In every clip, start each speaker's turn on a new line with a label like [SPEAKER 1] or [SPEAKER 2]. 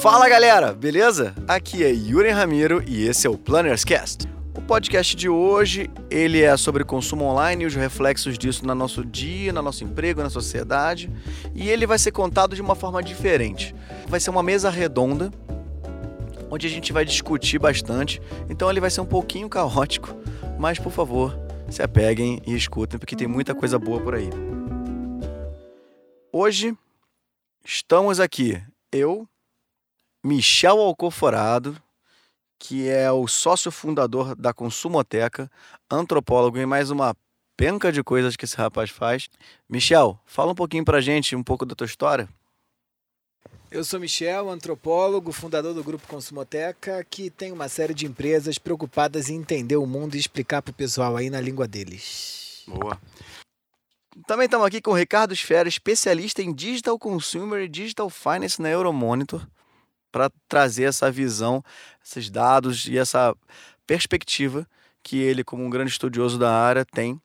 [SPEAKER 1] Fala galera, beleza? Aqui é Yuri Ramiro e esse é o Planners Cast. O podcast de hoje, ele é sobre consumo online e os reflexos disso no nosso dia, no nosso emprego, na sociedade, e ele vai ser contado de uma forma diferente. Vai ser uma mesa redonda onde a gente vai discutir bastante, então ele vai ser um pouquinho caótico, mas por favor, se apeguem e escutem porque tem muita coisa boa por aí. Hoje estamos aqui, eu, Michel Alcoforado, que é o sócio fundador da Consumoteca, antropólogo e mais uma penca de coisas que esse rapaz faz. Michel, fala um pouquinho pra gente, um pouco da tua história.
[SPEAKER 2] Eu sou Michel, antropólogo, fundador do Grupo Consumoteca, que tem uma série de empresas preocupadas em entender o mundo e explicar pro pessoal aí na língua deles.
[SPEAKER 1] Boa. Também estamos aqui com o Ricardo Esfera, especialista em Digital Consumer e Digital Finance na Euromonitor para trazer essa visão, esses dados e essa perspectiva que ele, como um grande estudioso da área, tem.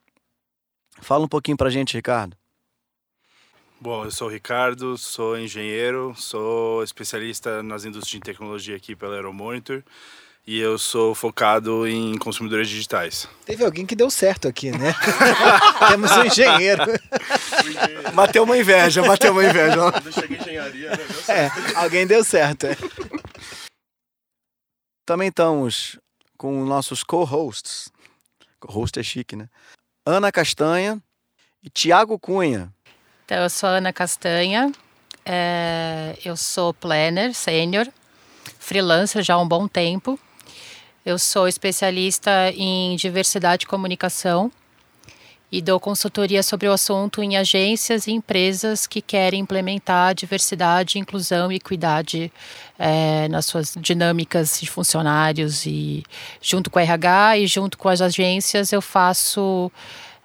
[SPEAKER 1] Fala um pouquinho para a gente, Ricardo.
[SPEAKER 3] Bom, eu sou o Ricardo, sou engenheiro, sou especialista nas indústrias de tecnologia aqui pela Aeromonitor e eu sou focado em consumidores digitais.
[SPEAKER 2] Teve alguém que deu certo aqui, né? Temos um engenheiro.
[SPEAKER 1] bateu uma inveja, bateu uma inveja.
[SPEAKER 3] Eu cheguei em engenharia, né? Deu
[SPEAKER 2] É, alguém deu certo. é.
[SPEAKER 1] Também estamos com nossos co-hosts. Co-host é chique, né? Ana Castanha e Tiago Cunha.
[SPEAKER 4] Então, eu sou a Ana Castanha, é, eu sou planner sênior, freelancer já há um bom tempo. Eu sou especialista em diversidade e comunicação e dou consultoria sobre o assunto em agências e empresas que querem implementar diversidade, inclusão e equidade é, nas suas dinâmicas de funcionários e junto com a RH e junto com as agências eu faço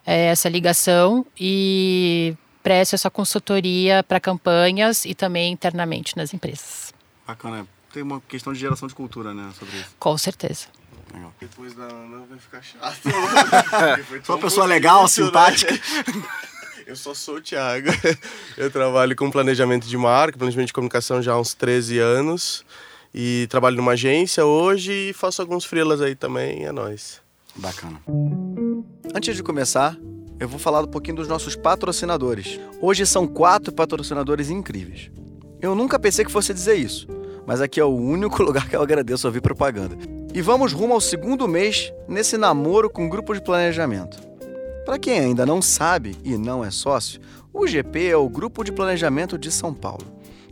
[SPEAKER 4] é, essa ligação e presto essa consultoria para campanhas e também internamente nas empresas.
[SPEAKER 1] Bacana. Tem uma questão de geração de cultura, né, sobre isso.
[SPEAKER 4] Com certeza.
[SPEAKER 3] Depois da Ana vai ficar chato.
[SPEAKER 1] Sou uma pessoa legal, simpática.
[SPEAKER 5] Eu só sou o Thiago. Eu trabalho com planejamento de marca, planejamento de comunicação já há uns 13 anos. E trabalho numa agência hoje e faço alguns freelas aí também, é nóis.
[SPEAKER 1] Bacana. Antes de começar, eu vou falar um pouquinho dos nossos patrocinadores. Hoje são quatro patrocinadores incríveis. Eu nunca pensei que fosse dizer isso, mas aqui é o único lugar que eu agradeço ouvir propaganda. E vamos rumo ao segundo mês nesse namoro com grupo de planejamento. Para quem ainda não sabe e não é sócio, o GP é o Grupo de Planejamento de São Paulo,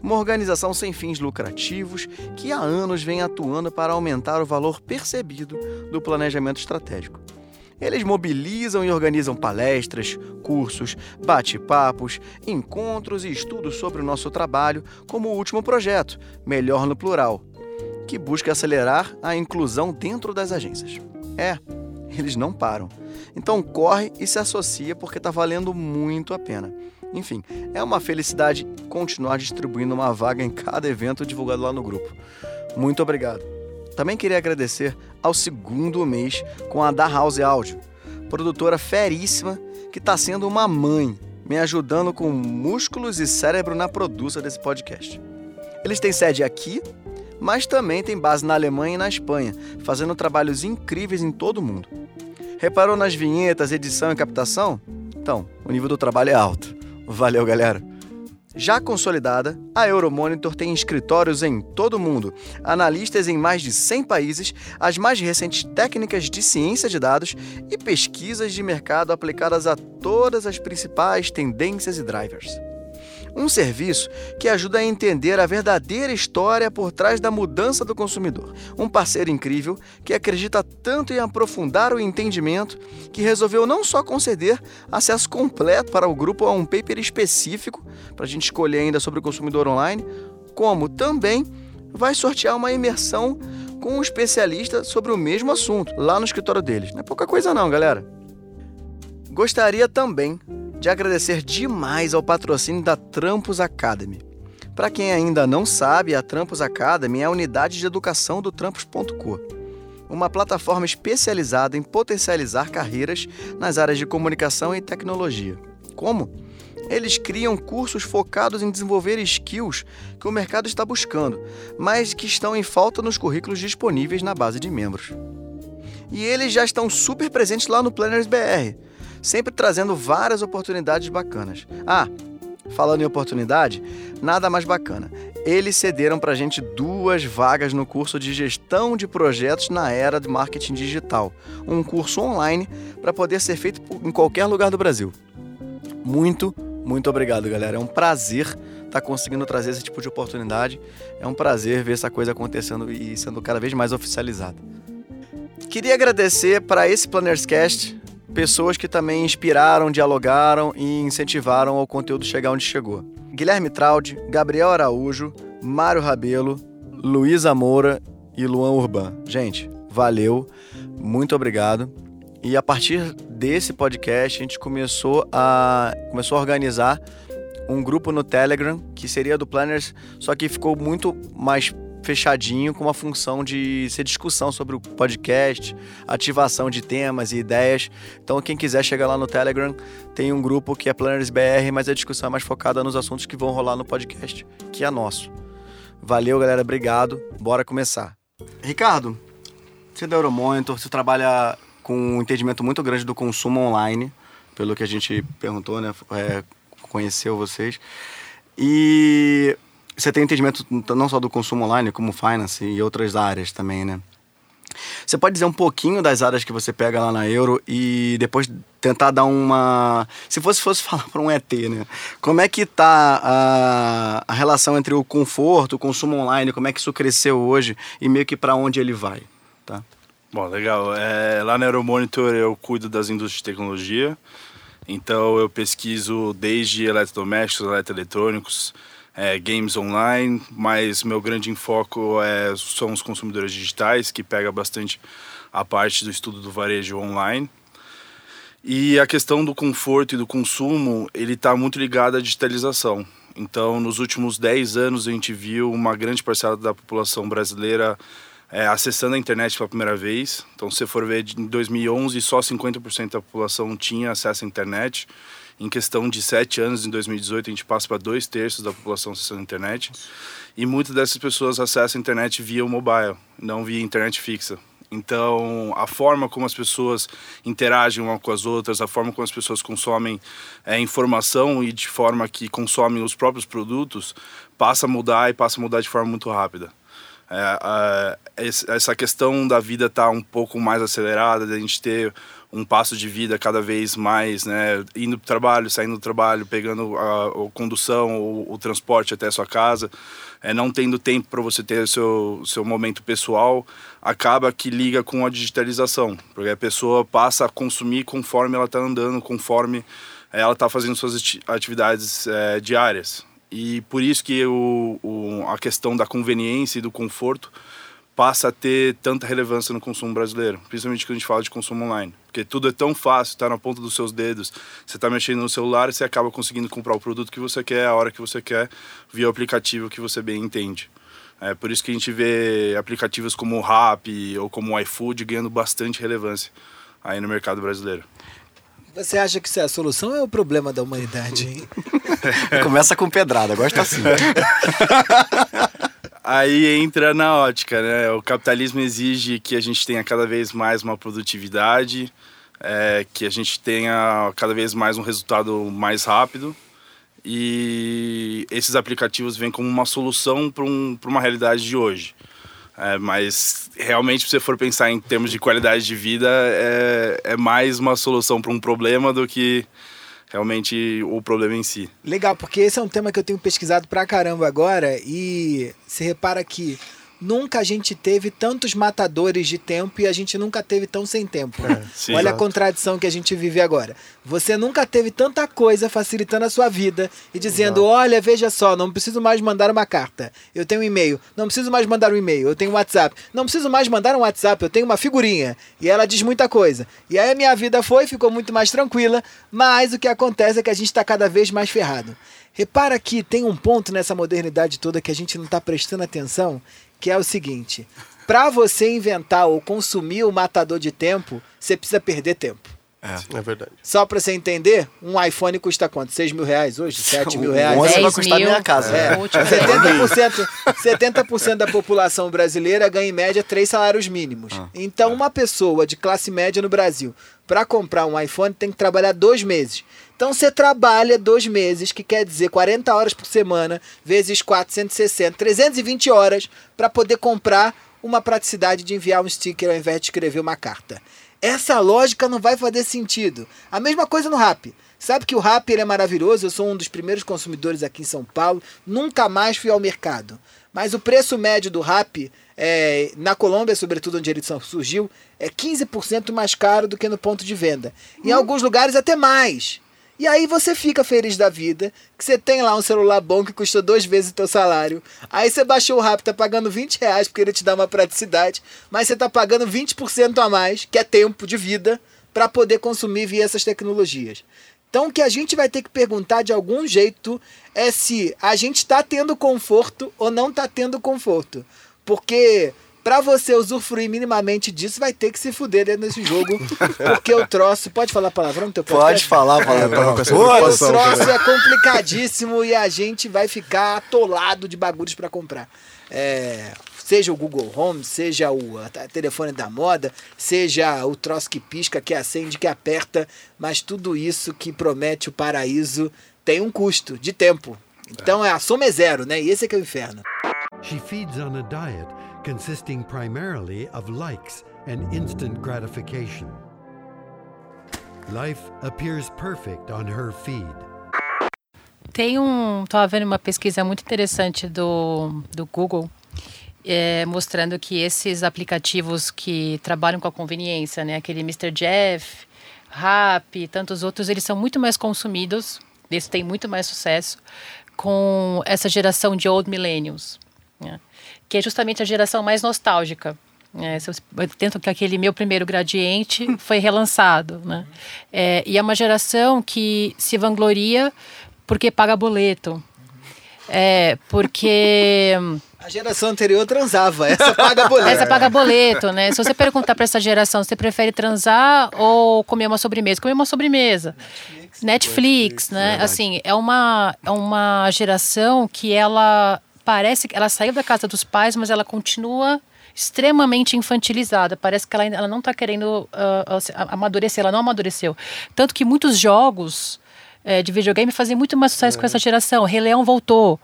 [SPEAKER 1] uma organização sem fins lucrativos que há anos vem atuando para aumentar o valor percebido do planejamento estratégico. Eles mobilizam e organizam palestras, cursos, bate-papos, encontros e estudos sobre o nosso trabalho, como o último projeto, Melhor no Plural, que busca acelerar a inclusão dentro das agências. É, eles não param. Então corre e se associa porque está valendo muito a pena. Enfim, é uma felicidade continuar distribuindo uma vaga em cada evento divulgado lá no grupo. Muito obrigado. Também queria agradecer ao segundo mês com a Da House Áudio, produtora feríssima que está sendo uma mãe, me ajudando com músculos e cérebro na produção desse podcast. Eles têm sede aqui, mas também têm base na Alemanha e na Espanha, fazendo trabalhos incríveis em todo o mundo. Reparou nas vinhetas, edição e captação? Então, o nível do trabalho é alto. Valeu, galera! Já consolidada, a Euromonitor tem escritórios em todo o mundo, analistas em mais de 100 países, as mais recentes técnicas de ciência de dados e pesquisas de mercado aplicadas a todas as principais tendências e drivers. Um serviço que ajuda a entender a verdadeira história por trás da mudança do consumidor. Um parceiro incrível que acredita tanto em aprofundar o entendimento que resolveu não só conceder acesso completo para o grupo a um paper específico, para a gente escolher ainda sobre o consumidor online, como também vai sortear uma imersão com um especialista sobre o mesmo assunto, lá no escritório deles. Não é pouca coisa não, galera. Gostaria também de agradecer demais ao patrocínio da Trampos Academy. Para quem ainda não sabe, a Trampos Academy é a unidade de educação do Trampos.co, uma plataforma especializada em potencializar carreiras nas áreas de comunicação e tecnologia. Como? Eles criam cursos focados em desenvolver skills que o mercado está buscando, mas que estão em falta nos currículos disponíveis na base de membros. E eles já estão super presentes lá no Planners BR, sempre trazendo várias oportunidades bacanas. Ah, falando em oportunidade, nada mais bacana. Eles cederam para a gente duas vagas no curso de gestão de projetos na era de marketing digital, um curso online para poder ser feito em qualquer lugar do Brasil. Muito, muito obrigado, galera. É um prazer estar tá conseguindo trazer esse tipo de oportunidade. É um prazer ver essa coisa acontecendo e sendo cada vez mais oficializada. Queria agradecer para esse Plannerscast pessoas que também inspiraram, dialogaram e incentivaram o conteúdo chegar onde chegou. Guilherme Traude, Gabriel Araújo, Mário Rabelo, Luísa Moura e Luan Urban. Gente, valeu, muito obrigado. E a partir desse podcast, a gente começou a, começou a organizar um grupo no Telegram, que seria do Planners, só que ficou muito mais fechadinho com uma função de ser discussão sobre o podcast, ativação de temas e ideias. Então, quem quiser chegar lá no Telegram, tem um grupo que é Planners BR, mas a discussão é mais focada nos assuntos que vão rolar no podcast, que é nosso. Valeu, galera, obrigado. Bora começar. Ricardo, você é da Euromonitor, você trabalha com um entendimento muito grande do consumo online, pelo que a gente perguntou, né? É, conheceu vocês. E você tem entendimento não só do consumo online, como finance e outras áreas também, né? Você pode dizer um pouquinho das áreas que você pega lá na Euro e depois tentar dar uma. Se fosse, fosse falar para um ET, né? Como é que tá a, a relação entre o conforto, o consumo online, como é que isso cresceu hoje e meio que para onde ele vai, tá?
[SPEAKER 3] Bom, legal. É, lá na Euromonitor eu cuido das indústrias de tecnologia, então eu pesquiso desde eletrodomésticos, eletroeletrônicos, é, games online, mas meu grande enfoque é, são os consumidores digitais, que pega bastante a parte do estudo do varejo online. E a questão do conforto e do consumo, ele está muito ligado à digitalização. Então, nos últimos 10 anos, a gente viu uma grande parcela da população brasileira é, acessando a internet pela primeira vez. Então, se for ver, em 2011, só 50% da população tinha acesso à internet. Em questão de sete anos, em 2018, a gente passa para dois terços da população acessando a internet. E muitas dessas pessoas acessam a internet via o mobile, não via internet fixa. Então, a forma como as pessoas interagem uma com as outras, a forma como as pessoas consomem é, informação e de forma que consomem os próprios produtos, passa a mudar e passa a mudar de forma muito rápida. É, essa questão da vida tá um pouco mais acelerada, da gente ter um passo de vida cada vez mais, né, indo para o trabalho, saindo do trabalho, pegando a, a condução, o, o, transporte até a sua casa, é, não tendo tempo para você ter seu, seu momento pessoal, acaba que liga com a digitalização, porque a pessoa passa a consumir conforme ela está andando, conforme ela está fazendo suas atividades é, diárias. E por isso que o, o, a questão da conveniência e do conforto passa a ter tanta relevância no consumo brasileiro, principalmente quando a gente fala de consumo online. Porque tudo é tão fácil, está na ponta dos seus dedos. Você está mexendo no celular e você acaba conseguindo comprar o produto que você quer, a hora que você quer, via o aplicativo que você bem entende. É por isso que a gente vê aplicativos como o Rappi ou como o iFood ganhando bastante relevância aí no mercado brasileiro.
[SPEAKER 2] Você acha que isso é a solução ou é o problema da humanidade?
[SPEAKER 1] Começa com pedrada, gosta assim.
[SPEAKER 3] Aí entra na ótica, né? O capitalismo exige que a gente tenha cada vez mais uma produtividade, é, que a gente tenha cada vez mais um resultado mais rápido. E esses aplicativos vêm como uma solução para um, uma realidade de hoje. É, mas realmente, se você for pensar em termos de qualidade de vida, é, é mais uma solução para um problema do que realmente o problema em si.
[SPEAKER 2] Legal, porque esse é um tema que eu tenho pesquisado pra caramba agora e se repara que nunca a gente teve tantos matadores de tempo e a gente nunca teve tão sem tempo. É, sim, Olha exato. a contradição que a gente vive agora. Você nunca teve tanta coisa facilitando a sua vida e dizendo: exato. olha, veja só, não preciso mais mandar uma carta. Eu tenho um e-mail. Não preciso mais mandar um e-mail. Eu tenho um WhatsApp. Não preciso mais mandar um WhatsApp. Eu tenho uma figurinha. E ela diz muita coisa. E aí a minha vida foi, ficou muito mais tranquila. Mas o que acontece é que a gente está cada vez mais ferrado. Repara que tem um ponto nessa modernidade toda que a gente não está prestando atenção, que é o seguinte: para você inventar ou consumir o matador de tempo, você precisa perder tempo.
[SPEAKER 5] É, é verdade.
[SPEAKER 2] Só pra você entender, um iPhone custa quanto? 6 mil reais hoje? 7 mil reais?
[SPEAKER 1] 11 vai
[SPEAKER 4] 10
[SPEAKER 1] custar
[SPEAKER 4] mil.
[SPEAKER 1] minha casa.
[SPEAKER 2] É, 70%, 70% da população brasileira ganha em média três salários mínimos. Então, uma pessoa de classe média no Brasil, para comprar um iPhone, tem que trabalhar dois meses. Então, você trabalha dois meses, que quer dizer 40 horas por semana, vezes 460, 320 horas, para poder comprar uma praticidade de enviar um sticker ao invés de escrever uma carta. Essa lógica não vai fazer sentido. A mesma coisa no rap. Sabe que o rap é maravilhoso, eu sou um dos primeiros consumidores aqui em São Paulo, nunca mais fui ao mercado. Mas o preço médio do rap, é, na Colômbia, sobretudo onde ele surgiu, é 15% mais caro do que no ponto de venda. Em alguns lugares até mais. E aí você fica feliz da vida, que você tem lá um celular bom que custou duas vezes o teu salário. Aí você baixou o rap, tá pagando 20 reais porque ele te dá uma praticidade, mas você tá pagando 20% a mais, que é tempo de vida, para poder consumir via essas tecnologias. Então, o que a gente vai ter que perguntar de algum jeito é se a gente está tendo conforto ou não está tendo conforto. Porque para você usufruir minimamente disso, vai ter que se fuder dentro desse jogo. Porque o troço. Pode falar palavrão no teu
[SPEAKER 1] Pode
[SPEAKER 2] podcast?
[SPEAKER 1] falar, fala.
[SPEAKER 5] É,
[SPEAKER 2] O troço é complicadíssimo e a gente vai ficar atolado de bagulhos para comprar. É, seja o Google Home, seja o a- a telefone da moda, seja o troço que pisca, que acende, que aperta, mas tudo isso que promete o paraíso tem um custo de tempo. Então a soma é zero, né? E esse é que é o inferno.
[SPEAKER 6] She feeds on a diet consisting primarily of likes and instant gratification. Life appears perfect on her feed.
[SPEAKER 4] Tem um. Vendo uma pesquisa muito interessante do, do Google. é, mostrando que esses aplicativos que trabalham com a conveniência, né, aquele Mr. Jeff, Rap tantos outros, eles são muito mais consumidos, eles têm muito mais sucesso com essa geração de old millennials, né, que é justamente a geração mais nostálgica. É, que aquele meu primeiro gradiente foi relançado, né? É, e é uma geração que se vangloria porque paga boleto, é, porque
[SPEAKER 2] A geração anterior transava, essa paga boleto.
[SPEAKER 4] essa paga boleto, né? Se você perguntar para essa geração, você prefere transar ou comer uma sobremesa? Comer uma sobremesa. Netflix, né? Assim, é uma, é uma geração que ela parece que ela saiu da casa dos pais, mas ela continua extremamente infantilizada. Parece que ela, ainda- ela não está querendo ah, amadurecer, ela não amadureceu. Tanto que muitos jogos eh, de videogame fazem muito mais sucesso com essa geração. Rei Leão voltou.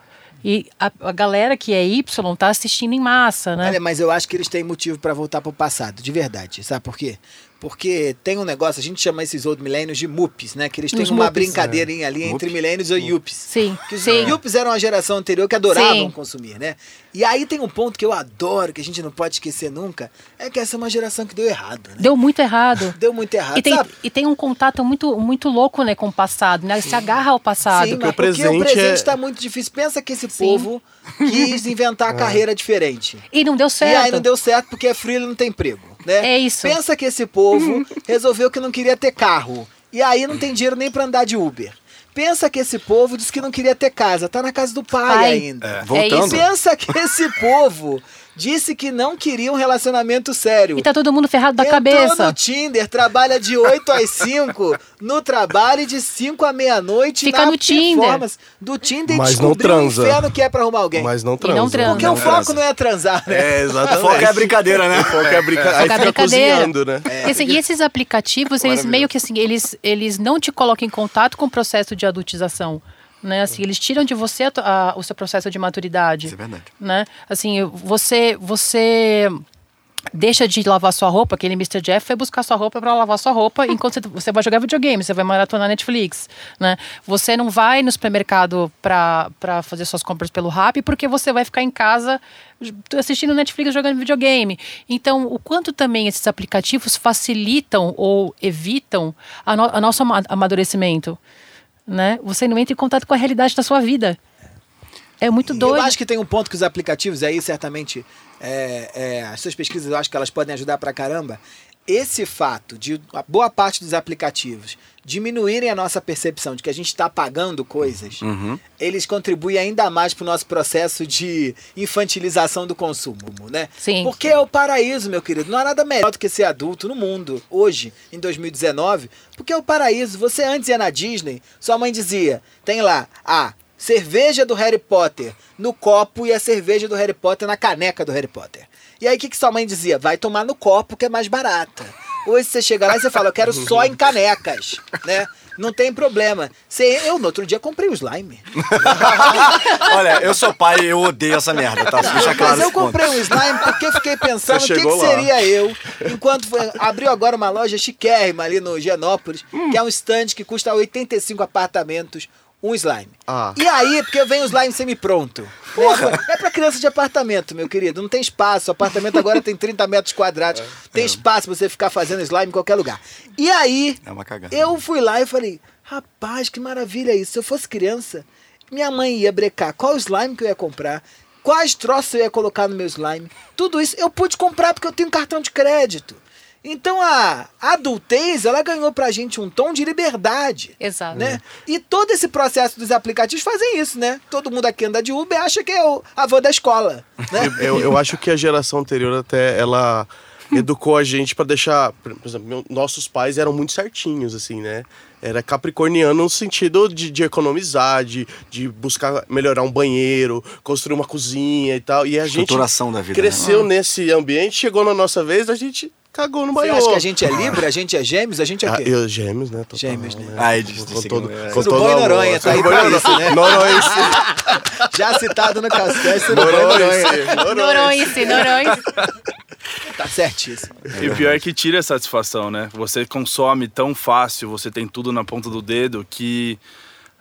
[SPEAKER 4] E a, a galera que é Y tá assistindo em massa, né?
[SPEAKER 2] Olha, mas eu acho que eles têm motivo pra voltar pro passado, de verdade. Sabe por quê? Porque tem um negócio, a gente chama esses old millennials de MUPs, né? Que eles têm
[SPEAKER 4] Os
[SPEAKER 2] uma
[SPEAKER 4] MUPs.
[SPEAKER 2] brincadeirinha ali entre millennials e YUPs.
[SPEAKER 4] Sim,
[SPEAKER 2] Que os
[SPEAKER 4] sim.
[SPEAKER 2] YUPs eram a geração anterior que adoravam
[SPEAKER 4] Sim.
[SPEAKER 2] consumir, né? E aí tem um ponto que eu adoro, que a gente não pode esquecer nunca, é que essa é uma geração que deu errado, né?
[SPEAKER 4] Deu muito errado.
[SPEAKER 2] Deu muito errado,
[SPEAKER 4] E tem,
[SPEAKER 2] sabe?
[SPEAKER 4] e tem um contato muito, muito louco né, com o passado, né? Se agarra ao passado.
[SPEAKER 2] Sim,
[SPEAKER 5] porque
[SPEAKER 2] mas
[SPEAKER 5] o
[SPEAKER 2] porque o
[SPEAKER 5] presente
[SPEAKER 2] presente
[SPEAKER 5] é-
[SPEAKER 2] está muito difícil. Pensa que esse
[SPEAKER 4] Sim.
[SPEAKER 2] povo quis inventar a carreira diferente.
[SPEAKER 4] E não deu certo.
[SPEAKER 2] E aí não deu certo porque é frio e não tem emprego, né?
[SPEAKER 4] É isso.
[SPEAKER 2] Pensa que esse povo resolveu que não queria ter carro. E aí não tem dinheiro nem pra andar de Uber. Pensa que esse povo disse que não queria ter casa, tá na casa do pai,
[SPEAKER 4] Pai.
[SPEAKER 2] ainda.
[SPEAKER 1] É, voltando.
[SPEAKER 2] Pensa que esse povo disse que não queria um relacionamento sério.
[SPEAKER 4] E tá todo mundo ferrado da
[SPEAKER 2] Entrou
[SPEAKER 4] cabeça.
[SPEAKER 2] no Tinder, trabalha de 8 às 5, no trabalho e de 5 à meia-noite
[SPEAKER 4] Fica
[SPEAKER 2] na
[SPEAKER 4] no Tinder.
[SPEAKER 2] Do Tinder e
[SPEAKER 5] Mas não
[SPEAKER 2] descobriu o
[SPEAKER 5] transa.
[SPEAKER 2] inferno que é pra arrumar alguém.
[SPEAKER 5] Mas não
[SPEAKER 4] não
[SPEAKER 5] transa.
[SPEAKER 4] transa.
[SPEAKER 2] Porque
[SPEAKER 4] Não
[SPEAKER 2] o foco
[SPEAKER 1] transa.
[SPEAKER 2] não é transar, né?
[SPEAKER 5] É,
[SPEAKER 1] O
[SPEAKER 5] exatamente.
[SPEAKER 1] foco é a brincadeira, né?
[SPEAKER 5] O foco é a brinca... Aí
[SPEAKER 4] é
[SPEAKER 5] fica
[SPEAKER 4] brincadeira.
[SPEAKER 5] cozinhando, né?
[SPEAKER 4] E, assim, e esses aplicativos, eles meio que assim, eles, eles não te colocam em contato com o processo de adultização. Né? Assim, eles tiram de você a a- o seu processo de maturidade.
[SPEAKER 1] Isso é verdade.
[SPEAKER 4] Né? Assim, você, você deixa de lavar sua roupa, aquele Mr. Jeff foi buscar sua roupa para lavar sua roupa enquanto você, você vai jogar videogame, você vai maratonar Netflix, né? Você não vai no supermercado para fazer suas compras pelo Rap porque você vai ficar em casa assistindo Netflix jogando videogame. Então, o quanto também esses aplicativos facilitam ou evitam a, no, a nosso ama- amadurecimento, né? Você não entra em contato com a realidade da sua vida. É muito doido.
[SPEAKER 2] Eu acho que tem um ponto que os aplicativos aí, certamente, é, é, as suas pesquisas, eu acho que elas podem ajudar pra caramba. Esse fato de a boa parte dos aplicativos diminuírem a nossa percepção de que a gente está pagando coisas,
[SPEAKER 1] Uhum.
[SPEAKER 2] eles contribuem ainda mais para o nosso processo de infantilização do consumo, né?
[SPEAKER 4] Sim.
[SPEAKER 2] Porque é o paraíso, meu querido. Não há nada melhor do que ser adulto no mundo, hoje, em 2019, porque é o paraíso. Você antes ia na Disney, sua mãe dizia, tem lá, a cerveja do Harry Potter no copo e a cerveja do Harry Potter na caneca do Harry Potter. E aí o que, que sua mãe dizia? Vai tomar no copo que é mais barata. Hoje você chega lá e você fala, eu quero só em canecas, né? Não tem problema. Você, eu, no outro dia, comprei o slime.
[SPEAKER 1] Olha, eu sou pai e eu odeio essa merda, tá? Deixa claro
[SPEAKER 2] Mas eu
[SPEAKER 1] esse ponto.
[SPEAKER 2] comprei um slime porque eu fiquei pensando o que, que seria eu. Enquanto foi- abriu agora uma loja chiquérrima ali no Genópolis, que é um stand que custa 85 apartamentos, um slime.
[SPEAKER 5] Ah.
[SPEAKER 2] E aí, porque vem o slime semi-pronto. É, é pra criança de apartamento, meu querido. Não tem espaço. O apartamento agora tem 30 metros quadrados. Tem espaço pra você ficar fazendo slime em qualquer lugar. E aí,
[SPEAKER 1] É uma cagada.
[SPEAKER 2] eu fui lá e falei, rapaz, que maravilha isso. Se eu fosse criança, minha mãe ia brecar qual slime que eu ia comprar, quais troços eu ia colocar no meu slime. Tudo isso eu pude comprar porque eu tenho cartão de crédito. Então a adultez, ela ganhou pra gente um tom de liberdade.
[SPEAKER 4] Exato.
[SPEAKER 2] Né? E todo esse processo dos aplicativos fazem isso, né? Todo mundo aqui anda de Uber acha que é o avô da escola. Né?
[SPEAKER 5] Eu, eu acho que a geração anterior até ela educou a gente pra deixar, por exemplo, meu- nossos pais eram muito certinhos assim, né? Era capricorniano no sentido de, de economizar, de, de buscar melhorar um banheiro, construir uma cozinha e tal. E a gente
[SPEAKER 1] Estruturação da vida, né?
[SPEAKER 5] cresceu nesse ambiente, chegou na nossa vez, a gente cagou no
[SPEAKER 2] Você
[SPEAKER 5] banheiro.
[SPEAKER 2] acha que a gente é Libra, a gente é gêmeos, a gente é o
[SPEAKER 5] Ah,
[SPEAKER 2] quê?
[SPEAKER 5] eu, gêmeos, né? Total,
[SPEAKER 2] Gêmeos, né?
[SPEAKER 1] Ah, ele disse-
[SPEAKER 5] Com todo,
[SPEAKER 1] é.
[SPEAKER 5] com
[SPEAKER 2] Tudo
[SPEAKER 5] todo amor.
[SPEAKER 2] Noronha, tá aí pra isso, né?
[SPEAKER 5] Noronha,
[SPEAKER 2] Já citado no Cascais,
[SPEAKER 5] Noronha, Noronha.
[SPEAKER 4] Noronha, Noronha.
[SPEAKER 2] Tá certíssimo.
[SPEAKER 3] E o pior é que tira a satisfação, né? Você consome tão fácil, você tem tudo na ponta do dedo, que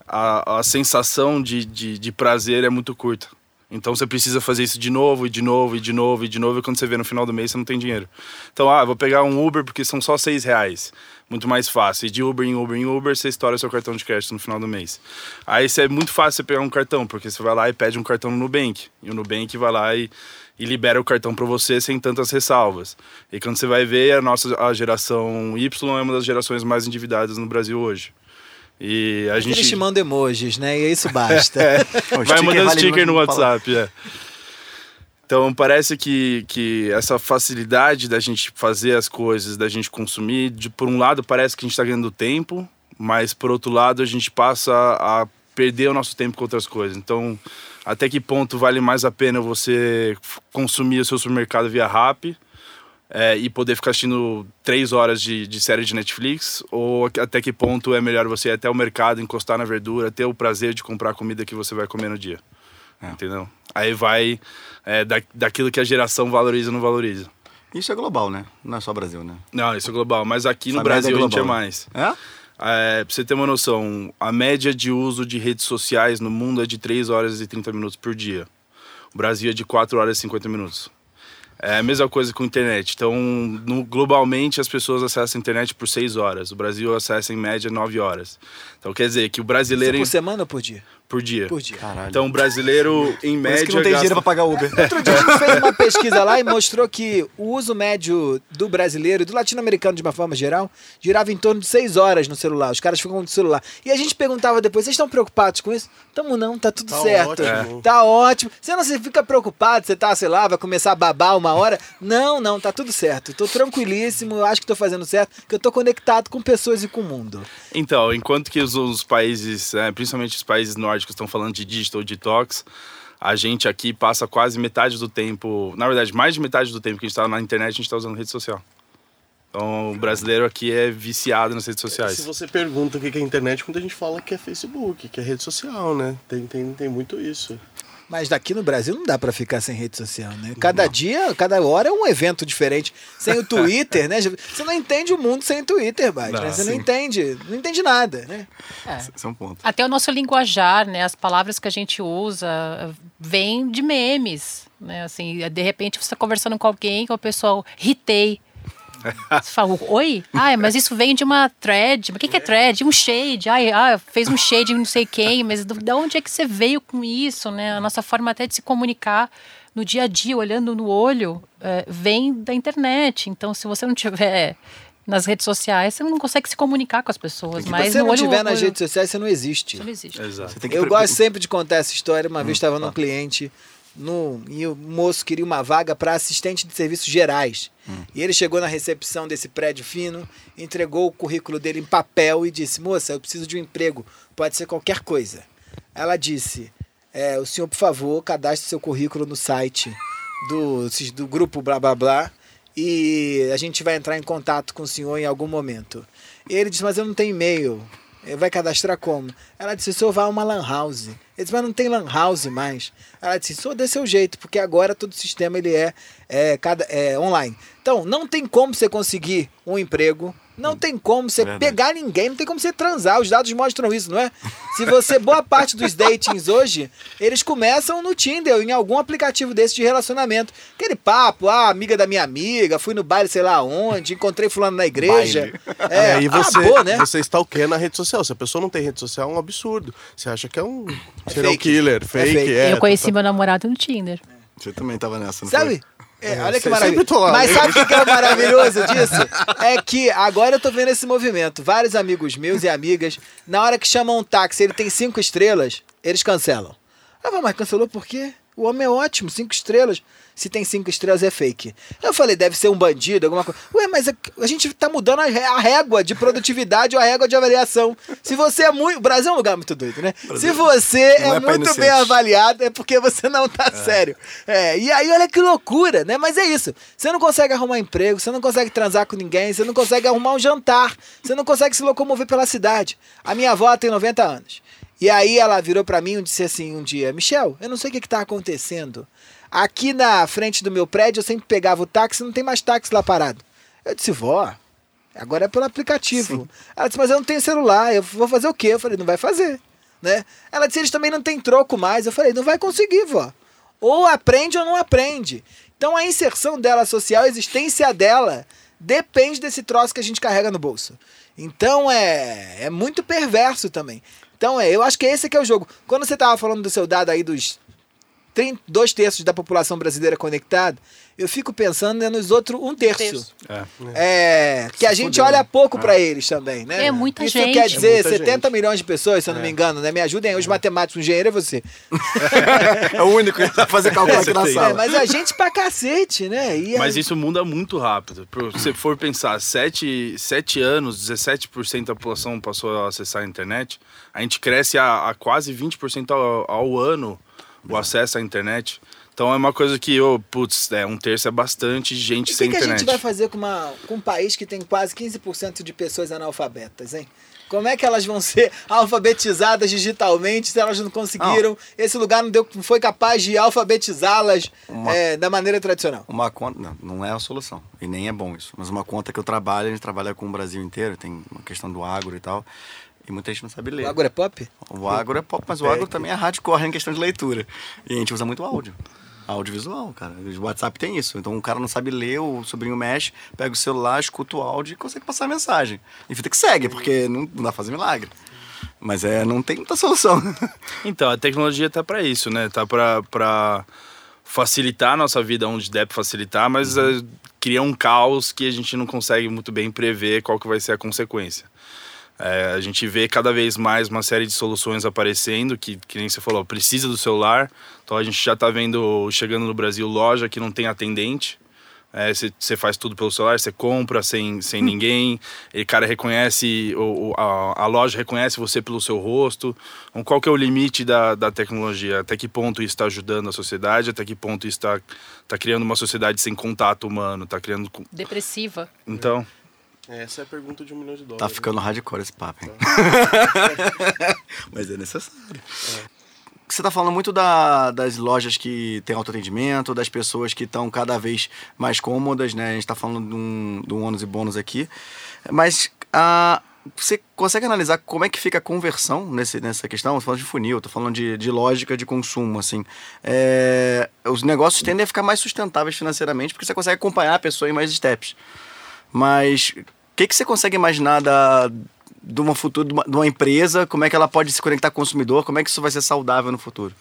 [SPEAKER 3] a, a sensação de, de, de prazer é muito curta. Então você precisa fazer isso de novo, e de novo, e de novo, e de novo, e quando você vê no final do mês você não tem dinheiro. Então, ah, vou pegar um Uber porque são só seis reais. Muito mais fácil. E de Uber em Uber em Uber, você estoura seu cartão de crédito no final do mês. Aí é muito fácil você pegar um cartão, porque você vai lá e pede um cartão no Nubank. E o Nubank vai lá e, e libera o cartão para você sem tantas ressalvas. E quando você vai ver, a nossa a geração Y é uma das gerações mais endividadas no Brasil hoje. E a gente
[SPEAKER 2] Eles te mandam emojis, né? E isso basta.
[SPEAKER 1] O
[SPEAKER 3] vai
[SPEAKER 1] sticker
[SPEAKER 3] mandando
[SPEAKER 1] vale
[SPEAKER 3] sticker no. WhatsApp, é. Então parece que, que essa facilidade da gente fazer as coisas, da gente consumir, de, por um lado parece que a gente está ganhando tempo, mas por outro lado a gente passa a perder o nosso tempo com outras coisas. Então, até que ponto vale mais a pena você consumir o seu supermercado via Rappi é, e poder ficar assistindo três horas de, de série de Netflix? Ou até que ponto é melhor você ir até o mercado, encostar na verdura, ter o prazer de comprar a comida que você vai comer no dia? Entendeu? Aí vai é, da, daquilo que a geração valoriza ou não valoriza.
[SPEAKER 1] Isso é global, né? Não é só Brasil, né?
[SPEAKER 3] Não, isso é global. Mas aqui no
[SPEAKER 1] Essa média
[SPEAKER 3] Brasil
[SPEAKER 1] é
[SPEAKER 3] a gente é
[SPEAKER 1] global, né?
[SPEAKER 3] mais.
[SPEAKER 1] É?
[SPEAKER 3] É, pra você ter uma noção, a média de uso de redes sociais no mundo é de 3 horas e 30 minutos por dia. O Brasil é de 4 horas e 50 minutos. É a mesma coisa com a internet. Então, no- globalmente, as pessoas acessam a internet por 6 horas. O Brasil acessa, em média, 9 horas. Então, quer dizer que o
[SPEAKER 2] Isso
[SPEAKER 3] brasileiro...
[SPEAKER 2] por semana ou por dia?
[SPEAKER 3] Por dia.
[SPEAKER 2] Por dia.
[SPEAKER 1] Caralho.
[SPEAKER 3] Então, o brasileiro, em
[SPEAKER 1] Por
[SPEAKER 3] média...
[SPEAKER 1] isso que não tem
[SPEAKER 3] gasta-
[SPEAKER 1] dinheiro pra pagar Uber.
[SPEAKER 2] Outro dia a gente fez uma pesquisa lá e mostrou que o uso médio do brasileiro e do latino-americano de uma forma geral girava em torno de 6 horas no celular. Os caras ficam com o celular. E a gente perguntava depois: vocês estão preocupados com isso? Tamo não, tá tudo
[SPEAKER 5] Tá
[SPEAKER 2] certo.
[SPEAKER 5] ótimo.
[SPEAKER 2] Tá ótimo. Você não se fica preocupado, você tá, sei lá, vai começar a babar uma hora. Não, não, tá tudo certo. Tô tranquilíssimo, eu acho que tô fazendo certo, que eu tô conectado com pessoas e com o mundo.
[SPEAKER 3] Então, enquanto que os, os países, é, principalmente os países nórdicos, estão falando de digital detox, a gente aqui passa quase metade do tempo, na verdade, mais de metade do tempo que a gente está na internet, a gente está usando rede social. Então, o brasileiro aqui é viciado nas redes
[SPEAKER 5] Se
[SPEAKER 3] sociais.
[SPEAKER 5] você pergunta o que é internet, muita gente fala que é Facebook, que é rede social, né? Tem, tem, tem muito isso.
[SPEAKER 2] Mas daqui no Brasil não dá pra ficar sem rede social, né? Cada dia, cada hora é um evento diferente. Sem o Twitter, né? Você não entende o mundo sem o Twitter, Bate,
[SPEAKER 3] Não,
[SPEAKER 2] né? Você não
[SPEAKER 1] sim.
[SPEAKER 2] entende, não entende nada, né?
[SPEAKER 1] Esse é um ponto.
[SPEAKER 4] Até o nosso linguajar, né? As palavras que a gente usa vêm de memes, né? Assim, de repente você está conversando com alguém, com o pessoal, ritei. Você fala, oi? Ah, mas isso vem de uma thread. Mas o que, que é thread? Um shade. Ai, ah, fez um shade em não sei quem, mas de onde é que você veio com isso, né? A nossa forma até de se comunicar no dia a dia, olhando no olho, é, vem da internet. Então, se você não tiver nas redes sociais, você não consegue se comunicar com as pessoas.
[SPEAKER 2] Se
[SPEAKER 4] mas
[SPEAKER 2] você não
[SPEAKER 4] olho,
[SPEAKER 2] tiver nas
[SPEAKER 4] olho,
[SPEAKER 2] redes sociais, você não existe.
[SPEAKER 4] Você não existe.
[SPEAKER 3] Exato.
[SPEAKER 2] Eu gosto sempre de contar essa história. Uma vez estava num cliente no, e o moço queria uma vaga para assistente de serviços gerais. E ele chegou na recepção desse prédio fino, entregou o currículo dele em papel e disse: Moça, eu preciso de um emprego, pode ser qualquer coisa. Ela disse: é, O senhor, por favor, cadastre seu currículo no site do, do grupo blá blá blá e a gente vai entrar em contato com o senhor em algum momento. E ele disse: Mas eu não tenho e-mail. Vai cadastrar como? Ela disse: O senhor vai a uma lan house. Ele disse: Mas não tem lan house mais. Ela disse: dê seu jeito, porque agora todo o sistema ele é, é, cada, é online. Então, não tem como você conseguir um emprego. Não tem como você
[SPEAKER 1] Verdade.
[SPEAKER 2] pegar ninguém, não tem como você transar. Os dados mostram isso, não é? Se você, boa parte dos datings hoje, eles começam no Tinder em algum aplicativo desse de relacionamento. Aquele papo, ah, amiga da minha amiga, fui no baile sei lá onde, encontrei fulano na igreja.
[SPEAKER 1] Baile.
[SPEAKER 2] É,
[SPEAKER 5] aí você,
[SPEAKER 2] acabou, né?
[SPEAKER 5] você stalkeia na rede social. Se a pessoa não tem rede social, é um absurdo. Você acha que é um serial
[SPEAKER 2] fake.
[SPEAKER 5] killer, fake.
[SPEAKER 2] fake.
[SPEAKER 5] é,
[SPEAKER 4] eu conheci meu namorado no Tinder.
[SPEAKER 1] Você também tava nessa, não
[SPEAKER 2] Sabe?
[SPEAKER 1] foi?
[SPEAKER 2] É, olha que maravilha. Mas sabe o que é maravilhoso disso? É que agora eu tô vendo esse movimento. Vários amigos meus e amigas, na hora que chamam um táxi, ele tem cinco estrelas, eles cancelam. Eu falo, mas cancelou por quê? O homem é ótimo, cinco estrelas. Se tem cinco estrelas é fake. Eu falei, deve ser um bandido, alguma coisa. Ué, mas a, a gente tá mudando a, a régua de produtividade ou a régua de avaliação. Se você é muito. O Brasil é um lugar muito doido, né? Se você
[SPEAKER 1] Não
[SPEAKER 2] é,
[SPEAKER 1] é
[SPEAKER 2] muito bem avaliado, é porque você não tá sério. É, e aí, olha que loucura, né? Mas é isso. Você não consegue arrumar emprego, você não consegue transar com ninguém, você não consegue arrumar um jantar, você não consegue se locomover pela cidade. A minha avó tem 90 anos. E aí ela virou pra mim e disse assim um dia: Michel, eu não sei o que, que tá acontecendo. Aqui na frente do meu prédio eu sempre pegava o táxi, não tem mais táxi lá parado. Eu disse, vó, agora é pelo aplicativo. Ela disse, mas eu não tenho celular, eu vou fazer o quê? Eu falei, não vai fazer. Né? Ela disse, eles também não têm troco mais. Eu falei, não vai conseguir, vó. Ou aprende ou não aprende. Então a inserção dela social, a existência dela, depende desse troço que a gente carrega no bolso. Então é, é muito perverso também. Então é, eu acho que esse que é o jogo. Quando você tava falando do seu dado aí dos 30, dois terços da população brasileira conectada, eu fico pensando né, nos outros um terço.
[SPEAKER 4] terço.
[SPEAKER 3] É.
[SPEAKER 2] É, que a gente olha
[SPEAKER 1] né?
[SPEAKER 2] pouco pra eles também, né?
[SPEAKER 4] É muita
[SPEAKER 2] Isso
[SPEAKER 4] gente.
[SPEAKER 2] quer
[SPEAKER 4] É
[SPEAKER 2] dizer
[SPEAKER 5] muita
[SPEAKER 2] 70
[SPEAKER 5] gente.
[SPEAKER 2] milhões de pessoas, se eu não me engano, né? Me ajudem aí, os matemáticos, o engenheiro é você.
[SPEAKER 1] É o único que vai fazer cálculo aqui na
[SPEAKER 3] tem.
[SPEAKER 2] É,
[SPEAKER 1] sala.
[SPEAKER 2] mas a gente pra cacete, né? E
[SPEAKER 3] Mas
[SPEAKER 2] a-
[SPEAKER 3] isso muda muito rápido. Se você for pensar, 7, sete anos, 17% da população passou a acessar a internet. A gente cresce a, a quase 20% ao, ao ano o acesso à internet. Então é uma coisa que, oh, putz, é, um terço é bastante gente
[SPEAKER 2] E o
[SPEAKER 3] sem
[SPEAKER 2] que, que a
[SPEAKER 3] internet.
[SPEAKER 2] gente vai fazer com, uma, com um país que tem quase 15% de pessoas analfabetas, hein? Como é que elas vão ser alfabetizadas digitalmente se elas não conseguiram? Esse lugar não, deu, não foi capaz de alfabetizá-las
[SPEAKER 1] Uma-
[SPEAKER 2] é, da maneira tradicional.
[SPEAKER 1] Uma conta. Não, não é a solução. E nem é bom isso. Mas uma conta que eu trabalho, a gente trabalha com o Brasil inteiro, tem uma questão do agro e tal. E muita gente não sabe ler.
[SPEAKER 2] O agro é pop?
[SPEAKER 1] O agro é pop, mas o agro também é hardcore em questão de leitura. E a gente usa muito áudio. Audiovisual, cara. O WhatsApp tem isso. Então o cara não sabe ler, o sobrinho mexe, pega o celular, escuta o áudio e consegue passar a mensagem. E fica que segue, porque não, não dá pra fazer milagre. Mas é, não tem muita solução.
[SPEAKER 3] Então, a tecnologia tá para isso, né? Tá para facilitar a nossa vida onde deve facilitar, mas eh, cria um caos que a gente não consegue muito bem prever qual que vai ser a consequência. É, a gente vê cada vez mais uma série de soluções aparecendo, que, que nem você falou, precisa do celular. Então a gente já está vendo, chegando no Brasil, loja que não tem atendente. É, Você você faz tudo pelo celular, você compra sem, sem ninguém, e cara reconhece, o, a, a loja reconhece você pelo seu rosto. Então, qual que é o limite da, da tecnologia? Até que ponto isso está ajudando a sociedade? Até que ponto isso está tá criando uma sociedade sem contato humano? Está criando...
[SPEAKER 4] Depressiva.
[SPEAKER 3] Então,
[SPEAKER 5] Essa é a pergunta de um milhão de dólares.
[SPEAKER 1] Tá ficando hardcore esse papo, hein? Mas é necessário. Você tá falando muito da- das lojas que tem autoatendimento, das pessoas que estão cada vez mais cômodas, né? A gente tá falando de um, de um ônus e bônus aqui. Mas ah, você consegue analisar como é que fica a conversão nesse, nessa questão? Eu tô falando de funil, tô falando de, de lógica de consumo, assim. É, os negócios tendem a ficar mais sustentáveis financeiramente porque você consegue acompanhar a pessoa em mais steps. Mas que, que você consegue imaginar da, de uma futuro de uma, de uma, empresa? Como é que ela pode se conectar com o consumidor? Como é que isso vai ser saudável no futuro?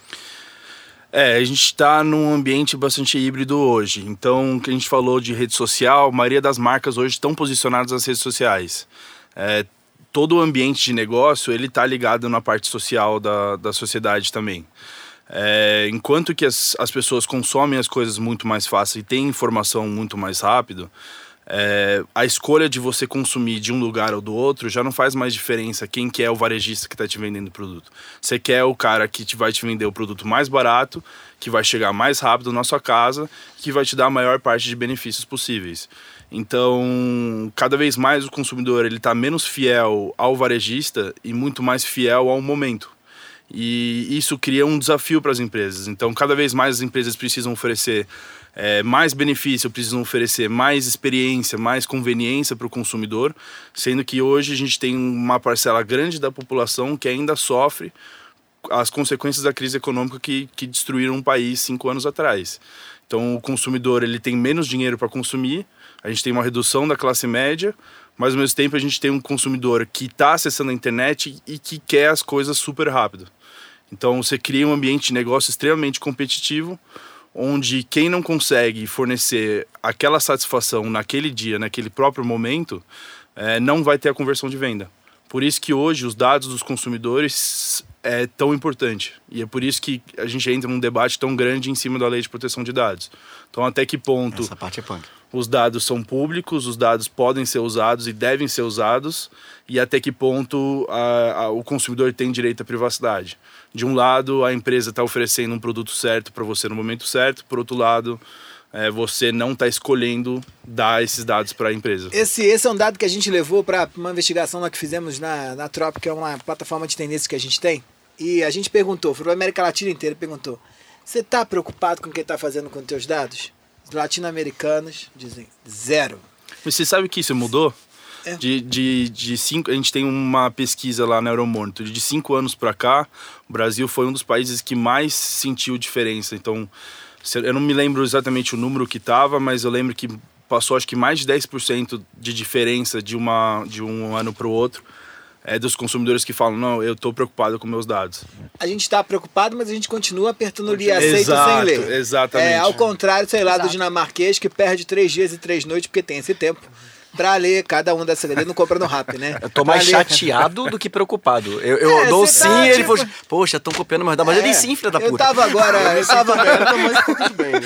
[SPEAKER 3] É, a gente está num ambiente bastante híbrido hoje. Então, o que a gente falou de rede social, a maioria das marcas hoje estão posicionadas nas redes sociais. É, todo o ambiente de negócio ele está ligado na parte social da, da sociedade também. É, enquanto que as, as pessoas consomem as coisas muito mais fácil e têm informação muito mais rápido, é, a escolha de você consumir de um lugar ou do outro já não faz mais diferença quem que é o varejista que está te vendendo o produto. Você quer o cara que te vai te vender o produto mais barato, que vai chegar mais rápido na sua casa, que vai te dar a maior parte de benefícios possíveis. Então, cada vez mais o consumidor ele está menos fiel ao varejista e muito mais fiel ao momento. E isso cria um desafio para as empresas. Então, cada vez mais as empresas precisam oferecer é, mais benefício, precisam oferecer mais experiência, mais conveniência para o consumidor, sendo que hoje a gente tem uma parcela grande da população que ainda sofre as consequências da crise econômica que, que destruíram um país cinco anos atrás. Então, o consumidor ele tem menos dinheiro para consumir, a gente tem uma redução da classe média, mas ao mesmo tempo a gente tem um consumidor que está acessando a internet e que quer as coisas super rápido. Então você cria um ambiente de negócio extremamente competitivo, onde quem não consegue fornecer aquela satisfação naquele dia, naquele próprio momento, é, não vai ter a conversão de venda. Por isso que hoje os dados dos consumidores é tão importante. E é por isso que a gente entra num debate tão grande em cima da lei de proteção de dados. Então, até que ponto
[SPEAKER 1] Essa parte é punk.
[SPEAKER 3] os dados são públicos, os dados podem ser usados e devem ser usados, e até que ponto a, a, o consumidor tem direito à privacidade. De um lado, a empresa está oferecendo um produto certo para você no momento certo, por outro lado, é, você não está escolhendo dar esses dados para a empresa.
[SPEAKER 2] Esse, esse é um dado que a gente levou para uma investigação lá que fizemos na, na Trop, que é uma plataforma de tendência que a gente tem. E a gente perguntou, foi a América Latina inteira, perguntou: você está preocupado com o que está fazendo com os teus dados? Os latino-americanos dizem zero.
[SPEAKER 3] Mas você sabe que isso mudou? É. De, de, de cinco, a gente tem uma pesquisa lá na Euromonitor. De cinco anos para cá, o Brasil foi um dos países que mais sentiu diferença. Então, eu não me lembro exatamente o número que estava, mas eu lembro que passou acho que mais de 10% de diferença de, uma, de um ano para o outro é, dos consumidores que falam, não, eu estou preocupado com meus dados.
[SPEAKER 2] A gente está preocupado, mas a gente continua apertando o aceito Exato, sem ler.
[SPEAKER 3] Exatamente.
[SPEAKER 2] É, ao contrário, sei lá, Exato. do dinamarquês que perde três dias e três noites porque tem esse tempo pra ler cada um dessas. Ele não compra no rap, né?
[SPEAKER 1] Eu tô mais chateado do que preocupado. Eu, eu é, dou sim tá, e ele tipo... falou, poxa, estão copiando meus dados. Mas é, eu dei sim, filha da puta.
[SPEAKER 2] Eu tava agora. eu, tava,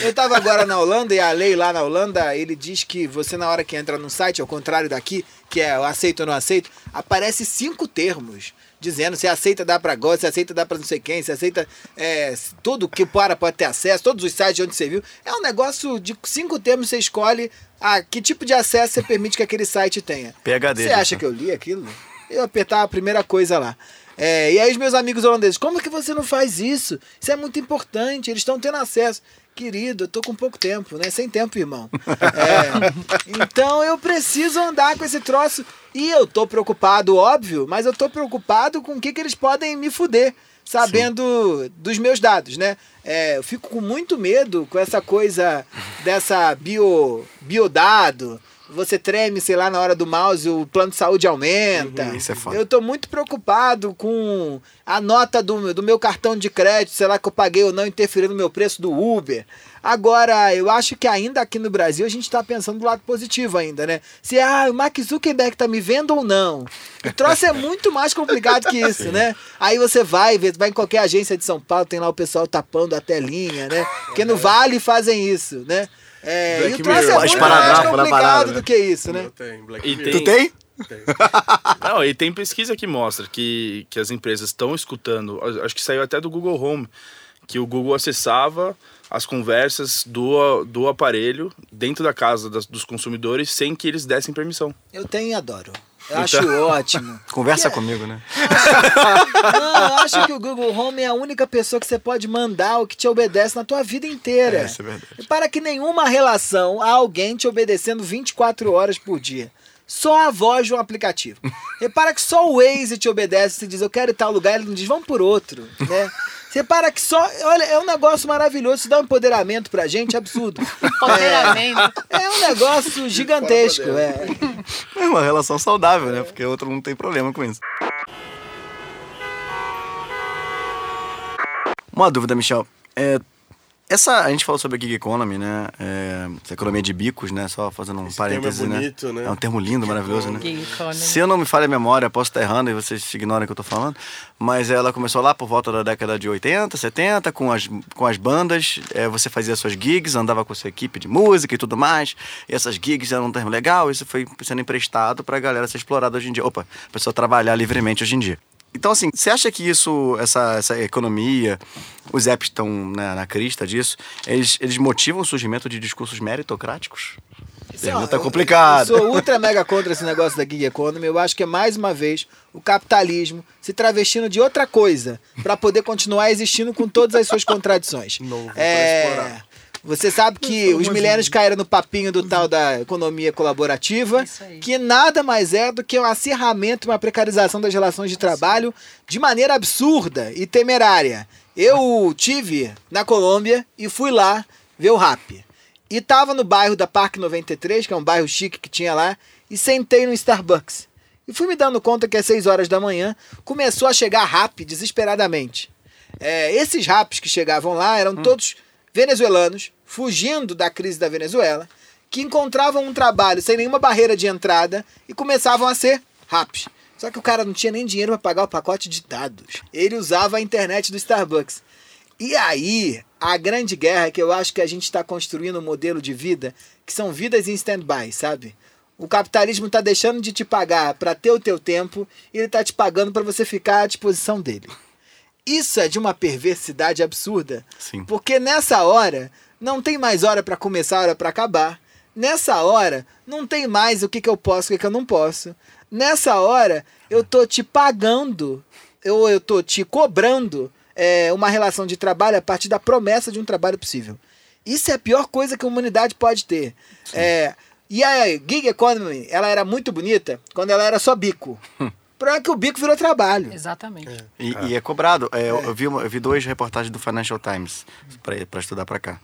[SPEAKER 2] eu tava agora na Holanda e a lei lá na Holanda, ele diz que você, na hora que entra no site, ao contrário daqui, que é aceito ou não aceito, aparece cinco termos dizendo se aceita dar para gosto, se aceita dar para não sei quem, se aceita é, tudo que o para pode ter acesso, todos os sites onde você viu. É um negócio de cinco termos você escolhe a que tipo de acesso você permite que aquele site tenha.
[SPEAKER 1] PHD.
[SPEAKER 2] Você acha que eu li aquilo? Eu apertar a primeira coisa lá. É, e aí os meus amigos holandeses, como que você não faz isso? Isso é muito importante, eles estão tendo acesso. Querido, eu tô com pouco tempo, né? Sem tempo, irmão. É, então eu preciso andar com esse troço. E eu tô preocupado, óbvio, mas eu tô preocupado com o que, que eles podem me fuder, sabendo Sim. dos meus dados, né? É, eu fico com muito medo com essa coisa dessa bio, biodado, você treme, sei lá, na hora do mouse, o plano de saúde aumenta.
[SPEAKER 1] Uhum, isso é foda.
[SPEAKER 2] Eu tô muito preocupado com a nota do, do meu cartão de crédito, sei lá, que eu paguei ou não, interferindo no meu preço do Uber. Agora, eu acho que ainda aqui no Brasil a gente está pensando do lado positivo ainda, né? Se ah, o Mark Zuckerberg tá me vendo ou não. O troço é muito mais complicado que isso, Sim. né? Aí você vai, vai em qualquer agência de São Paulo, tem lá o pessoal tapando a telinha, né? Porque no Vale fazem isso, né? É, e o troço é muito mais complicado parada, do né? que isso, né?
[SPEAKER 1] Tem, e tem... Tu tem?
[SPEAKER 3] Tem. Não, e tem pesquisa que mostra que, que as empresas estão escutando, acho que saiu até do Google Home, que o Google acessava as conversas do, do aparelho dentro da casa das, dos consumidores sem que eles dessem permissão.
[SPEAKER 2] Eu tenho e adoro. Eu então... acho ótimo.
[SPEAKER 1] Conversa é... comigo, né?
[SPEAKER 2] Não, eu acho que o Google Home é a única pessoa que você pode mandar o que te obedece na tua vida inteira.
[SPEAKER 1] É, isso é verdade.
[SPEAKER 2] Para que nenhuma relação há alguém te obedecendo 24 horas por dia. Só a voz de um aplicativo. Repara que só o Waze te obedece e diz, eu quero ir tal lugar, ele não diz, vamos por outro, né? Você para que só. Olha, é um negócio maravilhoso. Isso dá um empoderamento pra gente, absurdo.
[SPEAKER 4] Empoderamento.
[SPEAKER 2] É, é um negócio gigantesco. É.
[SPEAKER 1] É uma relação saudável, né? Porque o outro não tem problema com isso. Uma dúvida, Michel. É, essa, a gente falou sobre a gig economy, né? É, essa economia de bicos, né? Só fazendo um
[SPEAKER 5] Esse
[SPEAKER 1] parêntese,
[SPEAKER 5] termo é
[SPEAKER 1] né?
[SPEAKER 5] bonito, né?
[SPEAKER 1] É um termo lindo, maravilhoso, né?
[SPEAKER 4] Gig economy.
[SPEAKER 1] Se eu não me falha a memória, posso estar errando e vocês ignorem o que eu tô falando, mas ela começou lá por volta da década de 80, 70, com as, com as bandas, é, você fazia suas gigs, andava com a sua equipe de música e tudo mais, e essas gigs eram um termo legal, isso foi sendo emprestado pra galera ser explorada hoje em dia. Opa, a pessoa trabalhar livremente hoje em dia. Então, assim, você acha que isso, essa, essa economia, os apps estão né, na crista disso, eles, eles motivam o surgimento de discursos meritocráticos? Pergunta
[SPEAKER 2] Eu-
[SPEAKER 1] complicada.
[SPEAKER 2] Eu sou ultra mega contra esse negócio da gig economy. Eu acho que é mais uma vez o capitalismo se travestindo de outra coisa para poder continuar existindo com todas as suas contradições.
[SPEAKER 5] Novo pra
[SPEAKER 2] É,
[SPEAKER 5] explorar.
[SPEAKER 2] Você sabe que os milênios caíram no papinho do tal da economia colaborativa, que nada mais é do que um acirramento e uma precarização das relações de trabalho de maneira absurda e temerária. Eu tive na Colômbia e fui lá ver o rap. E tava no bairro da Parque 93, que é um bairro chique que tinha lá, e sentei no Starbucks. E fui me dando conta que às 6 horas da manhã começou a chegar rap desesperadamente. É, esses raps que chegavam lá eram todos venezuelanos, fugindo da crise da Venezuela, que encontravam um trabalho sem nenhuma barreira de entrada e começavam a ser raps. Só que o cara não tinha nem dinheiro para pagar o pacote de dados. Ele usava a internet do Starbucks. E aí, a grande guerra que eu acho que a gente está construindo um modelo de vida que são vidas em stand-by, sabe? O capitalismo está deixando de te pagar para ter o teu tempo e ele está te pagando para você ficar à disposição dele. Isso é de uma perversidade absurda.
[SPEAKER 1] Sim.
[SPEAKER 2] Porque nessa hora não tem mais hora para começar, hora para acabar. Nessa hora não tem mais o que, que eu posso, o que, que eu não posso. Nessa hora eu tô te pagando, eu, eu tô te cobrando é, uma relação de trabalho a partir da promessa de um trabalho possível. Isso é a pior coisa que a humanidade pode ter. É, e a gig economy, ela era muito bonita quando ela era só bico. Pra que o bico virou trabalho.
[SPEAKER 4] Exatamente.
[SPEAKER 1] E e é, cobrado. É, eu, eu vi uma- eu vi duas reportagens do Financial Times para estudar para cá.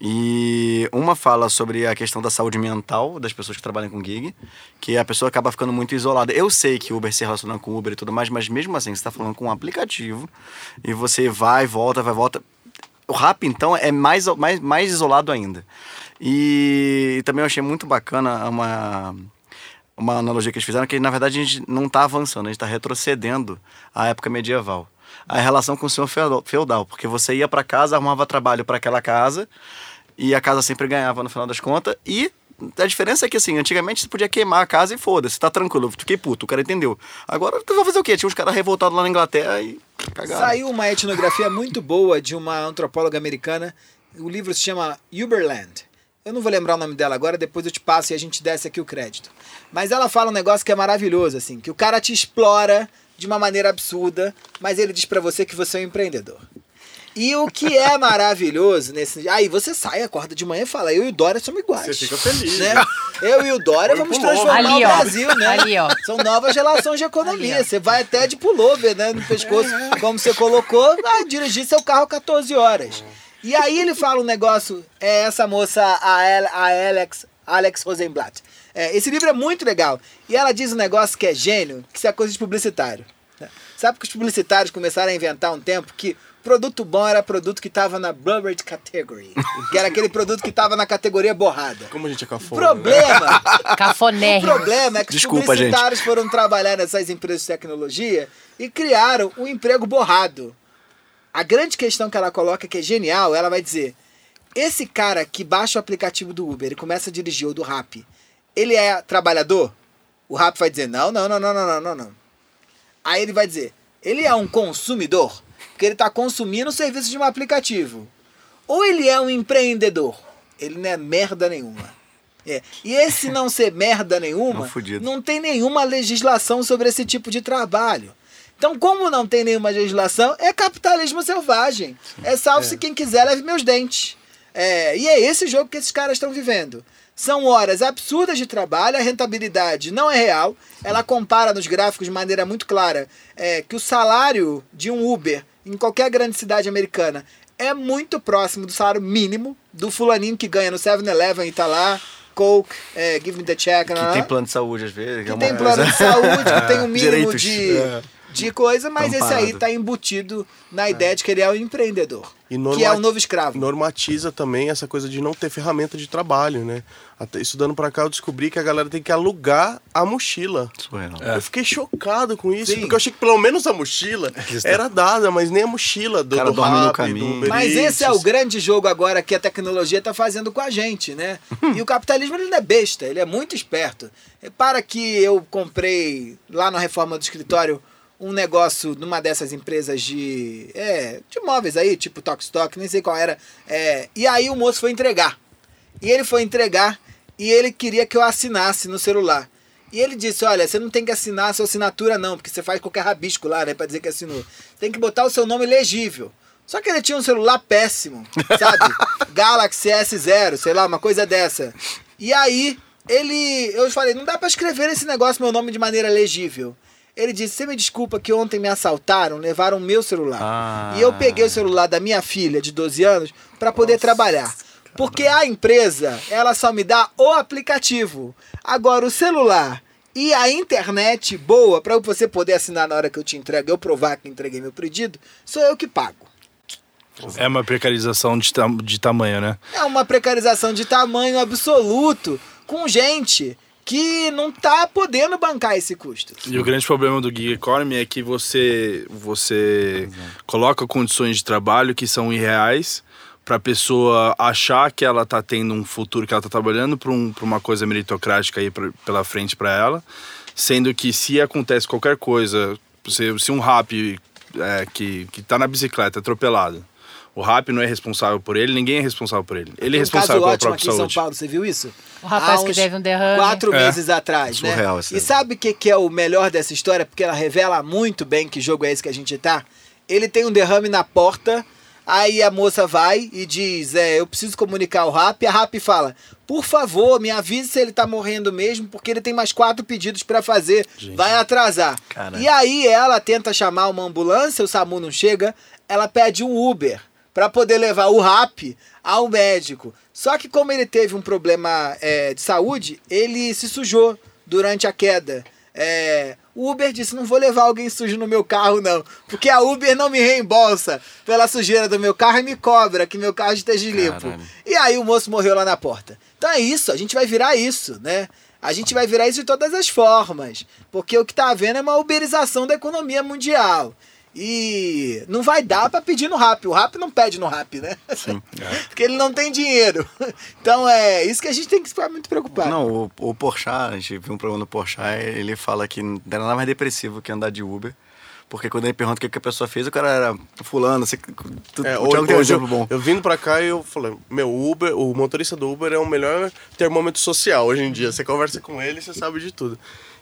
[SPEAKER 1] E uma fala sobre a questão da saúde mental das pessoas que trabalham com gig, que a pessoa acaba ficando muito isolada. Eu sei que o Uber se relaciona com o Uber e tudo mais, mas mesmo assim, você está falando com um aplicativo e você vai, volta, vai, volta. O rap, então, é mais, mais, mais isolado ainda. E, também eu achei muito bacana uma, uma analogia que eles fizeram, que na verdade a gente não está avançando, a gente está retrocedendo à época medieval. A relação com o senhor feudal- porque você ia para casa, arrumava trabalho para aquela casa, e a casa sempre ganhava no final das contas, e a diferença é que assim, antigamente você podia queimar a casa e foda-se, tá tranquilo, fiquei puto, o cara entendeu. Agora tu vai fazer o quê? Tinha uns caras revoltados lá na Inglaterra e cagaram.
[SPEAKER 2] Saiu uma etnografia muito boa de uma antropóloga americana. O livro se chama Uberland. Eu não vou lembrar o nome dela agora, depois eu te passo e a gente desce aqui o crédito. Mas ela fala um negócio que é maravilhoso, assim, que o cara te explora de uma maneira absurda, mas ele diz pra você que você é um empreendedor. E o que é maravilhoso nesse. Aí você sai, acorda de manhã e fala: Eu e o Dória somos iguais.
[SPEAKER 5] Você fica feliz,
[SPEAKER 2] Né?
[SPEAKER 5] né?
[SPEAKER 2] Eu e o Dória vamos transformar
[SPEAKER 4] Ali,
[SPEAKER 2] o
[SPEAKER 4] ó.
[SPEAKER 2] Brasil, né?
[SPEAKER 4] Ali, ó.
[SPEAKER 2] São novas relações de economia.
[SPEAKER 4] Ali, ó.
[SPEAKER 2] Você vai até de pullover, né? No pescoço, como você colocou, vai dirigir seu carro 14 horas. E aí ele fala um negócio, é essa moça, a, a Alex, Alex Rosenblatt. É, esse livro é muito legal. E ela diz um negócio que é gênio, que isso é coisa de publicitário. né? Sabe que os publicitários começaram a inventar um tempo que produto bom era produto que estava na Blurred Category, que era aquele produto que estava na categoria borrada.
[SPEAKER 5] Como a gente é
[SPEAKER 2] O
[SPEAKER 5] cafona. né?
[SPEAKER 2] problema o
[SPEAKER 4] Cafonérrimo.
[SPEAKER 2] problema é que
[SPEAKER 1] Desculpa,
[SPEAKER 2] os publicitários foram trabalhar nessas empresas de tecnologia e criaram um emprego borrado. A grande questão que ela coloca, que é genial, ela vai dizer: esse cara que baixa o aplicativo do Uber e começa a dirigir ou do Rap, ele é trabalhador? O Rap vai dizer: não, não, não, não, não, não, não. Aí ele vai dizer: ele é um consumidor, porque ele está consumindo o serviço de um aplicativo. Ou ele é um empreendedor, ele não é merda nenhuma. É. E esse não ser merda nenhuma,
[SPEAKER 1] Não, fudido.
[SPEAKER 2] não tem nenhuma legislação sobre esse tipo de trabalho. Então, como não tem nenhuma legislação, é capitalismo selvagem. É salve-se quem quiser, leve meus dentes. É, e é esse jogo que esses caras estão vivendo. São horas absurdas de trabalho, a rentabilidade não é real. Ela compara nos gráficos de maneira muito clara é, que o salário de um Uber em qualquer grande cidade americana é muito próximo do salário mínimo do fulaninho que ganha no 7-Eleven e tá lá Coke, é, Give Me The Check.
[SPEAKER 1] Que tem plano de saúde às vezes.
[SPEAKER 2] Que
[SPEAKER 1] é
[SPEAKER 2] tem plano de saúde, que tem um mínimo
[SPEAKER 1] Direitos.
[SPEAKER 2] de,
[SPEAKER 1] É.
[SPEAKER 2] de coisa, mas esse aí
[SPEAKER 1] Amparado.
[SPEAKER 2] tá embutido na ideia de que ele é o empreendedor.
[SPEAKER 5] E
[SPEAKER 2] Que
[SPEAKER 5] norma-
[SPEAKER 2] é o novo escravo.
[SPEAKER 5] normatiza também essa coisa de não ter ferramenta de trabalho, né? Até estudando pra cá eu descobri que a galera tem que alugar a mochila.
[SPEAKER 1] Surreal.
[SPEAKER 5] Eu fiquei chocado com isso,
[SPEAKER 2] Sim.
[SPEAKER 5] porque eu achei que pelo menos a mochila era dada, mas nem a mochila do,
[SPEAKER 1] cara
[SPEAKER 5] do
[SPEAKER 1] dorme no caminho.
[SPEAKER 5] do Uber
[SPEAKER 2] Mas esse é o grande jogo agora que a tecnologia está fazendo com a gente, né? E o capitalismo ele não é besta, ele é muito esperto. Para que eu comprei lá na reforma do escritório um negócio numa dessas empresas de é, de móveis aí, tipo Tokstok, nem sei qual era. É, e aí o moço foi entregar. E ele foi entregar e ele queria que eu assinasse no celular. E ele disse: Olha, você não tem que assinar a sua assinatura, não, porque você faz qualquer rabisco lá, né? Pra dizer que assinou. Tem que botar o seu nome legível. Só que ele tinha um celular péssimo, sabe? Galaxy S0, sei lá, uma coisa dessa. E aí, ele. Eu falei: Não dá pra escrever esse negócio, meu nome, de maneira legível. Ele disse: Você me desculpa que ontem me assaltaram, levaram o meu celular.
[SPEAKER 1] Ah.
[SPEAKER 2] E eu peguei o celular da minha filha de 12 anos para poder trabalhar. Porque a empresa, ela só me dá o aplicativo. Agora, o celular e a internet boa, para você poder assinar na hora que eu te entrego, eu provar que entreguei meu pedido, sou eu que pago.
[SPEAKER 3] É uma precarização de, tam- de tamanho, né?
[SPEAKER 2] É uma precarização de tamanho absoluto com gente que não tá podendo bancar esse custo.
[SPEAKER 3] E o grande problema do gig economy é que você você coloca condições de trabalho que são irreais para a pessoa achar que ela tá tendo um futuro que ela tá trabalhando para um, uma coisa meritocrática aí pra- pela frente para ela, sendo que se acontece qualquer coisa, se, se um rap é, que que tá na bicicleta atropelado, o rap não é responsável por ele, ninguém é responsável por ele. Ele é
[SPEAKER 2] Tem um
[SPEAKER 3] responsável
[SPEAKER 2] caso
[SPEAKER 3] pela
[SPEAKER 2] ótimo
[SPEAKER 3] própria
[SPEAKER 2] aqui em São
[SPEAKER 3] saúde.
[SPEAKER 2] Paulo, você viu isso?
[SPEAKER 4] O rapaz
[SPEAKER 2] Há
[SPEAKER 4] que teve um derrame.
[SPEAKER 2] Quatro
[SPEAKER 3] É.
[SPEAKER 2] meses atrás, né?
[SPEAKER 1] Surreal isso
[SPEAKER 2] E sabe o que, que é o melhor dessa história? Porque ela revela muito bem que jogo é esse que a gente tá. Ele tem um derrame na porta, aí a moça vai e diz: é, Eu preciso comunicar o RAP. E a RAP fala: Por favor, me avise se ele tá morrendo mesmo, porque ele tem mais quatro pedidos pra fazer. Vai atrasar. E aí ela tenta chamar uma ambulância, o SAMU não chega, ela pede um Uber para poder levar o RAP ao médico. Só que como ele teve um problema é, de saúde, ele se sujou durante a queda. É, o Uber disse, não vou levar alguém sujo no meu carro não, porque a Uber não me reembolsa pela sujeira do meu carro e me cobra que meu carro esteja limpo.
[SPEAKER 1] Caralho.
[SPEAKER 2] E aí o moço morreu lá na porta. Então é isso, a gente vai virar isso, né? A gente vai virar isso de todas as formas. Porque o que tá havendo é uma uberização da economia mundial. E não vai dar para pedir no rap. O rap não pede no rap, né?
[SPEAKER 1] Sim.
[SPEAKER 2] Porque ele não tem dinheiro. Então é isso que a gente tem que ficar muito preocupado.
[SPEAKER 1] Não, o, o Porchat, a gente viu um programa do Porchat, ele fala que não era nada mais depressivo que andar de Uber. Porque quando ele pergunta o que a pessoa fez, o cara era fulano, você, tu,
[SPEAKER 5] É,
[SPEAKER 1] o Thiago
[SPEAKER 5] hoje,
[SPEAKER 1] tem um
[SPEAKER 5] hoje
[SPEAKER 1] exemplo
[SPEAKER 5] eu,
[SPEAKER 1] bom.
[SPEAKER 5] eu vindo pra cá e eu falei, meu, o Uber, o motorista do Uber é o melhor termômetro social hoje em dia. Você conversa com ele, você sabe de tudo.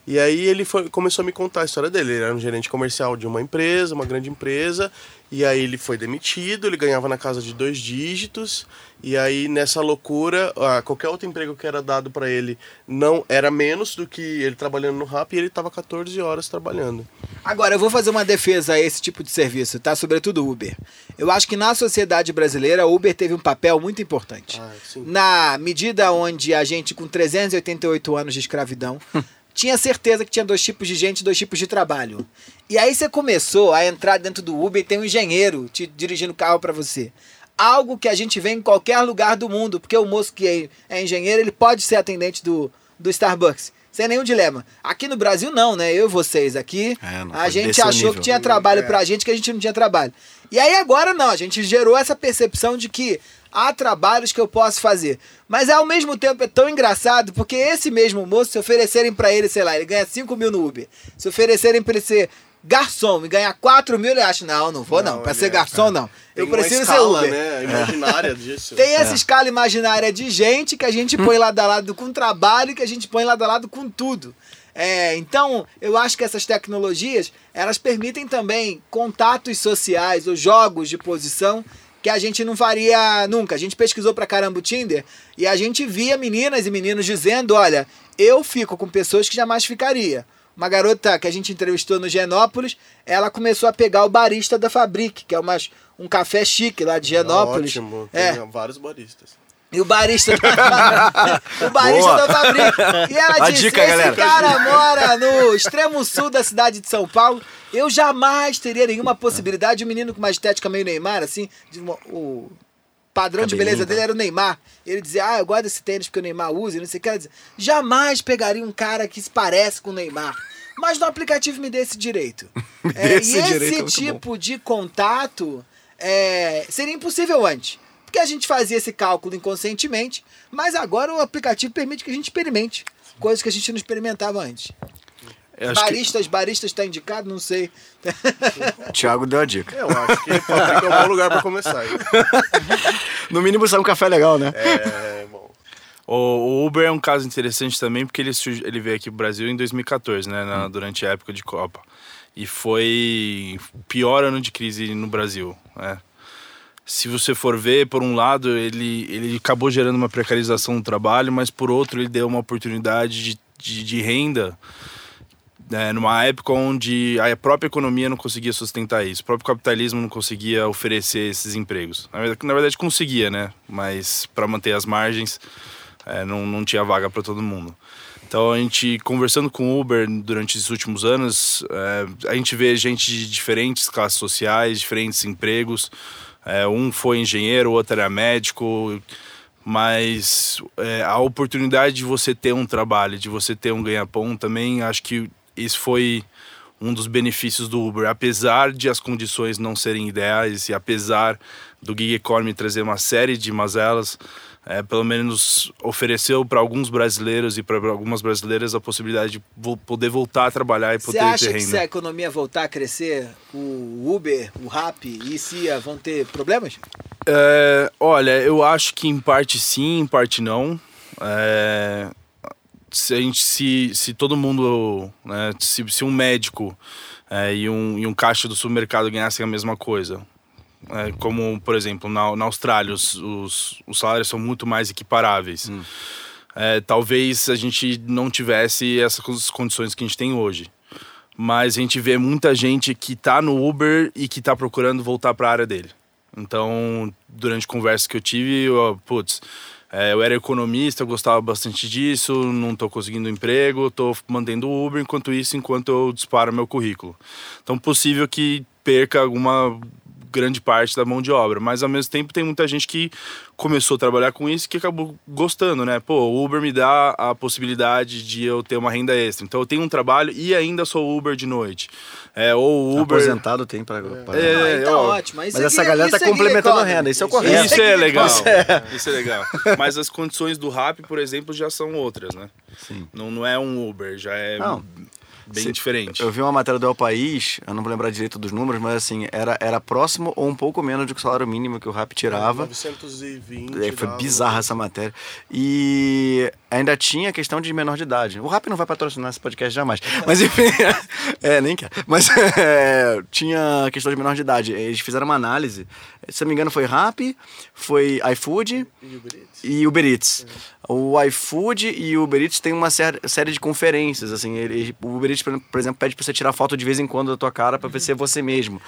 [SPEAKER 5] E aí ele foi, começou a me contar a história dele. Ele era um gerente comercial de uma empresa, uma grande empresa. E aí ele foi demitido, ele ganhava na casa de dois dígitos. E aí nessa loucura, ah, qualquer outro emprego que era dado pra ele não era menos do que ele trabalhando no Rap e ele tava 14 horas trabalhando.
[SPEAKER 2] Agora, eu vou fazer uma defesa a esse tipo de serviço, tá? Sobretudo Uber. Eu acho que na sociedade brasileira, o Uber teve um papel muito importante.
[SPEAKER 5] Ah.
[SPEAKER 2] Na medida onde a gente, com 388 anos de escravidão, tinha certeza que tinha dois tipos de gente, dois tipos de trabalho. E aí você começou a entrar dentro do Uber e tem um engenheiro te dirigindo o carro para você. Algo que a gente vê em qualquer lugar do mundo, porque o moço que é, é engenheiro, ele pode ser atendente do, do Starbucks. Sem nenhum dilema. Aqui no Brasil, não, né? Eu e vocês aqui,
[SPEAKER 1] É,
[SPEAKER 2] a gente achou
[SPEAKER 1] nível.
[SPEAKER 2] que tinha trabalho
[SPEAKER 5] É.
[SPEAKER 2] pra gente que a gente não tinha trabalho. E aí agora não, a gente gerou essa percepção de que há trabalhos que eu posso fazer. Mas ao mesmo tempo é tão engraçado, porque esse mesmo moço, se oferecerem pra ele, sei lá, ele ganha 5 mil no Uber. Se oferecerem pra ele ser garçom e ganhar 4 mil, ele acha, não, não vou não,
[SPEAKER 5] Não,
[SPEAKER 2] pra
[SPEAKER 5] ele
[SPEAKER 2] ser
[SPEAKER 5] é-
[SPEAKER 2] garçom não.
[SPEAKER 5] Tem
[SPEAKER 2] Eu
[SPEAKER 5] uma
[SPEAKER 2] preciso ser
[SPEAKER 5] escala,
[SPEAKER 2] Uber.
[SPEAKER 5] né, imaginária disso.
[SPEAKER 2] Tem essa escala imaginária de gente que a gente põe lado a lado com trabalho e que a gente põe lado a lado com tudo. É, então, eu acho que essas tecnologias, elas permitem também contatos sociais ou jogos de posição que a gente não faria nunca. A gente pesquisou pra caramba o Tinder e a gente via meninas e meninos dizendo, olha, eu fico com pessoas que jamais ficaria. uma garota que a gente entrevistou no Genópolis, ela começou a pegar o barista da Fabric, que é umas, um café chique lá de Genópolis.
[SPEAKER 5] Ótimo,
[SPEAKER 2] É.
[SPEAKER 5] tem vários baristas.
[SPEAKER 2] E o barista da, o barista
[SPEAKER 1] Boa.
[SPEAKER 2] da Fabric. E ela
[SPEAKER 1] A
[SPEAKER 2] disse:
[SPEAKER 1] dica,
[SPEAKER 2] esse
[SPEAKER 1] galera.
[SPEAKER 2] cara mora no extremo sul da cidade de São Paulo. Eu jamais teria nenhuma possibilidade. Um menino com uma estética meio Neymar, assim, de uma- o padrão de
[SPEAKER 1] Cabelinho,
[SPEAKER 2] beleza
[SPEAKER 1] tá?
[SPEAKER 2] dele era o Neymar. Ele dizia, ah, eu gosto desse tênis porque o Neymar usa, e não sei o que. Ela dizia, jamais pegaria um cara que se parece com o Neymar. Mas no aplicativo me dê esse direito. É, e
[SPEAKER 1] esse direito, é
[SPEAKER 2] tipo de contato é, seria impossível antes. Porque a gente fazia esse cálculo inconscientemente, mas agora o aplicativo permite que a gente experimente. Coisas que a gente não experimentava antes.
[SPEAKER 3] Eu acho que-
[SPEAKER 2] Baristas, baristas está indicado? Não sei.
[SPEAKER 1] Thiago deu a dica.
[SPEAKER 5] Eu acho que Fabrica é um bom lugar pra começar. hein?
[SPEAKER 1] No mínimo sai um café legal, né?
[SPEAKER 5] É, bom.
[SPEAKER 3] O, Uber é um caso interessante também porque ele, ele veio aqui pro Brasil em 2014, né, na- durante a época de Copa. E foi o pior ano de crise no Brasil, né? Se você for ver, por um lado, ele, ele acabou gerando uma precarização do trabalho, mas por outro, ele deu uma oportunidade de, de, de renda né, numa época onde a própria economia não conseguia sustentar isso, o próprio capitalismo não conseguia oferecer esses empregos. Na verdade, na verdade conseguia, né? Mas para manter as margens, é, não, não tinha vaga para todo mundo. Então a gente conversando com o Uber durante esses últimos anos, é, a gente vê gente de diferentes classes sociais, diferentes empregos. É, um foi engenheiro, o outro era médico, mas é, a oportunidade de você ter um trabalho, de você ter um ganha-pão também, acho que isso foi um dos benefícios do Uber. Apesar de as condições não serem ideais e apesar do gig economy trazer uma série de mazelas, é, pelo menos ofereceu para alguns brasileiros e para algumas brasileiras a possibilidade de vo- poder voltar a trabalhar e
[SPEAKER 2] Você
[SPEAKER 3] poder
[SPEAKER 2] acha
[SPEAKER 3] ter
[SPEAKER 2] que
[SPEAKER 3] renda.
[SPEAKER 2] se a economia voltar a crescer, o Uber, o Rappi e Cia vão ter problemas?
[SPEAKER 3] É, olha, eu acho que em parte sim, em parte não. É, se, a gente, se, se todo mundo, né, se, se um médico é, e, um, e um caixa do supermercado ganhassem a mesma coisa, é, como, por exemplo, na, na Austrália, os, os, os salários são muito mais equiparáveis. É, talvez a gente não tivesse essas condições que a gente tem hoje. Mas a gente vê muita gente que tá no Uber e que tá procurando voltar para a área dele. Então, durante conversas que eu tive, eu, putz, é, eu era economista, eu gostava bastante disso, não estou conseguindo emprego, estou mantendo o Uber enquanto isso, enquanto eu disparo meu currículo. Então, possível que perca alguma grande parte da mão de obra, mas ao mesmo tempo tem muita gente que começou a trabalhar com isso e que acabou gostando, né? Pô, o Uber me dá a possibilidade de eu ter uma renda extra. Então eu tenho um trabalho e ainda sou Uber de noite. É, ou o Uber
[SPEAKER 1] Aposentado tem para.
[SPEAKER 3] É,
[SPEAKER 2] Ah, então
[SPEAKER 3] ó,
[SPEAKER 2] ótimo. Isso
[SPEAKER 1] Mas essa
[SPEAKER 2] aqui-
[SPEAKER 1] galera tá
[SPEAKER 2] isso aqui
[SPEAKER 1] complementando a renda, isso é o correto.
[SPEAKER 3] Isso é legal.
[SPEAKER 2] economy.
[SPEAKER 3] Isso é legal. Mas as condições do Rap, por exemplo, já são outras, né?
[SPEAKER 1] Sim.
[SPEAKER 3] Não, não é um Uber, já é
[SPEAKER 1] Não.
[SPEAKER 3] Bem
[SPEAKER 1] Se-
[SPEAKER 3] diferente.
[SPEAKER 1] Eu vi uma matéria do El País, eu não vou lembrar direito dos números, mas assim, era, era próximo ou um pouco menos do que o salário mínimo que o Rap tirava.
[SPEAKER 5] 920.
[SPEAKER 1] É, foi
[SPEAKER 5] dava-
[SPEAKER 1] bizarra essa matéria. E ainda tinha a questão de menor de idade. O Rap não vai patrocinar esse podcast jamais. Mas enfim, é, nem quer. Mas é, tinha a questão de menor de idade. Eles fizeram uma análise. Se não me engano, foi Rap, foi iFood
[SPEAKER 5] E Uber Eats.
[SPEAKER 1] O iFood e o Uber Eats tem uma série, série de conferências, assim, ele, o Uber Eats, por exemplo, pede pra você tirar foto de vez em quando da tua cara pra ser você mesmo.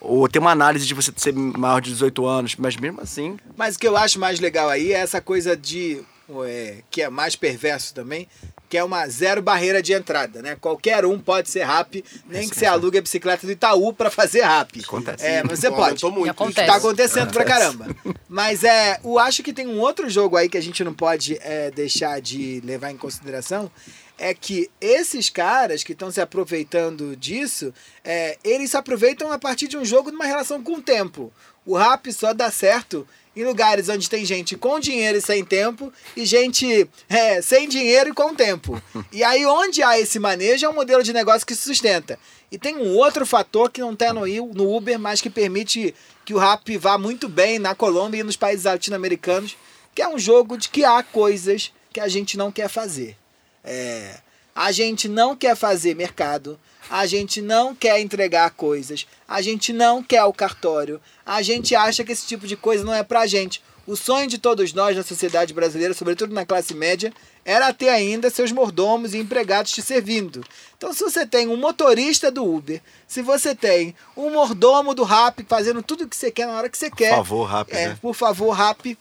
[SPEAKER 1] Ou tem uma análise de você ser maior de 18 anos, mas mesmo assim,
[SPEAKER 2] Mas o que eu acho mais legal aí é essa coisa de. É, que é mais perverso também, que é uma zero barreira de entrada, né? Qualquer um pode ser rap, nem que você alugue a bicicleta do Itaú pra fazer rap.
[SPEAKER 1] Acontece.
[SPEAKER 2] É, mas você
[SPEAKER 5] Bom,
[SPEAKER 2] pode.
[SPEAKER 5] muito isso.
[SPEAKER 4] acontece.
[SPEAKER 2] Tá acontecendo pra caramba. Mas é, eu acho que tem um outro jogo aí que a gente não pode é, deixar de levar em consideração. É que esses caras que estão se aproveitando disso, é, eles se aproveitam a partir de um jogo de uma relação com o tempo. O rap só dá certo em lugares onde tem gente com dinheiro e sem tempo e gente é, sem dinheiro e com tempo. E aí, onde há esse manejo, é um modelo de negócio que se sustenta. E tem um outro fator que não está no, no Uber, mas que permite que o rap vá muito bem na Colômbia e nos países latino-americanos, que é um jogo de que há coisas que a gente não quer fazer. É, a gente não quer fazer mercado, a gente não quer entregar coisas, a gente não quer o cartório, a gente acha que esse tipo de coisa não é pra gente. O sonho de todos nós na sociedade brasileira, sobretudo na classe média, era ter ainda seus mordomos e empregados te servindo. Então, se você tem um motorista do Uber, se você tem um mordomo do Rap fazendo tudo o que você quer na hora que você quer.
[SPEAKER 1] Por favor, Rap.
[SPEAKER 2] É,
[SPEAKER 1] né?
[SPEAKER 2] por favor, Rap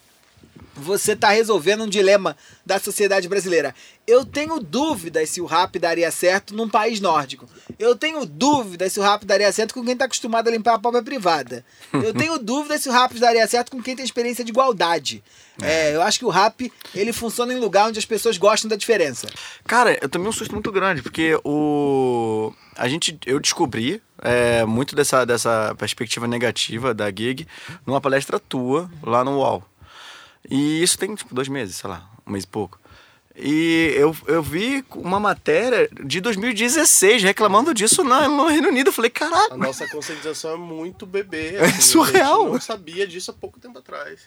[SPEAKER 2] você está resolvendo um dilema da sociedade brasileira. Eu tenho dúvidas se o rap daria certo num país nórdico. Eu tenho dúvidas se o rap daria certo com quem está acostumado a limpar a própria privada. Eu tenho dúvidas se o rap daria certo com quem tem experiência de igualdade. É, eu acho que o rap ele funciona em lugar onde as pessoas gostam da diferença.
[SPEAKER 1] Cara, eu tomei um susto muito grande, porque o. A gente. Eu descobri é, muito dessa, dessa perspectiva negativa da gig numa palestra tua lá no UOL. E isso tem, tipo, dois meses, sei lá, um mês e pouco. E eu, eu vi uma matéria de 2016 reclamando disso no, no Reino Unido. Eu falei,
[SPEAKER 5] A
[SPEAKER 1] caraca,
[SPEAKER 5] nossa conscientização é muito bebê.
[SPEAKER 1] É
[SPEAKER 5] assim,
[SPEAKER 1] surreal.
[SPEAKER 5] A gente não sabia disso há pouco tempo atrás.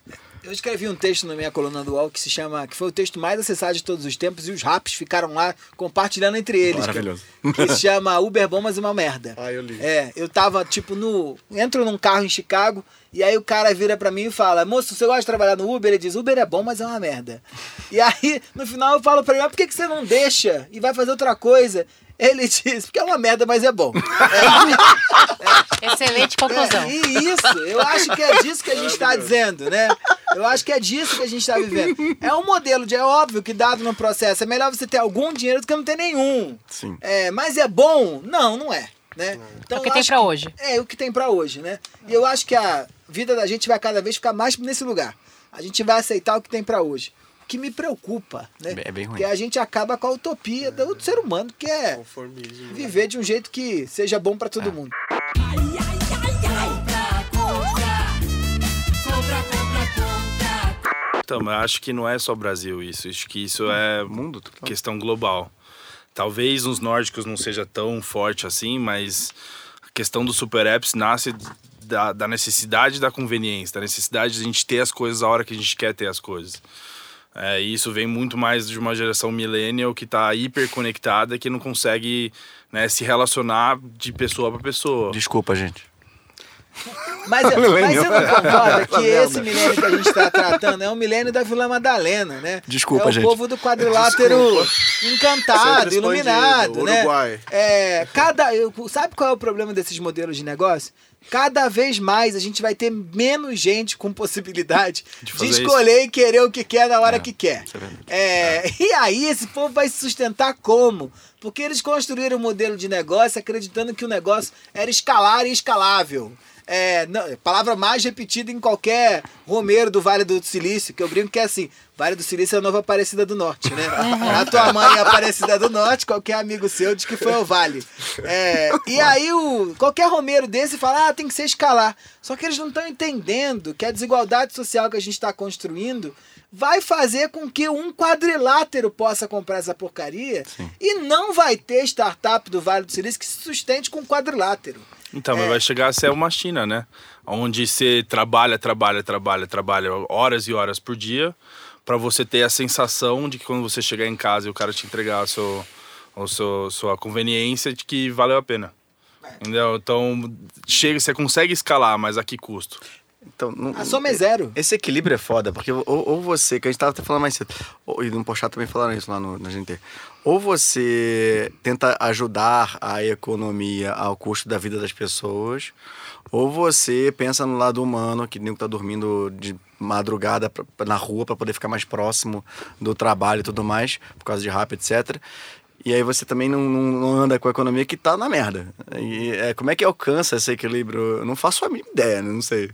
[SPEAKER 2] Eu escrevi um texto na minha coluna do UOL que se chama. que foi o texto mais acessado de todos os tempos e os raps ficaram lá compartilhando entre eles. cara.
[SPEAKER 1] Maravilhoso.
[SPEAKER 2] Que se chama Uber Bom, mas uma merda.
[SPEAKER 5] Ah, eu li.
[SPEAKER 2] É, eu tava, tipo, no. Entro num carro em Chicago e aí o cara vira pra mim e fala: Moço, você gosta de trabalhar no Uber? Ele diz: Uber é bom, mas é uma merda. E aí, no final, eu falo pra ele: Mas por que, que você não deixa e vai fazer outra coisa? Ele diz: Porque é uma merda, mas é bom.
[SPEAKER 4] Excelente conclusão.
[SPEAKER 2] É, e isso, eu acho que é disso que a gente está dizendo, né? Eu acho que é disso que a gente está vivendo. É um modelo de, é óbvio que dado no processo, é melhor você ter algum dinheiro do que não ter nenhum.
[SPEAKER 1] Sim.
[SPEAKER 2] É, mas é bom? Não, não é. Né? Então,
[SPEAKER 4] É o que tem pra hoje.
[SPEAKER 2] É, o que tem pra hoje, né? E eu acho que a vida da gente vai cada vez ficar mais nesse lugar. A gente vai aceitar o que tem pra hoje. O que me preocupa, né?
[SPEAKER 1] É bem ruim.
[SPEAKER 2] Porque a gente acaba com a utopia do ser humano, que é viver de um jeito que seja bom pra
[SPEAKER 1] É.
[SPEAKER 2] todo mundo.
[SPEAKER 3] Então, eu acho que não é só Brasil isso. Acho que isso é
[SPEAKER 1] Mundo,
[SPEAKER 3] questão global. Talvez nos nórdicos não seja tão forte assim, mas a questão dos super apps nasce da, da necessidade da conveniência, da necessidade de a gente ter as coisas a hora que a gente quer ter as coisas. É, e isso vem muito mais de uma geração millennial que está hiperconectada, que não consegue né, se relacionar de pessoa para pessoa.
[SPEAKER 1] Desculpa, gente.
[SPEAKER 2] Mas, mas
[SPEAKER 1] Milênio.
[SPEAKER 2] você não concorda que esse milênio que a gente está tratando é o milênio da Vila Madalena, né?
[SPEAKER 1] Desculpa,
[SPEAKER 2] é o
[SPEAKER 1] gente.
[SPEAKER 2] povo do quadrilátero encantado,
[SPEAKER 5] Centro expandido,
[SPEAKER 2] iluminado, né?
[SPEAKER 5] Uruguai.
[SPEAKER 2] É, cada, eu- sabe qual é o problema desses modelos de negócio? Cada vez mais a gente vai ter menos gente com possibilidade
[SPEAKER 3] De
[SPEAKER 2] de, escolher e querer o que quer na hora
[SPEAKER 1] É,
[SPEAKER 2] que quer.
[SPEAKER 1] isso é verdade.
[SPEAKER 2] É, E aí esse povo vai se sustentar como? Porque eles construíram um modelo de negócio acreditando que o negócio era escalar e escalável. É, não, palavra mais repetida em qualquer Romero do Vale do Silício, que eu brinco que é assim, Vale do Silício é a nova Aparecida do Norte, né? A tua mãe é Aparecida do Norte, qualquer amigo seu diz que foi ao Vale. É, e aí o, qualquer Romero desse fala, ah, tem que ser escalar. Só que eles não estão entendendo que a desigualdade social que a gente está construindo vai fazer com que um quadrilátero possa comprar essa porcaria e não vai ter startup do Vale do Silício que se sustente com quadrilátero.
[SPEAKER 3] Então, mas vai chegar a ser uma China, né? Onde você trabalha, trabalha, trabalha, trabalha horas e horas por dia para você ter a sensação de que quando você chegar em casa e o cara te entregar a seu, o seu, sua conveniência de que valeu a pena. Entendeu? Então, chega, você consegue escalar, mas a que custo?
[SPEAKER 1] Então, não,
[SPEAKER 2] A soma é zero.
[SPEAKER 1] Esse equilíbrio é foda, porque ou, ou você, que a gente tava até falando mais cedo, ou, e no Pochá também falaram isso lá no, na GNT, ou você tenta ajudar a economia ao custo da vida das pessoas, ou você pensa no lado humano, que nem tá dormindo de madrugada na rua para poder ficar mais próximo do trabalho e tudo mais, por causa de rap, etc. E aí você também não, não- não anda com a economia que tá na merda. E, é, como é que alcança esse equilíbrio? Eu não faço a mínima ideia, né? não sei.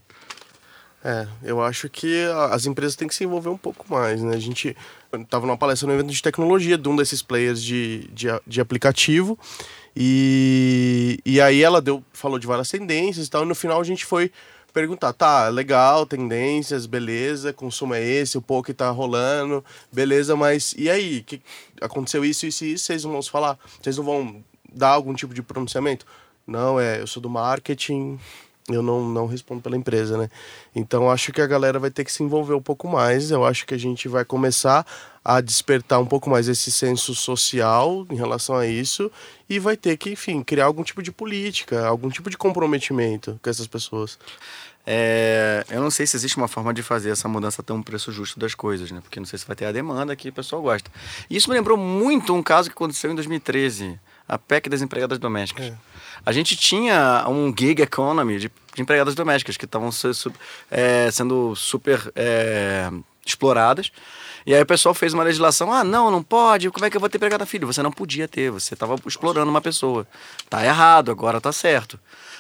[SPEAKER 5] É, eu acho que as empresas têm que se envolver um pouco mais, né? A gente eu tava numa palestra no evento de tecnologia de um desses players de, de, de aplicativo e, e aí ela deu, falou de várias tendências e tal, e no final a gente foi perguntar, tá, legal, tendências, beleza, consumo é esse, o pouco tá rolando, beleza, mas e aí, que aconteceu isso, isso e isso, vocês não vão se falar? Vocês não vão dar algum tipo de pronunciamento? Não, é, eu sou do marketing, Eu não, não respondo pela empresa, né? Então acho que a galera vai ter que se envolver um pouco mais. Eu acho que a gente vai começar a despertar um pouco mais esse senso social em relação a isso e vai ter que, enfim, criar algum tipo de política, algum tipo de comprometimento com essas pessoas.
[SPEAKER 1] É, eu não sei se existe uma forma de fazer essa mudança ter um preço justo das coisas, né? Porque não sei se vai ter a demanda que o pessoal gosta. E isso me lembrou muito um caso que aconteceu em 2013, a PEC das empregadas domésticas. É. A gente tinha um gig economy de, de empregadas domésticas que estavam é, sendo super é, exploradas. E aí o pessoal fez uma legislação: ah, não, não pode, como é que eu vou ter empregada filho? Você não podia ter, você estava explorando uma pessoa. Tá errado, agora tá certo.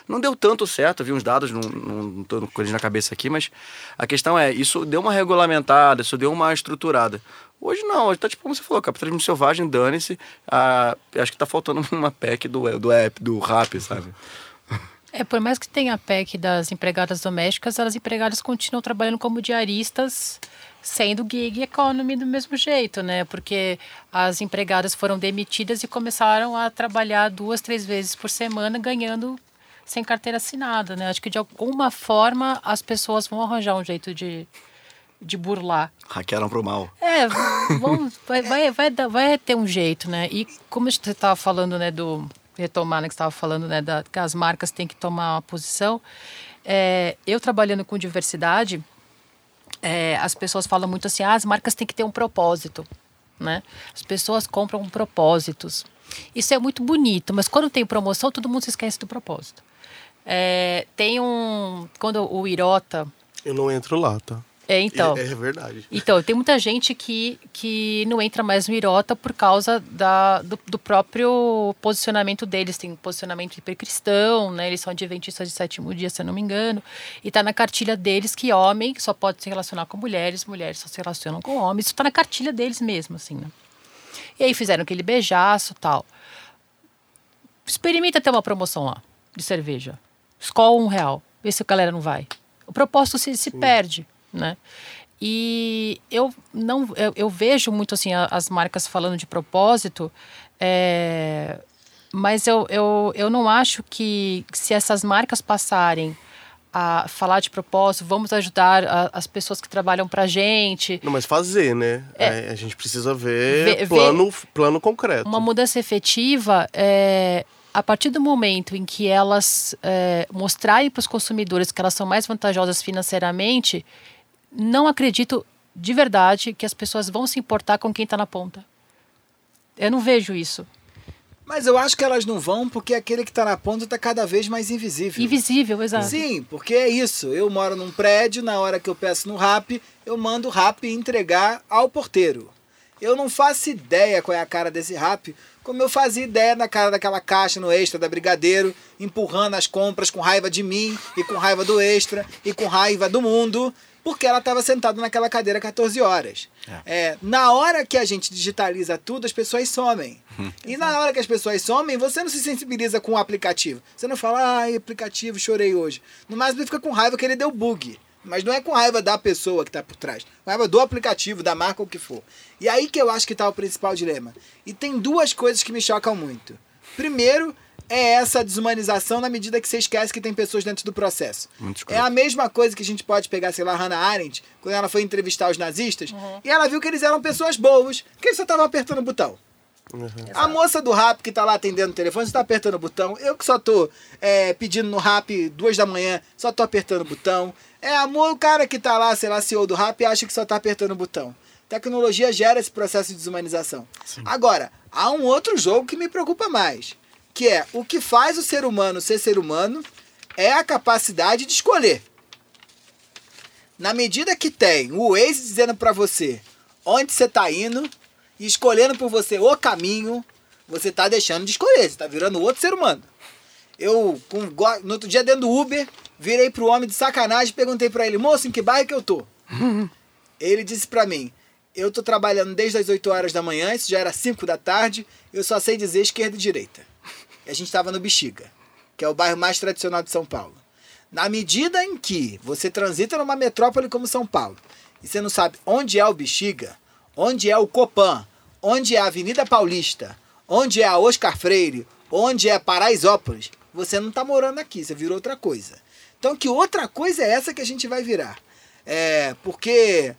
[SPEAKER 1] Não deu tanto certo, vi uns dados, não, não tô com eles na cabeça aqui, mas a questão é, isso deu uma regulamentada, isso deu uma estruturada. Hoje não, hoje tá tipo como você falou, capitalismo selvagem, dane-se. Ah, acho que tá faltando uma PEC do, do app, do rap, sabe?
[SPEAKER 4] É, por mais que tenha a PEC das empregadas domésticas, as empregadas continuam trabalhando como diaristas, sendo gig economy do mesmo jeito, né? Porque as empregadas foram demitidas e começaram a trabalhar duas, três vezes por semana, ganhando sem carteira assinada, né? Acho que de alguma forma as pessoas vão arranjar um jeito de, de burlar.
[SPEAKER 1] Hackearam pro mal.
[SPEAKER 4] É, vão, vai, vai, vai, vai ter um jeito, né? E como você estava falando, né, do retomar, né, que estava falando, né, da, que as marcas têm que tomar uma posição. É, eu trabalhando com diversidade, é, as pessoas falam muito assim, ah, as marcas têm que ter um propósito, né? As pessoas compram propósitos. Isso é muito bonito, mas quando tem promoção, todo mundo se esquece do propósito. É, tem um. Quando o Irota.
[SPEAKER 5] Eu não entro lá, tá?
[SPEAKER 4] É, então.
[SPEAKER 5] É, é, verdade.
[SPEAKER 4] Então, tem muita gente que, que não entra mais no Irota por causa da, do, do próprio posicionamento deles. Tem um posicionamento hipercristão, né? Eles são adventistas de sétimo dia, se eu não me engano. E tá na cartilha deles que homem só pode se relacionar com mulheres, mulheres só se relacionam com homens. Isso tá na cartilha deles mesmo, assim, né? E aí fizeram aquele beijaço tal. Experimenta ter uma promoção lá de cerveja. Escola um real. Vê se a galera não vai. O propósito se, se perde, né? E eu não eu, eu, vejo muito assim as marcas falando de propósito, é, mas eu, eu, eu não acho que se essas marcas passarem a falar de propósito, vamos ajudar a, as pessoas que trabalham para a gente.
[SPEAKER 5] Não, mas fazer, né? É, a gente precisa ver, plano, ver plano concreto.
[SPEAKER 4] Uma mudança efetiva é, a partir do momento em que elas é, mostrarem para os consumidores que elas são mais vantajosas financeiramente, não acredito de verdade que as pessoas vão se importar com quem está na ponta. Eu não vejo isso.
[SPEAKER 2] Mas eu acho que elas não vão porque aquele que está na ponta está cada vez mais invisível.
[SPEAKER 4] Invisível, exato.
[SPEAKER 2] Sim, porque é isso. Eu moro num prédio, na hora que eu peço no RAP, eu mando o RAP entregar ao porteiro. Eu não faço ideia qual é a cara desse RAP, como eu fazia ideia na cara daquela caixa no extra da Brigadeiro, empurrando as compras com raiva de mim, e com raiva do extra, e com raiva do mundo porque ela estava sentada naquela cadeira 14 horas. É. É, na hora que a gente digitaliza tudo, as pessoas somem. E na hora que as pessoas somem, você não se sensibiliza com o aplicativo. Você não fala, ai, aplicativo, chorei hoje. No máximo, fica com raiva que ele deu bug. Mas não é com raiva da pessoa que está por trás. Com raiva do aplicativo, da marca, ou o que for. E aí que eu acho que está o principal dilema. E tem duas coisas que me chocam muito. Primeiro, é essa desumanização na medida que você esquece que tem pessoas dentro do processo. É a mesma coisa que a gente pode pegar, sei lá, Hannah Arendt, quando ela foi entrevistar os nazistas, uhum. e ela viu que eles eram pessoas boas, que eles só estavam apertando o botão. Uhum. A moça do rap que tá lá atendendo o telefone, você tá apertando o botão. Eu que só tô é, pedindo no rap duas da manhã, só tô apertando o botão. É, amor, o cara que tá lá, sei lá, CEO do rap, acha que só tá apertando o botão. Tecnologia gera esse processo de desumanização. Sim. Agora, há um outro jogo que me preocupa mais que é o que faz o ser humano ser ser humano é a capacidade de escolher. Na medida que tem o Waze dizendo para você onde você está indo e escolhendo por você o caminho, você está deixando de escolher, você está virando outro ser humano. Eu, com, no outro dia dentro do Uber, virei pro homem de sacanagem e perguntei para ele, moço, em que bairro que eu tô? ele disse para mim, eu tô trabalhando desde as 8 horas da manhã, isso já era 5 da tarde, eu só sei dizer esquerda e direita a gente estava no Bexiga, que é o bairro mais tradicional de São Paulo. Na medida em que você transita numa metrópole como São Paulo e você não sabe onde é o Bexiga, onde é o Copan, onde é a Avenida Paulista, onde é a Oscar Freire, onde é Paraisópolis, você não está morando aqui, você virou outra coisa. Então, que outra coisa é essa que a gente vai virar? É, porque